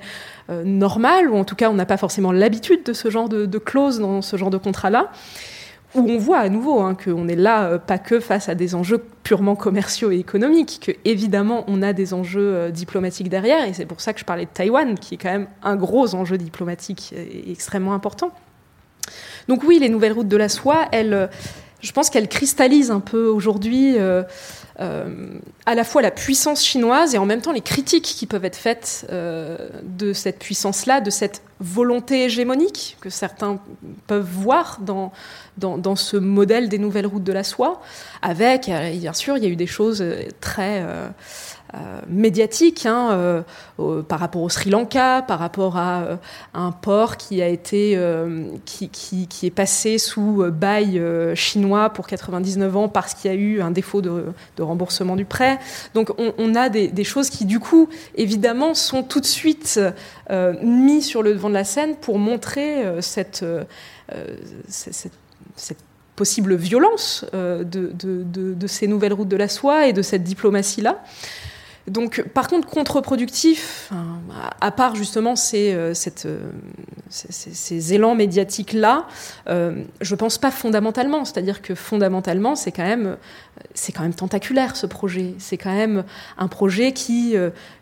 normales, ou en tout cas on n'a pas forcément l'habitude de ce genre de, clauses dans ce genre de contrat-là où on voit à nouveau hein, qu'on est là pas que face à des enjeux purement commerciaux et économiques, que évidemment on a des enjeux diplomatiques derrière, et c'est pour ça que je parlais de Taïwan, qui est quand même un gros enjeu diplomatique extrêmement important. Donc oui, les nouvelles routes de la soie, elles, euh, je pense qu'elles cristallisent un peu aujourd'hui euh, euh, à la fois la puissance chinoise et en même temps les critiques qui peuvent être faites de cette puissance-là, de cette volonté hégémonique que certains peuvent voir dans, dans, ce modèle des nouvelles routes de la soie, avec, bien sûr, il y a eu des choses très... Euh, médiatique hein, euh, par rapport au Sri Lanka, par rapport à, euh, un port qui a été qui, est passé sous bail chinois pour 99 ans parce qu'il y a eu un défaut de, remboursement du prêt. Donc on, a des, choses qui du coup évidemment sont tout de suite mis sur le devant de la scène pour montrer cette possible violence de, de, de, ces nouvelles routes de la soie et de cette diplomatie-là. Donc, par contre, contre-productif, à part justement ces, euh, euh, élans médiatiques-là, euh, je ne pense pas fondamentalement. C'est-à-dire que fondamentalement, c'est quand, même, quand même tentaculaire ce projet. C'est quand même un projet qui,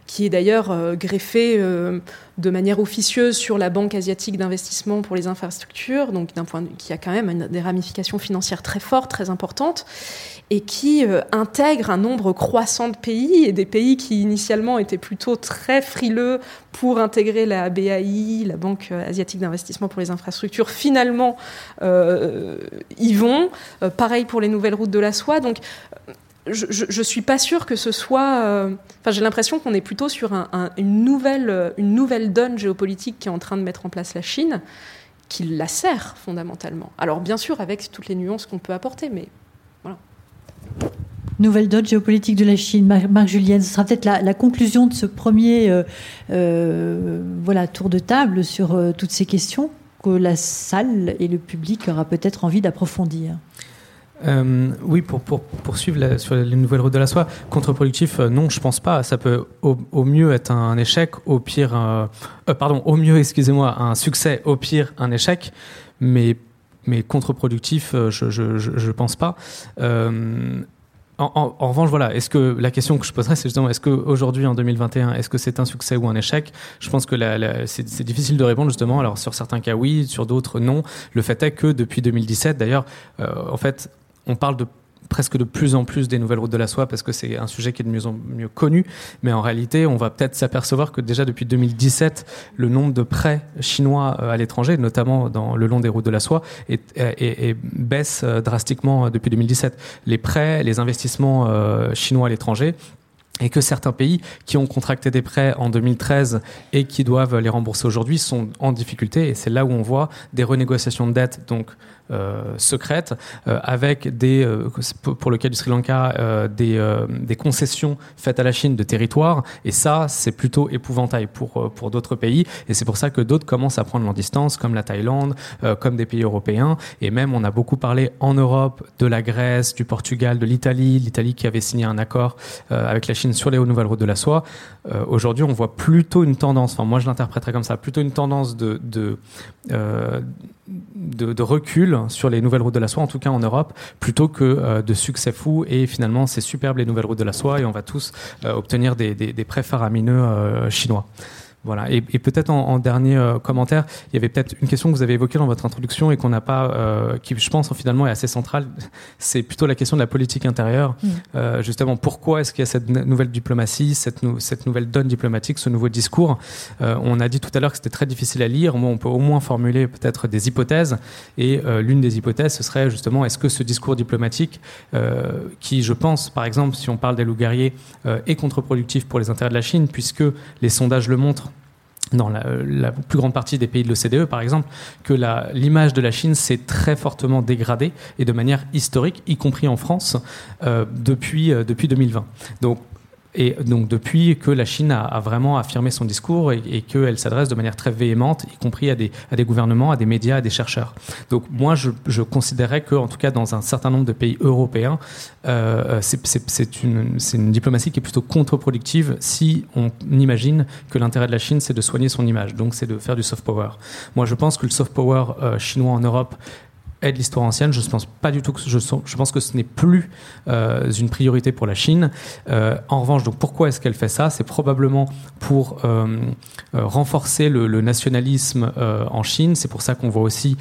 qui est d'ailleurs euh, greffé euh, de manière officieuse sur la Banque asiatique d'investissement pour les infrastructures, donc d'un point qui a quand même des ramifications financières très fortes, très importantes, et qui euh, intègre un nombre croissant de pays, et des pays qui initialement étaient plutôt très frileux pour intégrer la BAI, la Banque asiatique d'investissement pour les infrastructures, finalement y vont. pareil pour les nouvelles routes de la soie. Donc je ne suis pas sûre que ce soit. Euh, enfin, j'ai l'impression qu'on est plutôt sur une, nouvelle, une nouvelle donne géopolitique qui est en train de mettre en place la Chine, qui la sert fondamentalement. Alors, bien sûr, avec toutes les nuances qu'on peut apporter, mais voilà. Nouvelle donne géopolitique de la Chine, Marc Julienne, ce sera peut-être la, conclusion de ce premier euh, euh, voilà, tour de table sur toutes ces questions que la salle et le public aura peut-être envie d'approfondir. Euh, oui, pour, poursuivre sur les nouvelles routes de la soie, contre-productif, euh, non, je pense pas. Ça peut au, mieux être un échec, au pire, euh, pardon, au mieux, excusez-moi, un succès, au pire, un échec, mais, mais contre-productif, je, je, pense pas. En, revanche, voilà, est-ce que la question que je poserais, c'est justement, est-ce qu'aujourd'hui, en 2021, est-ce que c'est un succès ou un échec? Je pense que c'est difficile de répondre justement. Alors, sur certains cas, oui, sur d'autres, non. Le fait est que depuis 2017, d'ailleurs, en fait, on parle de presque de plus en plus des nouvelles routes de la soie parce que c'est un sujet qui est de mieux en mieux connu. Mais en réalité, on va peut-être s'apercevoir que déjà depuis 2017, le nombre de prêts chinois euh, à l'étranger, notamment dans le long des routes de la soie, baisse euh, drastiquement depuis 2017. Les prêts, les investissements euh, chinois à l'étranger et que certains pays qui ont contracté des prêts en 2013 et qui doivent les rembourser aujourd'hui sont en difficulté et c'est là où on voit des renégociations de dettes donc euh, secrètes euh, avec des euh, pour le cas du Sri Lanka des, concessions faites à la Chine de territoire et ça c'est plutôt épouvantail pour pour d'autres pays. Et c'est pour ça que d'autres commencent à prendre leur distance comme la Thaïlande comme des pays européens. Et même on a beaucoup parlé en Europe de la Grèce du Portugal de l'Italie l'Italie qui avait signé un accord avec la Chine sur les nouvelles routes de la soie, aujourd'hui on voit plutôt une tendance, enfin moi je l'interpréterais comme ça, plutôt une tendance de, de, de, recul sur les nouvelles routes de la soie, en tout cas en Europe, plutôt que euh, de succès fou et finalement c'est superbe les nouvelles routes de la soie et on va tous obtenir des, des, des prêts faramineux chinois. Voilà. Et, peut-être en, dernier euh, commentaire, il y avait peut-être une question que vous avez évoquée dans votre introduction et qu'on n'a pas, euh, qui je pense finalement est assez centrale. C'est plutôt la question de la politique intérieure. Mm. Euh, justement, pourquoi est-ce qu'il y a cette nouvelle diplomatie, cette, cette nouvelle donne diplomatique, ce nouveau discours? On a dit tout à l'heure que c'était très difficile à lire. Moi, on peut au moins formuler peut-être des hypothèses. Et l'une des hypothèses, ce serait justement est-ce que ce discours diplomatique, qui, je pense, par exemple, si on parle des loups guerriers, est contre-productif pour les intérêts de la Chine, puisque les sondages le montrent dans la, plus grande partie des pays de l'OCDE, par exemple, que l'image de la Chine s'est très fortement dégradée et de manière historique, y compris en France, euh, depuis, euh, depuis 2020. Donc et donc depuis que la Chine a, vraiment affirmé son discours et, qu'elle s'adresse de manière très véhémente, y compris à des, gouvernements, à des médias, à des chercheurs. Donc moi, je, considérais que, en tout cas dans un certain nombre de pays européens, euh, c'est une, une, diplomatie qui est plutôt contre-productive si on imagine que l'intérêt de la Chine, c'est de soigner son image. Donc c'est de faire du soft power. Moi, je pense que le soft power euh, chinois en Europe est de l'histoire ancienne. Je pense pas du tout que je, je pense que ce n'est plus euh, une priorité pour la Chine. Euh, en revanche, donc pourquoi est-ce qu'elle fait ça? C'est probablement pour euh, renforcer le, le nationalisme en Chine. C'est pour ça qu'on voit aussi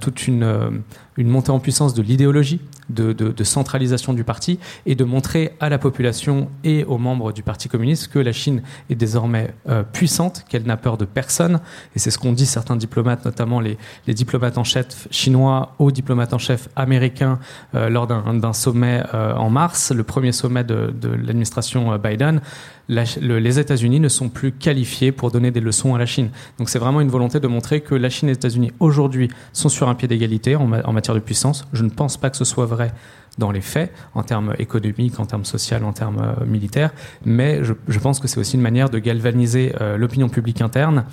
toute une une montée en puissance de l'idéologie, de, centralisation du parti, et de montrer à la population et aux membres du Parti communiste que la Chine est désormais euh, puissante, qu'elle n'a peur de personne. Et c'est ce qu'ont dit certains diplomates, notamment les, diplomates en chef chinois aux diplomates en chef américains euh, lors d'un sommet euh, en mars, le premier sommet de, de l'administration Biden les États-Unis ne sont plus qualifiés pour donner des leçons à la Chine. Donc c'est vraiment une volonté de montrer que la Chine et les États-Unis aujourd'hui sont sur un pied d'égalité en, matière de puissance. Je ne pense pas que ce soit vrai dans les faits, en termes économiques, en termes sociaux, en termes euh, militaires, mais je, pense que c'est aussi une manière de galvaniser euh, l'opinion publique interne,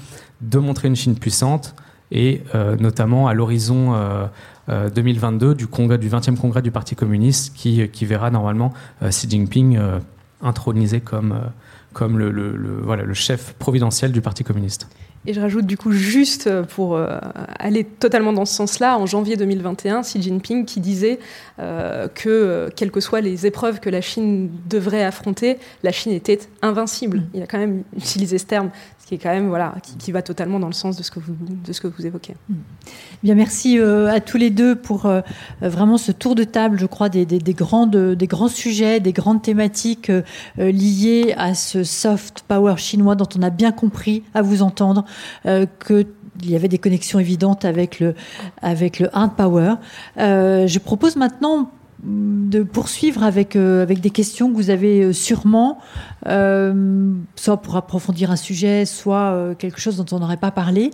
de montrer une Chine puissante, et euh, notamment à l'horizon 2022 du, congrès, du 20e congrès du Parti communiste qui, qui verra normalement Xi Jinping intronisé comme comme le, le, voilà, le chef providentiel du Parti communiste. Et je rajoute du coup juste pour euh, aller totalement dans ce sens-là, en janvier 2021, Xi Jinping qui disait euh, que euh, quelles que soient les épreuves que la Chine devrait affronter, la Chine était invincible. Mm. Il a quand même utilisé ce terme qui est quand même voilà, qui, va totalement dans le sens de ce que vous, de ce que vous évoquez. Hmm. Bien, merci euh, à tous les deux pour euh, vraiment ce tour de table, je crois, des, des, grandes, des grands sujets, des grandes thématiques euh, liées à ce soft power chinois dont on a bien compris, à vous entendre, que il y avait des connexions évidentes avec le, avec le hard power. je propose maintenant de poursuivre avec, euh, avec des questions que vous avez euh, sûrement, euh, soit pour approfondir un sujet, soit quelque chose dont on n'aurait pas parlé.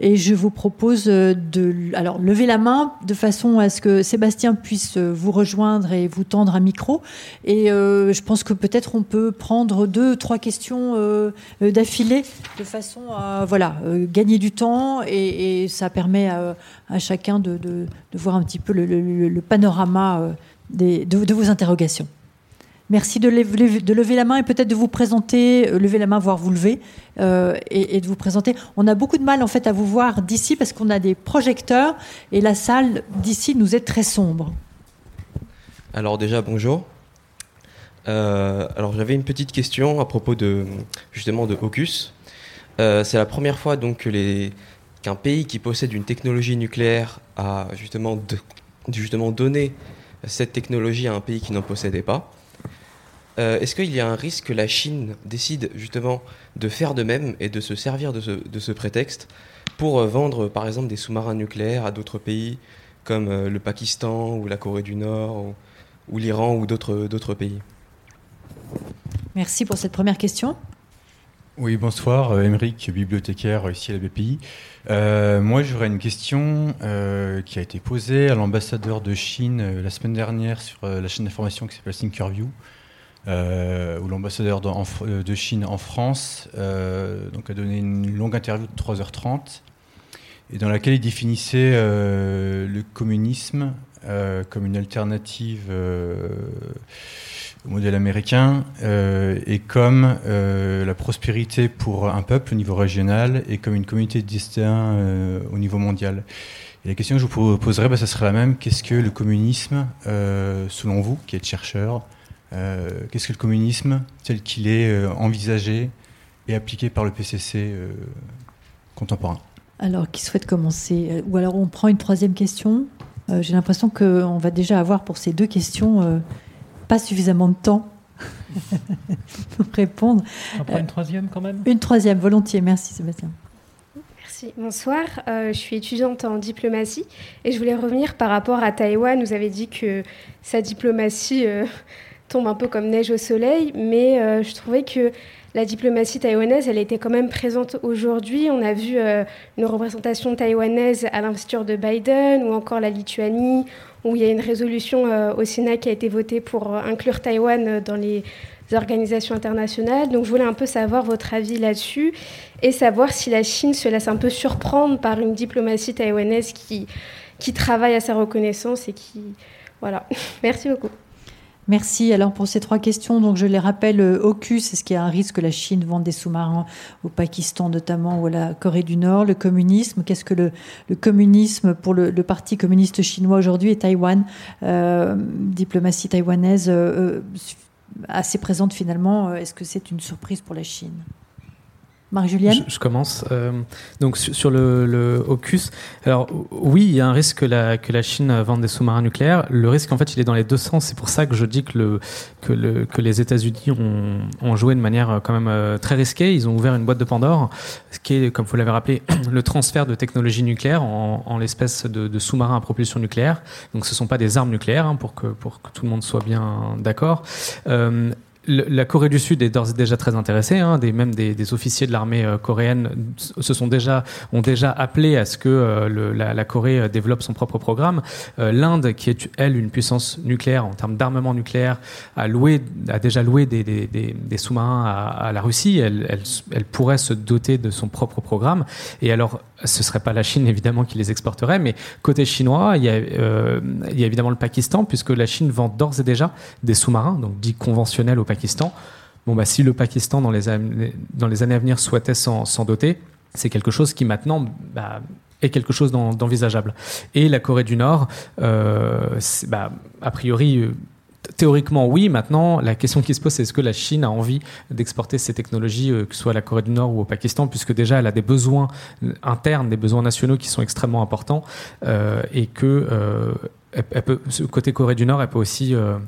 Et je vous propose de alors, lever la main de façon à ce que Sébastien puisse vous rejoindre et vous tendre un micro. Et je pense que peut-être on peut prendre deux, trois questions d'affilée de façon à voilà, gagner du temps et, ça permet à, chacun de, voir un petit peu le, le panorama de, vos interrogations. Merci de lever, la main et peut-être de vous présenter, euh, lever la main, voire vous lever, euh, et, de vous présenter. On a beaucoup de mal en fait à vous voir d'ici parce qu'on a des projecteurs et la salle d'ici nous est très sombre. Alors déjà bonjour. Euh, alors j'avais une petite question à propos de justement de Hocus. C'est la première fois donc qu'un pays qui possède une technologie nucléaire a justement donné cette technologie à un pays qui n'en possédait pas. Euh, est-ce qu'il y a un risque que la Chine décide justement de faire de même et de se servir de ce, prétexte pour euh, vendre par exemple des sous-marins nucléaires à d'autres pays comme euh, le Pakistan ou la Corée du Nord ou, l'Iran ou d'autres pays? Merci pour cette première question. Oui, bonsoir, Émeric, bibliothécaire ici à la BPI. Euh, moi, j'aurais une question euh, qui a été posée à l'ambassadeur de Chine euh, la semaine dernière sur la chaîne d'information qui s'appelle Thinkerview, où l'ambassadeur de, de, Chine en France donc a donné une longue interview de 3h30 et dans laquelle il définissait le communisme comme une alternative au modèle américain euh, et comme euh, la prospérité pour un peuple au niveau régional et comme une communauté de destin euh, au niveau mondial. La question que je vous poserai, bah, ça serait la même. Qu'est-ce que le communisme, selon vous, qui êtes chercheur, qu'est-ce que le communisme tel qu'il est envisagé et appliqué par le PCC contemporain Alors, qui souhaite commencer Ou alors on prend une troisième question J'ai l'impression qu'on va déjà avoir pour ces deux questions pas suffisamment de temps pour répondre. On prend une troisième quand même? Une troisième, volontiers. Merci Sébastien. Merci. Bonsoir, euh, je suis étudiante en diplomatie et je voulais revenir par rapport à Taïwan. Vous avez dit que sa diplomatie euh, tombe un peu comme neige au soleil, mais euh, je trouvais que la diplomatie taïwanaise, elle était quand même présente aujourd'hui. On a vu une représentation taïwanaise à l'investiture de Biden ou encore la Lituanie où il y a une résolution euh, au Sénat qui a été votée pour euh, inclure Taïwan euh, dans les organisations internationales. Donc je voulais un peu savoir votre avis là-dessus et savoir si la Chine se laisse un peu surprendre par une diplomatie taïwanaise qui, qui travaille à sa reconnaissance et qui... Voilà. Merci beaucoup. Merci. Alors pour ces trois questions, donc je les rappelle, AUKUS, est-ce qu'il y a un risque que la Chine vende des sous-marins au Pakistan notamment ou à la Corée du Nord Le communisme, qu'est-ce que le, communisme pour le, Parti communiste chinois aujourd'hui et Taïwan, euh, diplomatie taïwanaise euh, euh, assez présente finalement, est-ce que c'est une surprise pour la Chine? Marie-Julienne je, commence. Euh, donc sur le, le alors oui, il y a un risque que la, que la Chine vende des sous-marins nucléaires. Le risque, en fait, il est dans les deux sens. C'est pour ça que je dis que, le, que, le, que les États-Unis ont, ont, joué de manière euh, quand même euh, très risquée. Ils ont ouvert une boîte de Pandore, ce qui est, comme vous l'avez rappelé, le transfert de technologie nucléaire en, en l'espèce de, sous-marins à propulsion nucléaire. Donc ce ne sont pas des armes nucléaires, hein, pour, que, pour que tout le monde soit bien d'accord. La Corée du Sud est d'ores et déjà très intéressée. Hein, même des, officiers de l'armée euh, coréenne se sont déjà ont déjà appelé à ce que euh, la, Corée euh, développe son propre programme. L'Inde, qui est elle une puissance nucléaire en termes d'armement nucléaire, a loué a déjà loué des, sous-marins à, la Russie. Elle, pourrait se doter de son propre programme. Et alors, ce serait pas la Chine évidemment qui les exporterait, mais côté chinois, il y a évidemment le Pakistan, puisque la Chine vend d'ores et déjà des sous-marins, donc dits conventionnels au Pakistan bon, bah, si le Pakistan, dans les, années à venir, souhaitait s'en doter, c'est quelque chose qui maintenant bah, est quelque chose d'envisageable. Et la Corée du Nord, euh, bah, a priori, euh, théoriquement oui. Maintenant, la question qui se pose, c'est est-ce que la Chine a envie d'exporter ces technologies, euh, que ce soit la Corée du Nord ou au Pakistan, puisque déjà elle a des besoins internes, des besoins nationaux qui sont extrêmement importants, et que peut, côté Corée du Nord, elle peut aussi euh,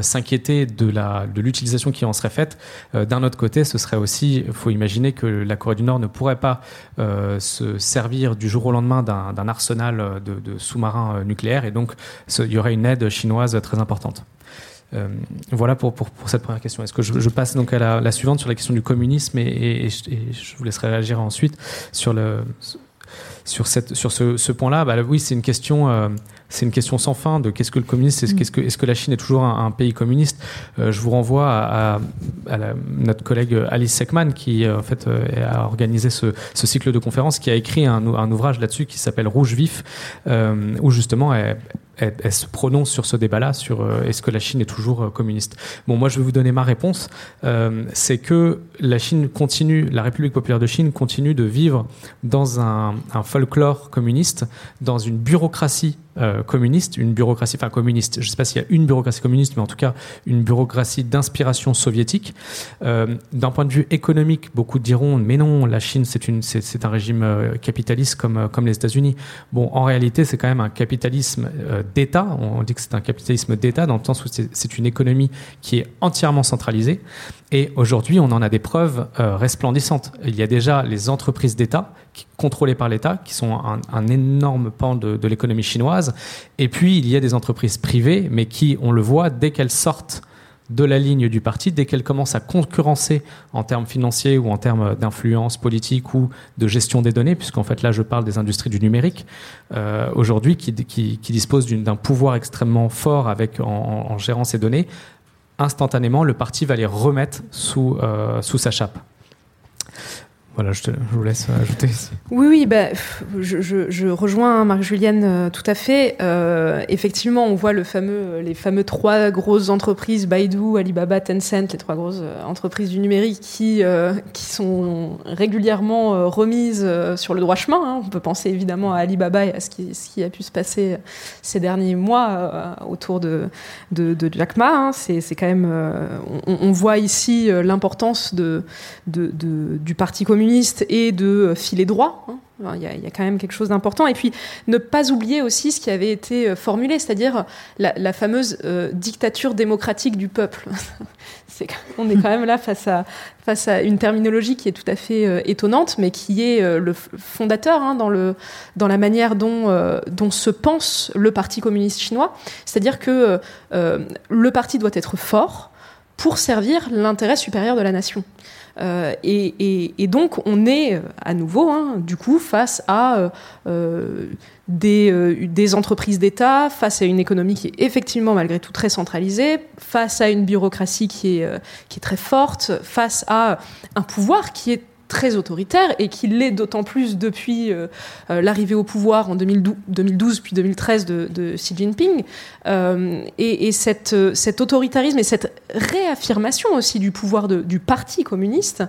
s'inquiéter de l'utilisation qui en serait faite. Euh, d'un autre côté, ce serait aussi, il faut imaginer que la Corée du Nord ne pourrait pas euh, se servir du jour au lendemain d'un arsenal de, sous-marins nucléaires et donc il y aurait une aide chinoise très importante. voilà pour, pour, cette première question. Est-ce que je, passe donc à la, suivante sur la question du communisme et, je vous laisserai réagir ensuite sur, le, sur, cette, sur ce, ce point-là bah, Oui, c'est une question c'est une question sans fin de qu'est-ce que le communisme, est-ce, mm. que, est-ce que la Chine est toujours un, pays communiste? Euh, Je vous renvoie à, notre collègue Alice Seckman qui euh, en fait euh, a organisé ce, cycle de conférences, qui a écrit un, ouvrage là-dessus qui s'appelle Rouge vif, où justement elle, elle, se prononce sur ce débat-là, sur est-ce que la Chine est toujours communiste? Bon, moi je vais vous donner ma réponse, c'est que la Chine continue, la République populaire de Chine continue de vivre dans un folklore communiste, dans une bureaucratie euh, communiste, une bureaucratie, enfin communiste, je ne sais pas s'il y a une bureaucratie communiste, mais en tout cas une bureaucratie d'inspiration soviétique. Euh, d'un point de vue économique, beaucoup diront, mais non, la Chine, c'est, un régime euh, capitaliste comme, comme les États-Unis. Bon, en réalité, c'est quand même un capitalisme d'État. On dit que c'est un capitalisme d'État dans le sens où c'est, une économie qui est entièrement centralisée. Et aujourd'hui, on en a des preuves resplendissantes. Il y a déjà les entreprises d'État contrôlées par l'État, qui sont un, énorme pan de, l'économie chinoise. Et puis, il y a des entreprises privées, mais qui, on le voit, dès qu'elles sortent de la ligne du parti, dès qu'elles commencent à concurrencer en termes financiers ou en termes d'influence politique ou de gestion des données, puisqu'en fait là je parle des industries du numérique, euh, aujourd'hui qui, disposent d'un pouvoir extrêmement fort en, gérant ces données, instantanément le parti va les remettre sous, euh, sa chape. Voilà, je, vous laisse ajouter. Oui, oui, bah, je, rejoins Marc-Julienne euh, tout à fait. Euh, effectivement, on voit les fameux trois grosses entreprises, Baidu, Alibaba, Tencent, les trois grosses euh, entreprises du numérique qui, qui sont régulièrement remises sur le droit chemin. Hein. On peut penser évidemment à Alibaba et à ce qui, a pu se passer ces derniers mois autour de, de, Jack Ma. Hein. C'est quand même, on, voit ici l'importance du Parti et de euh, filer droit. Hein. Il, y a, quand même quelque chose d'important. Et puis, ne pas oublier aussi ce qui avait été euh, formulé, c'est-à-dire la, fameuse euh, dictature démocratique du peuple. on est quand même là face à, une terminologie qui est tout à fait étonnante, mais qui est le fondateur hein, dans, la manière dont se pense le Parti communiste chinois. C'est-à-dire que le parti doit être fort pour servir l'intérêt supérieur de la nation. Euh, et, donc, on est euh, à nouveau, hein, du coup, face à euh, des, entreprises d'État, face à une économie qui est effectivement, malgré tout, très centralisée, face à une bureaucratie qui est, qui est très forte, face à un pouvoir qui est très autoritaire et qui l'est d'autant plus depuis euh, euh, l'arrivée au pouvoir en 2012, puis 2013 de, Xi Jinping. Euh, et, cette, cet autoritarisme et cette réaffirmation aussi du pouvoir du Parti communiste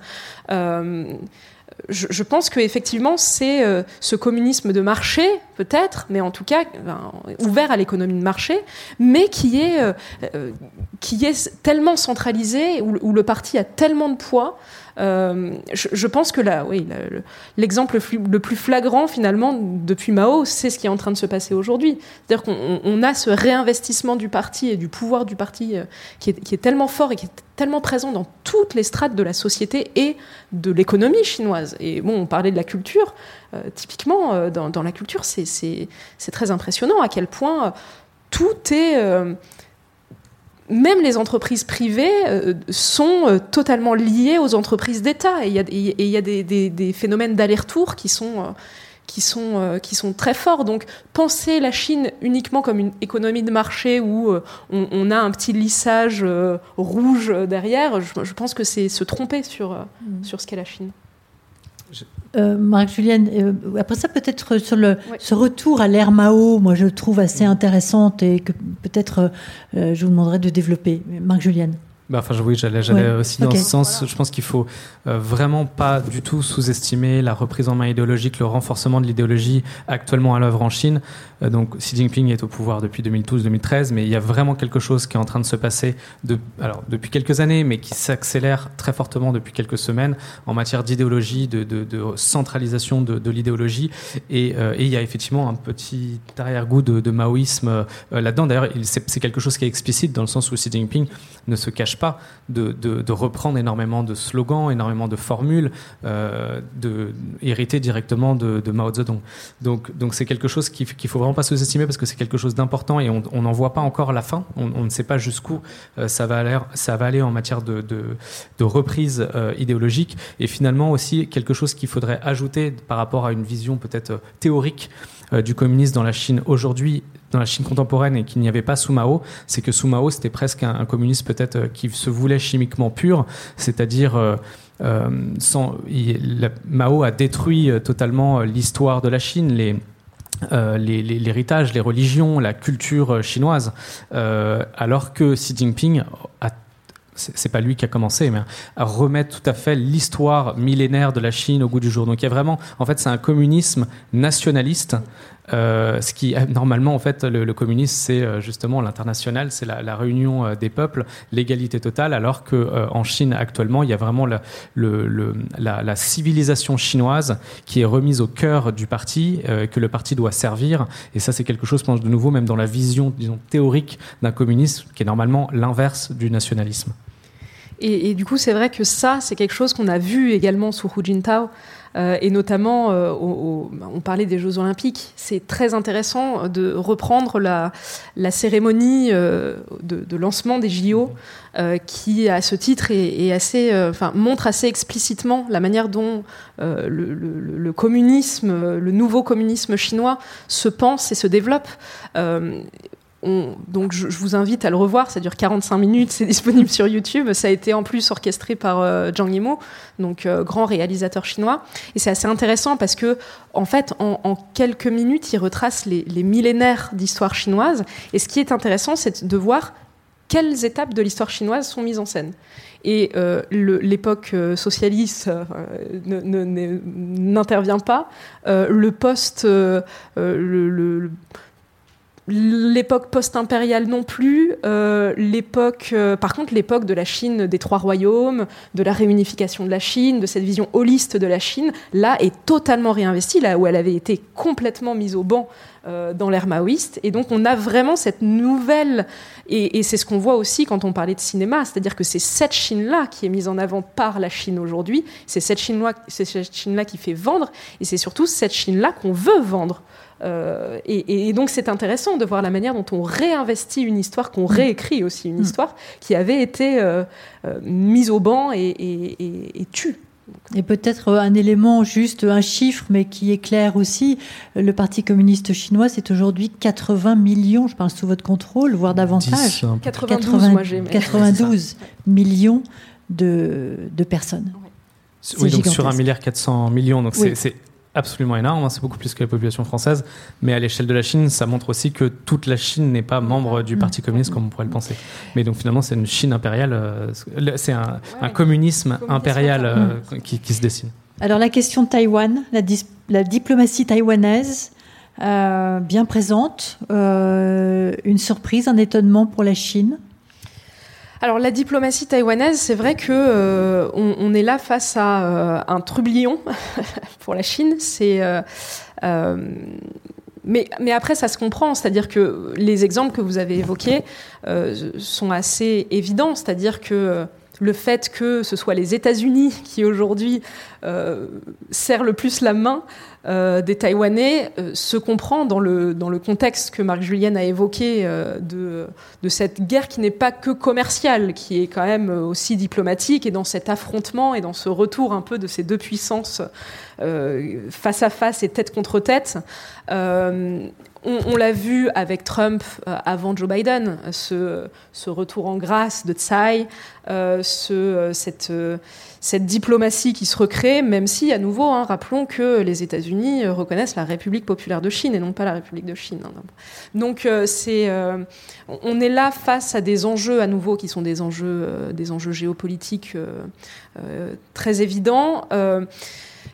je, pense qu'effectivement, c'est euh, ce communisme de marché, peut-être, mais en tout cas ouvert à l'économie de marché, mais qui est, qui est tellement centralisé, où, le parti a tellement de poids. Je, pense que là, oui, l'exemple le, plus flagrant finalement depuis Mao, c'est ce qui est en train de se passer aujourd'hui. C'est-à-dire qu'on a ce réinvestissement du parti et du pouvoir du parti qui est, qui est tellement fort et qui est tellement présent dans toutes les strates de la société et de l'économie chinoise. Et bon, on parlait de la culture. Euh, typiquement, euh, dans, la culture, c'est très impressionnant à quel point euh, tout est... même les entreprises privées sont totalement liées aux entreprises d'État. Et il y a, des, des phénomènes d'aller-retour qui sont qui sont, euh, qui sont très forts. Donc penser la Chine uniquement comme une économie de marché où euh, on, a un petit lissage euh, rouge derrière, je, pense que c'est se tromper sur, mm. sur ce qu'est la Chine. Marc-Julienne, après ça, peut-être sur le, ce retour à l'ère Mao, moi je trouve assez intéressante et que peut-être je vous demanderai de développer. Marc-Julienne. Bah, enfin, oui, j'allais aussi dans ce sens. Je pense qu'il faut euh, vraiment pas du tout sous-estimer la reprise en main idéologique, le renforcement de l'idéologie actuellement à l'œuvre en Chine. Euh, donc, Xi Jinping est au pouvoir depuis 2012-2013, mais il y a vraiment quelque chose qui est en train de se passer de, alors, depuis quelques années, mais qui s'accélère très fortement depuis quelques semaines en matière d'idéologie, de, de, de, centralisation de, l'idéologie. Et, euh, et, il y a effectivement un petit arrière-goût de, maoïsme là-dedans. D'ailleurs, c'est quelque chose qui est explicite dans le sens où Xi Jinping ne se cache pas de, reprendre énormément de slogans, énormément de formules, euh, de, directement de, Mao Zedong. Donc, c'est quelque chose qu'il ne faut vraiment pas sous-estimer parce que c'est quelque chose d'important et on n'en voit pas encore la fin. On, ne sait pas jusqu'où euh, ça, va aller, en matière de, reprise euh, idéologique. Et finalement aussi quelque chose qu'il faudrait ajouter par rapport à une vision peut-être théorique euh, du communisme dans la Chine aujourd'hui, dans la Chine contemporaine, et qu'il n'y avait pas sous Mao, c'est que sous Mao, c'était presque un, communisme peut-être euh, qui se voulait chimiquement pur, c'est-à-dire euh, sans, Mao a détruit totalement l'histoire de la Chine, les l'héritage, les, religions, la culture chinoise, alors que Xi Jinping a c'est pas lui qui a commencé, mais à remettre tout à fait l'histoire millénaire de la Chine au goût du jour. Donc il y a vraiment, en fait, c'est un communisme nationaliste. Euh, ce qui normalement en fait le, communisme c'est euh, justement l'international, c'est la, réunion euh, des peuples, l'égalité totale, alors que en Chine actuellement il y a vraiment le, la, civilisation chinoise qui est remise au cœur du parti, que le parti doit servir, et ça c'est quelque chose, je pense de nouveau même dans la vision disons théorique d'un communisme qui est normalement l'inverse du nationalisme. Et, du coup, c'est vrai que ça, c'est quelque chose qu'on a vu également sous Hu Jintao. Euh, et notamment, euh, on parlait des Jeux Olympiques. C'est très intéressant de reprendre la, cérémonie euh, de, lancement des JO, qui, à ce titre, est, assez, enfin, montre assez explicitement la manière dont le, le, communisme, le nouveau communisme chinois, se pense et se développe donc je, vous invite à le revoir, ça dure 45 minutes, c'est disponible sur YouTube. Ça a été en plus orchestré par euh, Zhang Yimou, donc euh, grand réalisateur chinois. Et c'est assez intéressant parce que, en fait, en, quelques minutes, il retrace les, millénaires d'histoire chinoise. Et ce qui est intéressant, c'est de voir quelles étapes de l'histoire chinoise sont mises en scène. Et euh, l'époque socialiste n'intervient pas. le poste, le l'époque post-impériale non plus, euh, l'époque, euh, par contre l'époque de la Chine des trois royaumes, de la réunification de la Chine, de cette vision holiste de la Chine, là est totalement réinvestie, là où elle avait été complètement mise au banc euh, dans l'ère maoïste. Et donc on a vraiment cette nouvelle, et, c'est ce qu'on voit aussi quand on parlait de cinéma, c'est-à-dire que c'est cette Chine-là qui est mise en avant par la Chine aujourd'hui, c'est cette Chine-là Chine qui fait vendre, et c'est surtout cette Chine-là qu'on veut vendre. Euh, et, donc c'est intéressant de voir la manière dont on réinvestit une histoire, qu'on réécrit aussi une mm. histoire qui avait été euh, euh, mise au banc et, et tue. Et peut-être un élément, juste un chiffre, mais qui est clair aussi. Le Parti communiste chinois, c'est aujourd'hui 80 millions, je pense sous votre contrôle, voire davantage. 92, moi 92 millions de, de personnes. Oui, donc sur un milliard 400 millions, donc c'est absolument énorme, hein, c'est beaucoup plus que la population française, mais à l'échelle de la Chine, ça montre aussi que toute la Chine n'est pas membre du Parti communiste comme on pourrait le penser. Mais donc finalement, c'est une Chine impériale, euh, c'est un, communisme impérial euh, qui, se dessine. Alors la question de Taïwan, la, diplomatie taïwanaise, euh, bien présente, une surprise, un étonnement pour la Chine alors la diplomatie taïwanaise, c'est vrai que euh, on, est là face à euh, un trublion pour la Chine. Euh, mais, mais, après, ça se comprend, c'est-à-dire que les exemples que vous avez évoqués sont assez évidents, c'est-à-dire que le fait que ce soit les États-Unis qui aujourd'hui serrent le plus la main euh, des Taïwanais euh, se comprend dans le, dans le contexte que Marc Julien a évoqué de, de, cette guerre qui n'est pas que commerciale, qui est quand même aussi diplomatique, et dans cet affrontement et dans ce retour un peu de ces deux puissances face à face et tête contre tête. On, l'a vu avec Trump avant Joe Biden, ce, ce, retour en grâce de Tsai, ce, cette cette diplomatie qui se recrée, même si, à nouveau, hein, rappelons que les États-Unis euh, reconnaissent la République populaire de Chine et non pas la République de Chine. Hein. Donc, euh, c'est, euh, on est là face à des enjeux, à nouveau, qui sont des enjeux, géopolitiques très évidents.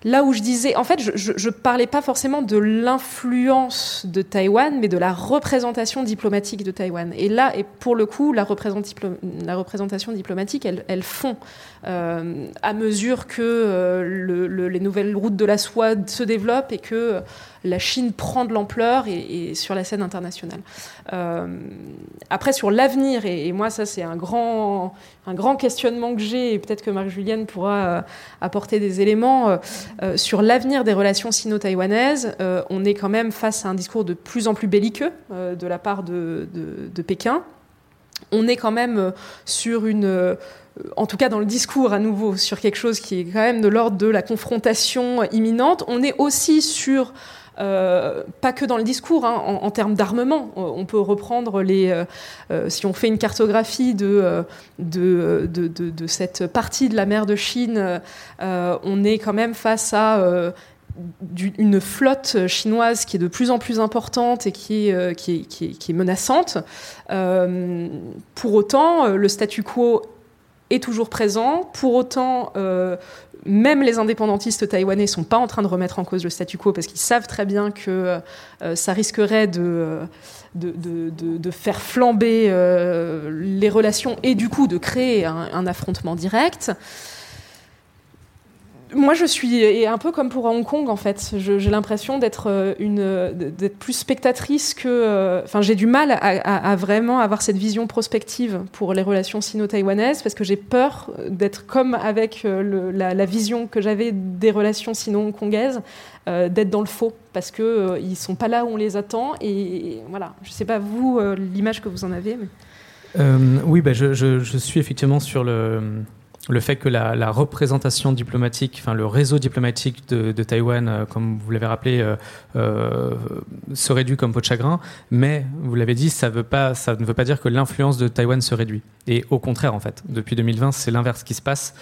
Là où je disais, en fait, je ne parlais pas forcément de l'influence de Taïwan, mais de la représentation diplomatique de Taïwan. Et là, et pour le coup, la représentation diplomatique, elle, elle fond euh, à mesure que euh, les nouvelles routes de la soie se développent et que la Chine prend de l'ampleur et, sur la scène internationale. Euh, après, sur l'avenir, et, moi, ça, c'est un grand, un grand questionnement que j'ai, et peut-être que Marc-Julienne pourra apporter des éléments. Sur l'avenir des relations sino-taïwanaises, on est quand même face à un discours de plus en plus belliqueux de la part de Pékin. On est quand même sur une en tout cas dans le discours à nouveau, sur quelque chose qui est quand même de l'ordre de la confrontation imminente. On est aussi sur euh, pas que dans le discours, hein, en, termes d'armement. Euh, on peut reprendre les. Euh, si on fait une cartographie de, cette partie de la mer de Chine, on est quand même face à. Une flotte chinoise qui est de plus en plus importante et qui est, est, qui est, qui est menaçante. pour autant, le statu quo est toujours présent. Pour autant, même les indépendantistes taïwanais sont pas en train de remettre en cause le statu quo parce qu'ils savent très bien que euh, ça risquerait de, de, faire flamber euh, les relations et du coup de créer un affrontement direct moi, je suis un peu comme pour Hong Kong, en fait. J'ai l'impression d'être euh, d'être plus spectatrice que. Euh, enfin, j'ai du mal à, vraiment avoir cette vision prospective pour les relations sino-taïwanaises parce que j'ai peur d'être comme avec euh, la, vision que j'avais des relations sino-hongkongaises, d'être dans le faux parce que ils sont pas là où on les attend. Et, voilà. Je sais pas vous l'image que vous en avez. oui, bah, je, je, suis effectivement sur le le fait que la, représentation diplomatique, enfin le réseau diplomatique de, Taïwan, euh, comme vous l'avez rappelé, euh, euh, se réduit comme peau de chagrin, mais vous l'avez dit, ça, ne veut pas dire que l'influence de Taïwan se réduit. Et au contraire, en fait, depuis 2020, c'est l'inverse qui se passe,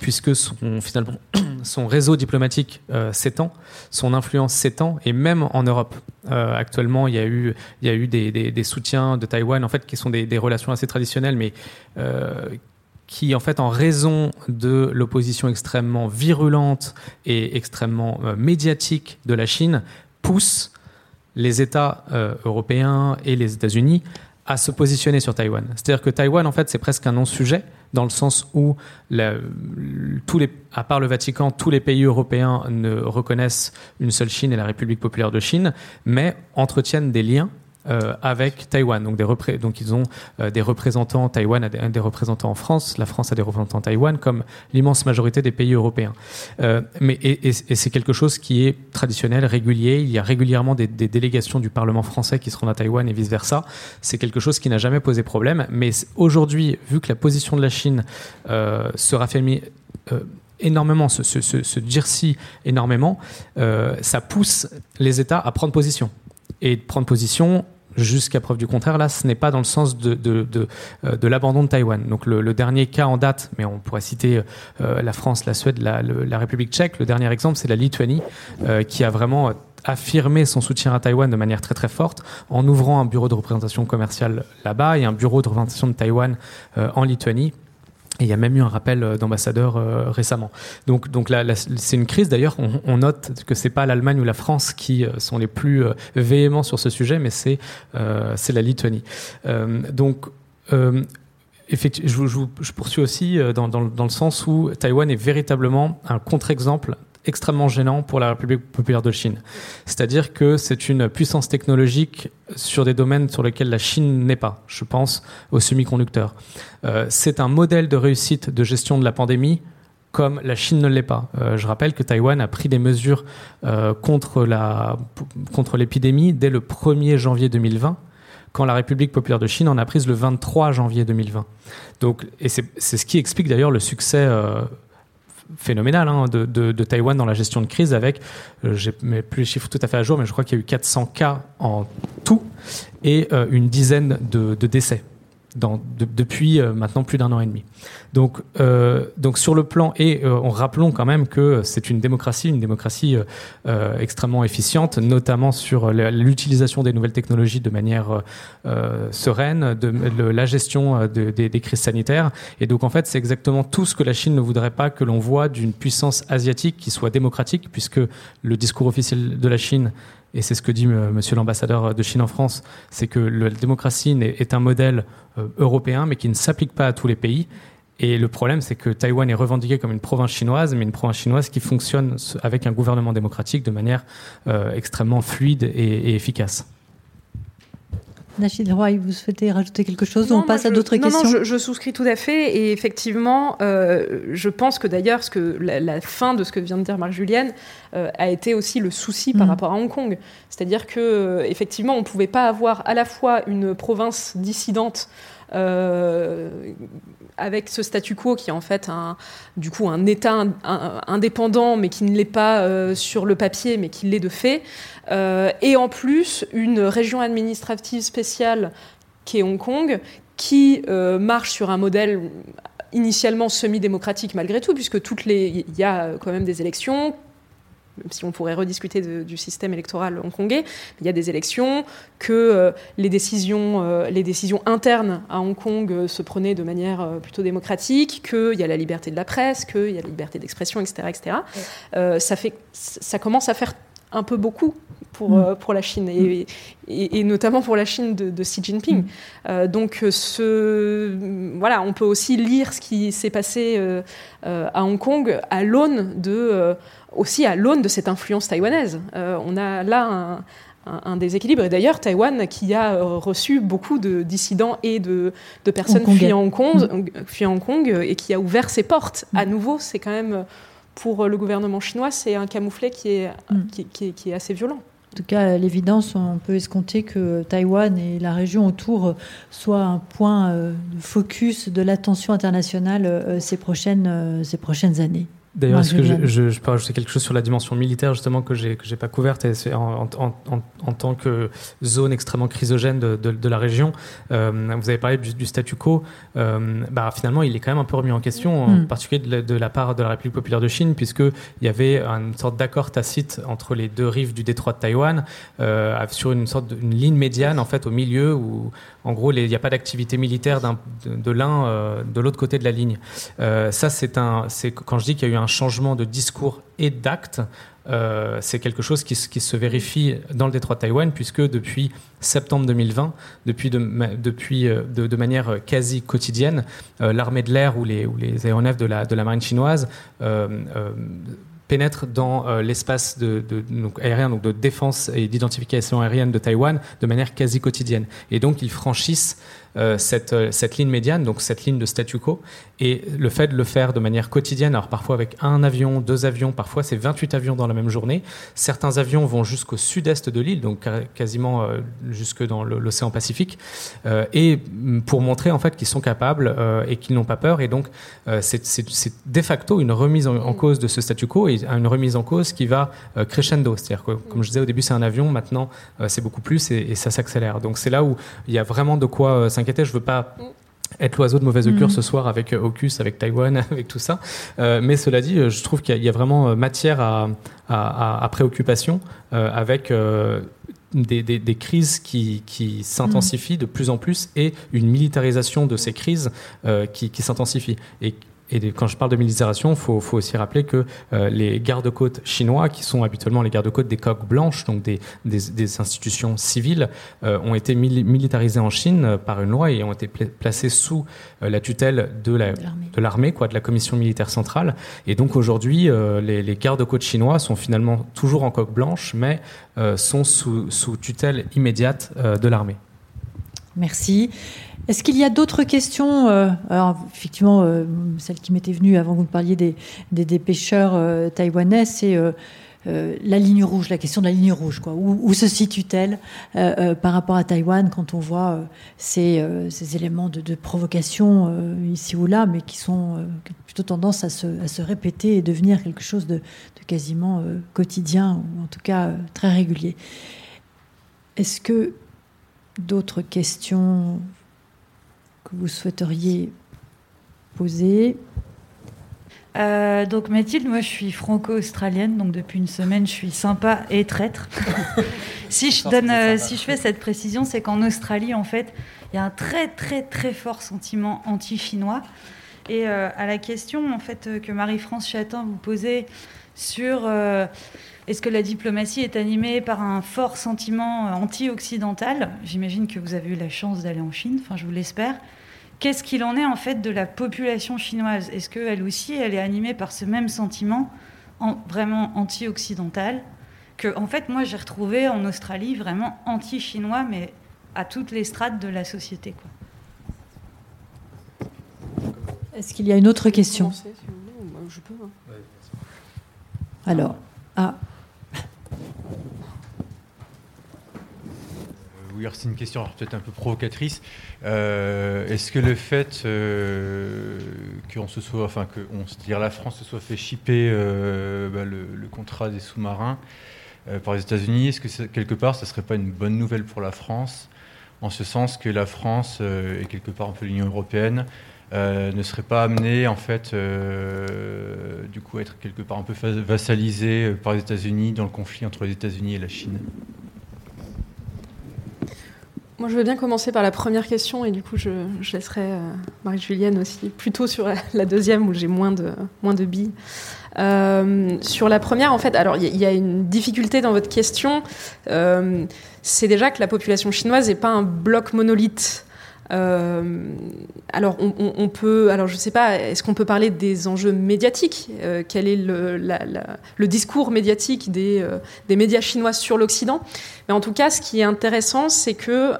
puisque son, finalement, son réseau diplomatique s'étend, son influence s'étend, et même en Europe. actuellement, il y a eu, il y a eu des, soutiens de Taïwan, en fait, qui sont des, des relations assez traditionnelles, mais qui, en fait, en raison de l'opposition extrêmement virulente et extrêmement euh, médiatique de la Chine, pousse les États euh, européens et les États-Unis à se positionner sur Taïwan. C'est-à-dire que Taïwan, en fait, c'est presque un non-sujet, dans le sens où, à part le Vatican, tous les pays européens ne reconnaissent une seule Chine et la République populaire de Chine, mais entretiennent des liens euh, avec Taïwan. Donc, ils ont euh, des représentants, Taïwan a des, représentants en France, la France a des représentants en Taïwan, comme l'immense majorité des pays européens. Euh, mais, et, c'est quelque chose qui est traditionnel, régulier. Il y a régulièrement des, délégations du Parlement français qui seront à Taïwan et vice-versa. C'est quelque chose qui n'a jamais posé problème. Mais aujourd'hui, vu que la position de la Chine se raffermit énormément, se, se, se, énormément, ça pousse les États à prendre position et de prendre position jusqu'à preuve du contraire, là, ce n'est pas dans le sens de, euh, l'abandon de Taïwan. Donc le, dernier cas en date, mais on pourrait citer euh, la France, la Suède, la, la, République tchèque, le dernier exemple, c'est la Lituanie, euh, qui a vraiment affirmé son soutien à Taïwan de manière très très forte en ouvrant un bureau de représentation commerciale là-bas et un bureau de représentation de Taïwan en Lituanie il y a même eu un rappel euh, d'ambassadeur euh, récemment. Donc, donc c'est une crise. D'ailleurs, on, note que c'est pas l'Allemagne ou la France qui euh, sont les plus véhéments sur ce sujet, mais c'est c'est la Lituanie. donc effectivement, je, je, poursuis aussi dans, dans, dans, le sens où Taïwan est véritablement un contre-exemple extrêmement gênant pour la République populaire de Chine. C'est-à-dire que c'est une puissance technologique sur des domaines sur lesquels la Chine n'est pas. Je pense aux semi-conducteurs. Euh, c'est un modèle de réussite de gestion de la pandémie comme la Chine ne l'est pas. Euh, je rappelle que Taïwan a pris des mesures euh, contre l'épidémie dès le 1er janvier 2020 quand la République populaire de Chine en a prise le 23 janvier 2020. Donc, et c'est ce qui explique d'ailleurs le succès phénoménal hein, de, Taïwan dans la gestion de crise avec, euh, j'ai plus les chiffres tout à fait à jour, mais je crois qu'il y a eu 400 cas en tout et euh, une dizaine de décès depuis euh, maintenant plus d'un an et demi. Donc, euh, donc sur le plan, et euh, on rappelons quand même que c'est une démocratie, une démocratie extrêmement efficiente, notamment sur l'utilisation des nouvelles technologies de manière sereine, de, la gestion des crises sanitaires. Et donc en fait, c'est exactement tout ce que la Chine ne voudrait pas que l'on voit d'une puissance asiatique qui soit démocratique, puisque le discours officiel de la Chine et c'est ce que dit monsieur l'ambassadeur de Chine en France, c'est que la démocratie est un modèle européen, mais qui ne s'applique pas à tous les pays. Et le problème, c'est que Taïwan est revendiqué comme une province chinoise, mais une province chinoise qui fonctionne avec un gouvernement démocratique de manière euh, extrêmement fluide et, efficace. Nachid Roy, vous souhaitez rajouter quelque chose On passe à d'autres questions. Non, je, je, souscris tout à fait. Et effectivement, euh, je pense que d'ailleurs, que la, fin de ce que vient de dire Marc Julienne euh, a été aussi le souci par mm. rapport à Hong Kong. C'est-à-dire que effectivement, on ne pouvait pas avoir à la fois une province dissidente euh, avec ce statu quo qui est en fait un, du coup un État indépendant, mais qui ne l'est pas euh, sur le papier, mais qui l'est de fait, euh, et en plus une région administrative spéciale qui est Hong Kong, qui marche sur un modèle initialement semi-démocratique malgré tout, puisque il y a quand même des élections même si on pourrait rediscuter du système électoral hongkongais, il y a des élections, que euh, les, décisions, euh, les décisions internes à Hong Kong euh, se prenaient de manière plutôt démocratique, qu'il y a la liberté de la presse, qu'il y a la liberté d'expression, etc. etc. ça, fait, ça commence à faire un peu beaucoup pour, mm. pour la Chine, et, et, notamment pour la Chine de, Xi Jinping. Mm. donc, ce, voilà, on peut aussi lire ce qui s'est passé à Hong Kong à l'aune de aussi à l'aune de cette influence taïwanaise. Euh, on a là un, déséquilibre. Et d'ailleurs, Taïwan, qui a euh, reçu beaucoup de dissidents et de, personnes fuyant Hong, Kong, mm. Hong Kong et qui a ouvert ses portes à mm. nouveau, c'est quand même, pour le gouvernement chinois, c'est un camouflet qui est, mm. qui, est assez violent. En tout cas, à l'évidence, on peut escompter que Taïwan et la région autour soient un point euh, de focus de l'attention internationale ces, prochaines, ces prochaines années. D'ailleurs, est-ce que je, je, je, peux rajouter quelque chose sur la dimension militaire justement que j'ai que j'ai pas couverte et en, en, en, en, tant que zone extrêmement chrysogène de, de, de la région. Euh, vous avez parlé du, du statu quo. Euh, bah, finalement, il est quand même un peu remis en question, en mm. particulier de la, part de la République populaire de Chine, puisque il y avait une sorte d'accord tacite entre les deux rives du détroit de Taïwan euh, sur une sorte de, une ligne médiane en fait au milieu où en gros il n'y a pas d'activité militaire de, de l'un de l'autre côté de la ligne. Ça c'est un c'est quand je dis qu'il y a eu un changement de discours et d'actes, euh, c'est quelque chose qui, se vérifie dans le détroit de Taïwan, puisque depuis septembre 2020, depuis de, depuis euh, de, manière quasi quotidienne, euh, l'armée de l'air ou les, aéronefs de la, marine chinoise pénètrent dans l'espace aérien, donc de défense et d'identification aérienne de Taïwan de manière quasi quotidienne. Et donc ils franchissent euh, cette, euh, cette ligne médiane, donc cette ligne de statu quo. Et le fait de le faire de manière quotidienne, alors parfois avec un avion, deux avions, parfois c'est 28 avions dans la même journée. Certains avions vont jusqu'au sud-est de l'île, donc quasiment euh, jusque dans l'océan Pacifique, et pour montrer en fait qu'ils sont capables et qu'ils n'ont pas peur. Et donc c'est de facto une remise en, cause de ce statu quo et une remise en cause qui va crescendo. C'est-à-dire que, comme je disais au début, c'est un avion, maintenant c'est beaucoup plus et, ça s'accélère. Donc c'est là où il y a vraiment de quoi s'inquiéter. Je veux pas être l'oiseau de mauvaise augure mm. ce soir avec AUKUS, euh, avec Taïwan, avec tout ça. Euh, mais cela dit, je trouve qu'il y, a vraiment matière à, préoccupation avec des, crises qui, s'intensifient de plus en plus et une militarisation de ces crises qui, qui s'intensifie. Et et quand je parle de militarisation, il faut, aussi rappeler que euh, les gardes-côtes chinois, qui sont habituellement les gardes-côtes des coques blanches, donc des, des, institutions civiles, euh, ont été militarisés en Chine euh, par une loi et ont été placés sous la tutelle de l'armée, quoi, de la commission militaire centrale. Et donc aujourd'hui, les, les gardes-côtes chinois sont finalement toujours en coque blanche, mais sont sous, sous tutelle immédiate de l'armée. Merci. Est-ce qu'il y a d'autres questions euh, Alors, effectivement, euh, celle qui m'était venue avant que vous parliez des, pêcheurs euh, taïwanais, c'est la ligne rouge, la question de la ligne rouge, quoi. Où, se situe-t-elle par rapport à Taïwan quand on voit ces, éléments de, provocation ici ou là, mais qui sont plutôt tendance à se, à se, répéter et devenir quelque chose de, de quasiment quotidien, ou en tout cas très régulier. Est-ce que d'autres questions que vous souhaiteriez poser euh, donc Mathilde, moi je suis franco-australienne, donc depuis une semaine je suis sympa et traître. si, je donne, euh, si je fais cette précision, c'est qu'en Australie en fait, il y a un très très très fort sentiment anti-chinois. Et euh, à la question en fait que Marie-France Chatin vous posait sur est-ce que la diplomatie est animée par un fort sentiment anti-occidental? J'imagine que vous avez eu la chance d'aller en Chine, enfin je vous l'espère. Qu'est-ce qu'il en est en fait de la population chinoise? Est-ce qu'elle aussi, elle est animée par ce même sentiment vraiment anti-occidental? Que, en fait, moi, j'ai retrouvé en Australie vraiment anti-chinois, mais à toutes les strates de la société. Est-ce qu'il y a une autre question? Je peux. Hein. Alors, ah. C'est une question peut-être un peu provocatrice. Euh, est-ce que le fait euh, qu'on se soit, enfin que on, dire la France se soit fait chipper euh, bah, le, contrat des sous-marins par les États-Unis, est-ce que quelque part, ça serait pas une bonne nouvelle pour la France, en ce sens que la France et quelque part un peu l'Union européenne ne serait pas amenée en fait, du coup, à être quelque part un peu vassalisée par les États-Unis dans le conflit entre les États-Unis et la Chine? Moi, je veux bien commencer par la première question et du coup, je, laisserai euh, Marie-Julienne aussi plutôt sur la, deuxième où j'ai moins de, moins de billes. Euh, sur la première, en fait, alors il y, a une difficulté dans votre question. Euh, c'est déjà que la population chinoise n'est pas un bloc monolithe. Euh, alors, on, peut, alors je ne sais pas, est-ce qu'on peut parler des enjeux médiatiques? Euh, Quel est le, discours médiatique des, euh, des médias chinois sur l'Occident? Mais en tout cas, ce qui est intéressant, c'est que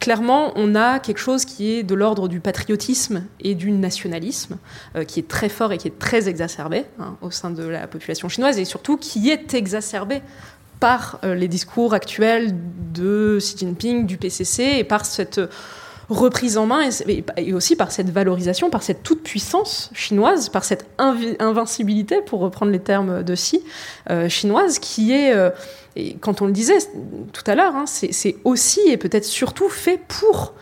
clairement, on a quelque chose qui est de l'ordre du patriotisme et du nationalisme, qui est très fort et qui est très exacerbé hein, au sein de la population chinoise, et surtout qui est exacerbé par les discours actuels de Xi Jinping, du PCC, et par cette reprise en main et, aussi par cette valorisation, par cette toute-puissance chinoise, par cette invincibilité, pour reprendre les termes de Si, euh, chinoise, qui est, euh, quand on le disait tout à l'heure, hein, c'est aussi et peut-être surtout fait pour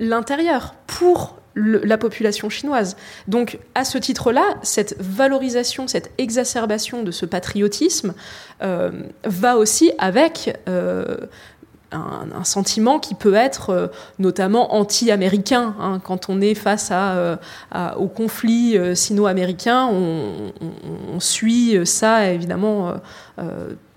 l'intérieur, pour la population chinoise. Donc, à ce titre-là, cette valorisation, cette exacerbation de ce patriotisme euh, va aussi avec un, sentiment qui peut être euh, notamment anti-américain. Hein. quand on est face euh, au conflit euh, sino-américain, on, suit ça évidemment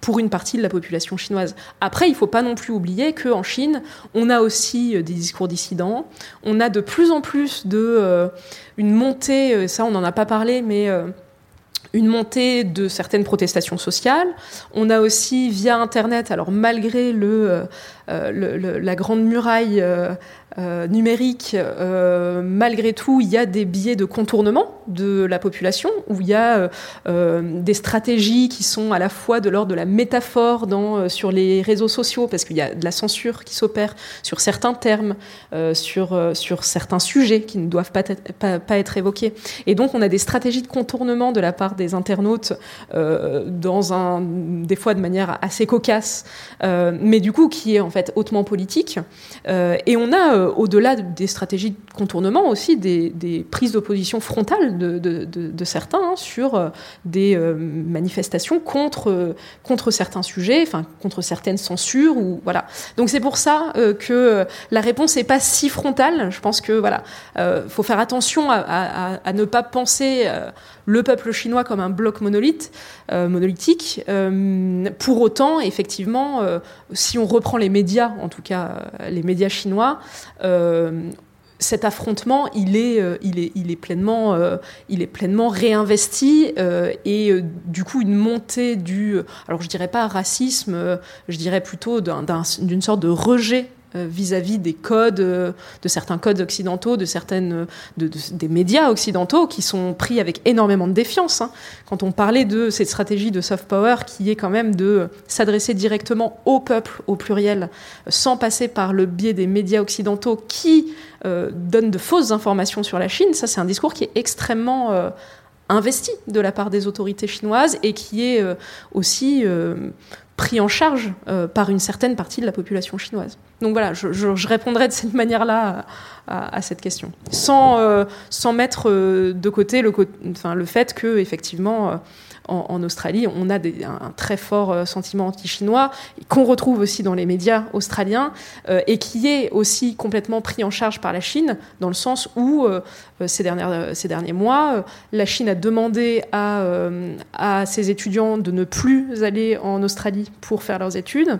pour une partie de la population chinoise. Après, il ne faut pas non plus oublier qu'en Chine, on a aussi des discours dissidents, on a de plus en plus de une montée, ça on n'en a pas parlé, mais une montée de certaines protestations sociales. On a aussi via Internet, alors malgré le, euh, la grande muraille euh, euh, numérique, euh, malgré tout, il y a des biais de contournement de la population, où il y a euh, des stratégies qui sont à la fois de l'ordre de la métaphore dans, sur les réseaux sociaux, parce qu'il y a de la censure qui s'opère sur certains termes, sur, sur certains sujets qui ne doivent pas être, pas, être évoqués. Et donc, on a des stratégies de contournement de la part des internautes, dans un, des fois de manière assez cocasse, mais du coup, qui est en fait hautement politique. et on a euh, au-delà des stratégies de contournement, aussi des, prises d'opposition frontales de, certains hein, sur euh, des euh, manifestations contre, contre certains sujets, enfin contre certaines censures. Ou, voilà. Donc c'est pour ça que la réponse n'est pas si frontale. Je pense que voilà, faut faire attention à, ne pas penser le peuple chinois comme un bloc monolithe, monolithique. pour autant, effectivement, si on reprend les médias, en tout cas les médias chinois, euh, cet affrontement, il est, euh, il est, il est, pleinement, euh, il est pleinement réinvesti et du coup une montée du, alors je dirais pas racisme, je dirais plutôt d'une sorte de rejet vis-à-vis des codes, de certains codes occidentaux, de certaines des médias occidentaux qui sont pris avec énormément de défiance. Hein. Quand on parlait de cette stratégie de soft power qui est quand même de s'adresser directement au peuple au pluriel, sans passer par le biais des médias occidentaux qui donnent de fausses informations sur la Chine, ça c'est un discours qui est extrêmement investi de la part des autorités chinoises et qui est euh, aussi euh, pris en charge euh, par une certaine partie de la population chinoise. Donc voilà, je, répondrai de cette manière-là à, cette question, sans, sans mettre de côté le, fait que effectivement en, Australie, on a un, très fort euh, sentiment anti-chinois qu'on retrouve aussi dans les médias australiens euh, et qui est aussi complètement pris en charge par la Chine dans le sens où euh, ces, derniers mois, la Chine a demandé à ses étudiants de ne plus aller en Australie pour faire leurs études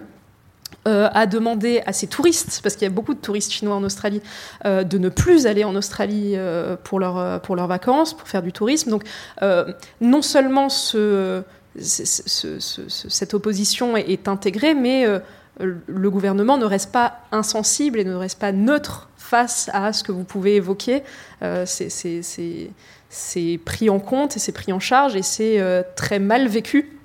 euh, a demandé à ses touristes, parce qu'il y a beaucoup de touristes chinois en Australie, euh, de ne plus aller en Australie euh, pour, leur, pour leurs vacances, pour faire du tourisme. Donc non seulement ce, cette opposition est, intégrée, mais le gouvernement ne reste pas insensible et ne reste pas neutre face à ce que vous pouvez évoquer. c'est pris en compte et c'est pris en charge et c'est très mal vécu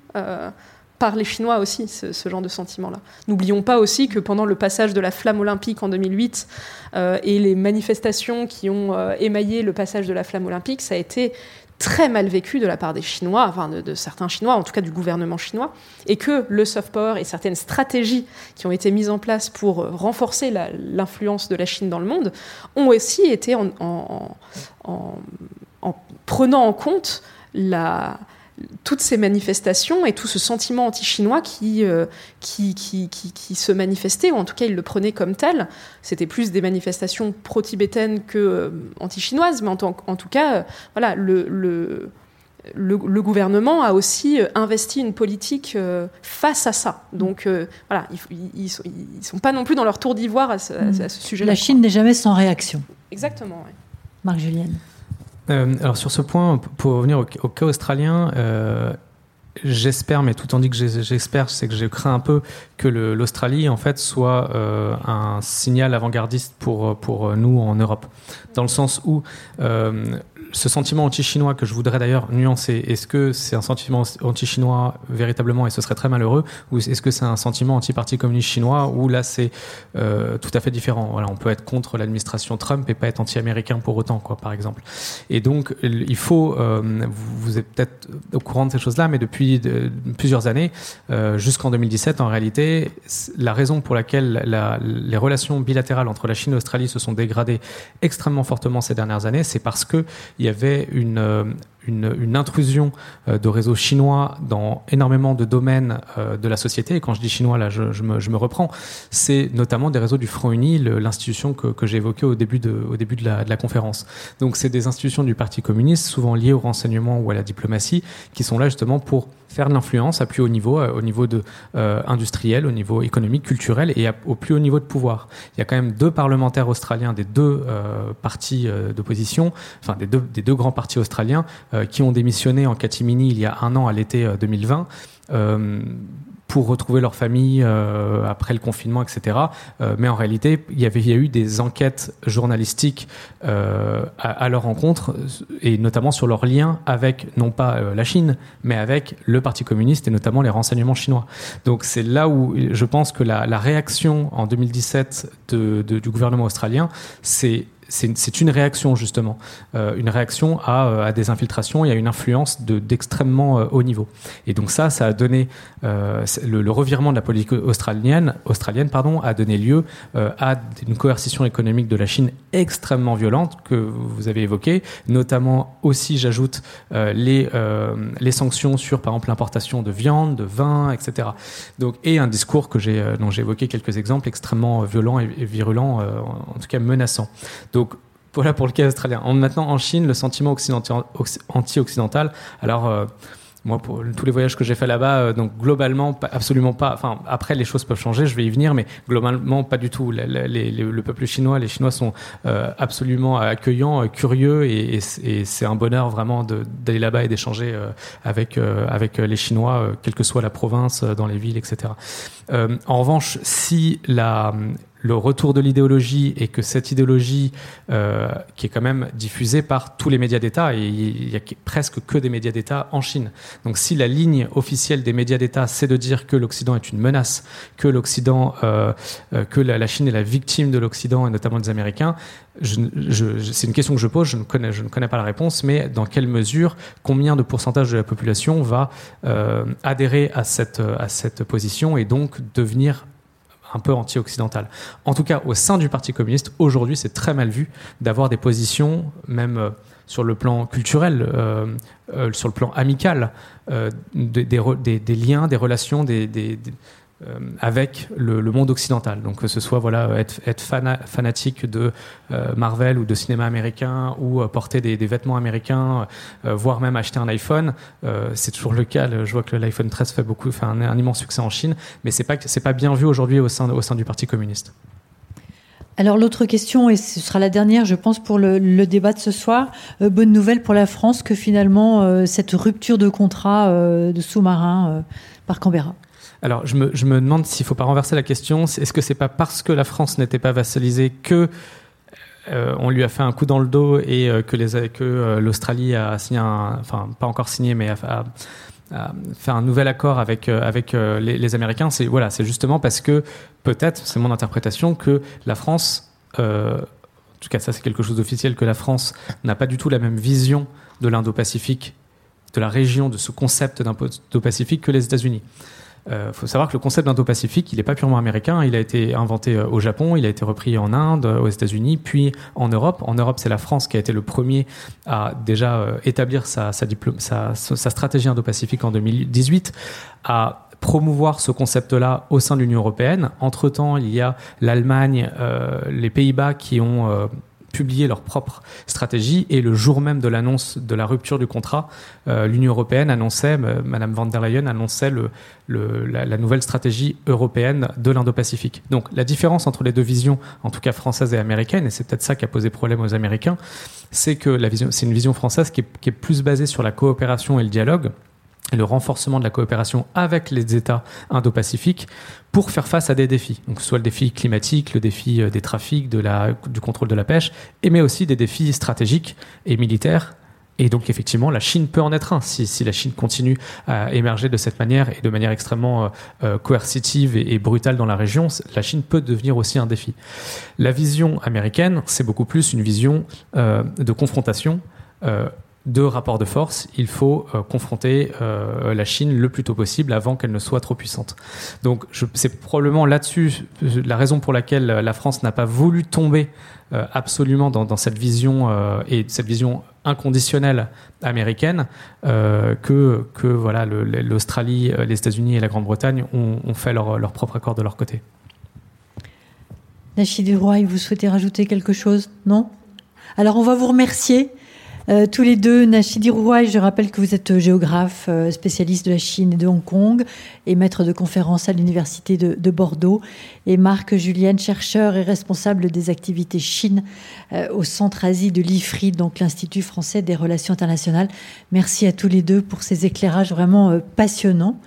par les Chinois aussi, ce, genre de sentiment-là. N'oublions pas aussi que pendant le passage de la flamme olympique en 2008 euh, et les manifestations qui ont euh, émaillé le passage de la flamme olympique, ça a été très mal vécu de la part des Chinois, enfin de, certains Chinois, en tout cas du gouvernement chinois, et que le soft power et certaines stratégies qui ont été mises en place pour renforcer l'influence de la Chine dans le monde ont aussi été en prenant en compte la, toutes ces manifestations et tout ce sentiment anti-chinois euh, qui, qui, qui, qui, se manifestait, ou en tout cas il le prenait comme tel. C'était plus des manifestations pro-tibétaines que euh, anti-chinoises, mais en, en, tout cas, euh, voilà, le, le, le, gouvernement a aussi investi une politique face à ça. Donc voilà, ils ne sont, sont, pas non plus dans leur tour d'ivoire à, ce, hmm. sujet-là. La Chine n'est jamais sans réaction. Exactement. Marc Julienne. Euh, alors sur ce point, pour revenir au, cas australien, euh, j'espère, mais tout en dit que j'espère, c'est que je crains un peu que l'Australie en fait soit euh, un signal avant-gardiste pour pour nous en Europe, dans le sens où ce sentiment anti-chinois que je voudrais d'ailleurs nuancer, est-ce que c'est un sentiment anti-chinois véritablement et ce serait très malheureux, ou est-ce que c'est un sentiment anti-parti communiste chinois où là c'est euh, tout à fait différent Voilà, on peut être contre l'administration Trump et pas être anti-américain pour autant, quoi, par exemple. Et donc il faut, euh, vous, êtes peut-être au courant de ces choses-là, mais depuis plusieurs années, euh, jusqu'en 2017, en réalité, la raison pour laquelle la, les relations bilatérales entre la Chine et l'Australie se sont dégradées extrêmement fortement ces dernières années, c'est parce que il y avait une, une, intrusion euh, de réseaux chinois dans énormément de domaines euh, de la société. Et quand je dis chinois, là, je, me, je me, reprends. C'est notamment des réseaux du Front Uni, l'institution que, que j'ai évoquée au début, de, au début de, la, de la conférence. Donc, c'est des institutions du Parti communiste, souvent liées au renseignement ou à la diplomatie, qui sont là justement pour faire de l'influence à plus haut niveau, euh, au niveau de, industriel, au niveau économique, culturel et au plus haut niveau de pouvoir. Il y a quand même deux parlementaires australiens des deux partis d'opposition, enfin des deux, des deux grands partis australiens, qui ont démissionné en catimini il y a un an à l'été 2020 euh, euh, pour retrouver leur famille après le confinement, etc. mais en réalité, il y a eu des enquêtes journalistiques à, leur rencontre et notamment sur leur lien avec non pas la Chine, mais avec le Parti communiste et notamment les renseignements chinois. Donc c'est là où je pense que la, réaction en 2017 de, de, du gouvernement australien, c'est c'est une réaction justement, euh, une réaction à, euh, à, des infiltrations et à une influence d'extrêmement euh, haut niveau. Et donc ça, ça a donné le, revirement de la politique australienne, australienne pardon, a donné lieu à une coercition économique de la Chine extrêmement violente que vous avez évoquée, notamment aussi, j'ajoute, les, sanctions sur par exemple l'importation de viande, de vin, etc. Donc et un discours que j'ai dont j'ai évoqué quelques exemples extrêmement violents et, et virulents, en tout cas menaçants. Donc voilà pour le cas australien. maintenant en Chine, le sentiment anti-occidental, alors euh, moi pour tous les voyages que j'ai fait là-bas, euh, donc globalement absolument pas. Enfin après les choses peuvent changer, je vais y venir, mais globalement pas du tout. le peuple chinois, les Chinois sont euh, absolument accueillants, curieux et, c'est un bonheur vraiment d'aller là-bas et d'échanger avec avec les Chinois, quelle que soit la province, dans les villes, etc. en revanche, si la le retour de l'idéologie et que cette idéologie, euh, qui est quand même diffusée par tous les médias d'État, et il y a presque que des médias d'État en Chine. Donc si la ligne officielle des médias d'État, c'est de dire que l'Occident est une menace, que l'Occident, euh, euh, que la, Chine est la victime de l'Occident et notamment des Américains, c'est une question que je pose, je ne, connais, je ne connais pas la réponse, mais dans quelle mesure, combien de pourcentage de la population va adhérer à cette, à cette position et donc devenir un peu anti-occidental. En tout cas, au sein du Parti communiste, aujourd'hui, c'est très mal vu d'avoir des positions, même euh, sur le plan culturel, euh, euh, sur le plan amical, des, liens, des relations, des, avec le, monde occidental. Donc que ce soit voilà être, fanatique de euh, Marvel ou de cinéma américain ou euh, porter des, vêtements américains, voire même acheter un iPhone, c'est toujours le cas. Je vois que l'iPhone 13 fait beaucoup, fait un, immense succès en Chine, mais c'est pas c'est pas bien vu aujourd'hui au sein au sein du Parti communiste. Alors l'autre question, et ce sera la dernière, je pense, pour le, débat de ce soir, bonne nouvelle pour la France que finalement cette rupture de contrat de sous-marin par Canberra. Alors, je me, demande s'il ne faut pas renverser la question. Est-ce que c'est pas parce que la France n'était pas vassalisée que euh, on lui a fait un coup dans le dos et euh, que, euh, l'Australie a signé un, enfin pas encore signé, mais a, fait un nouvel accord avec les, Américains. C'est voilà, c'est justement parce que peut-être, c'est mon interprétation, que la France, en tout cas ça c'est quelque chose d'officiel, que la France n'a pas du tout la même vision de l'Indo-Pacifique, de la région, de ce concept d'Indo-Pacifique que les États-Unis. Il euh, faut savoir que le concept d'Indo-Pacifique, il n'est pas purement américain. Il a été inventé euh, au Japon, il a été repris en Inde, aux États-Unis, puis en Europe. En Europe, c'est la France qui a été le premier à déjà euh, établir sa stratégie Indo-Pacifique en 2018, à promouvoir ce concept-là au sein de l'Union européenne. Entre-temps, il y a l'Allemagne, les Pays-Bas qui ont publier leur propre stratégie. Et le jour même de l'annonce de la rupture du contrat, euh, l'Union européenne annonçait, euh, Madame van der Leyen annonçait le, la, nouvelle stratégie européenne de l'Indo-Pacifique. Donc la différence entre les deux visions, en tout cas française et américaine, et c'est peut-être ça qui a posé problème aux Américains, c'est que la vision, c'est une vision française qui est, qui est plus basée sur la coopération et le dialogue le renforcement de la coopération avec les États indo-pacifiques pour faire face à des défis. Donc, soit le défi climatique, le défi euh, des trafics, de la, du contrôle de la pêche, et mais aussi des défis stratégiques et militaires. Et donc, effectivement, la Chine peut en être un. Si, si la Chine continue à émerger de cette manière et de manière extrêmement euh, euh, coercitive et, brutale dans la région, la Chine peut devenir aussi un défi. La vision américaine, c'est beaucoup plus une vision de confrontation de rapport de force, il faut euh, confronter euh, la Chine le plus tôt possible avant qu'elle ne soit trop puissante. Donc c'est probablement là-dessus la raison pour laquelle la France n'a pas voulu tomber euh, absolument dans, cette vision et cette vision inconditionnelle américaine que, que voilà l'Australie, les États-Unis et la Grande-Bretagne ont, fait leur, leur, propre accord de leur côté. Nachid Roy, vous souhaitez rajouter quelque chose? Non? Alors on va vous remercier. Euh, tous les deux, Nachidi Rouaille, je rappelle que vous êtes euh, géographe, euh, spécialiste de la Chine et de Hong Kong et maître de conférences à l'Université de, Bordeaux. Et Marc Julienne, chercheur et responsable des activités Chine au Centre Asie de l'IFRI, donc l'Institut français des relations internationales. Merci à tous les deux pour ces éclairages vraiment passionnants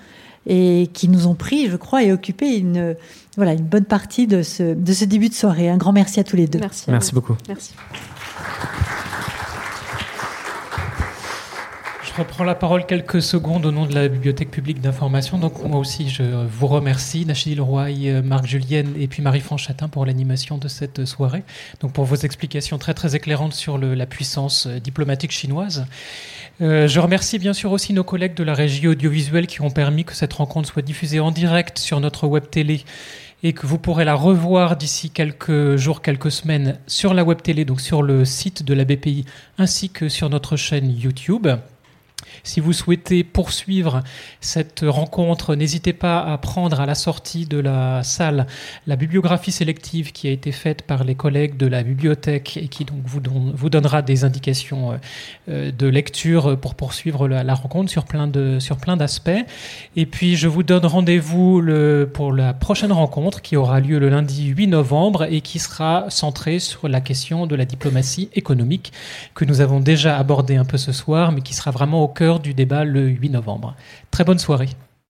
et qui nous ont pris, je crois, et occupé une, voilà, une bonne partie de ce, de ce début de soirée. Un grand merci à tous les deux. Merci, merci beaucoup. Merci. Je reprends la parole quelques secondes au nom de la Bibliothèque publique d'information. Donc moi aussi, je vous remercie, Nachidi Leroy, Marc Julienne et puis Marie-France Chatin pour l'animation de cette soirée. Donc pour vos explications très très éclairantes sur la puissance euh, diplomatique chinoise. Euh, je remercie bien sûr aussi nos collègues de la régie audiovisuelle qui ont permis que cette rencontre soit diffusée en direct sur notre web télé et que vous pourrez la revoir d'ici quelques jours, quelques semaines sur la web télé, donc sur le site de la BPI ainsi que sur notre chaîne YouTube. Si vous souhaitez poursuivre cette rencontre, n'hésitez pas à prendre à la sortie de la salle la bibliographie sélective qui a été faite par les collègues de la bibliothèque et qui donc vous, vous donnera des indications euh, euh, de lecture pour poursuivre la, rencontre sur plein de sur plein d'aspects. Et puis je vous donne rendez-vous pour la prochaine rencontre qui aura lieu le lundi 8 novembre et qui sera centrée sur la question de la diplomatie économique que nous avons déjà abordé un peu ce soir, mais qui sera vraiment au cœur du débat le 8 novembre. Très bonne soirée.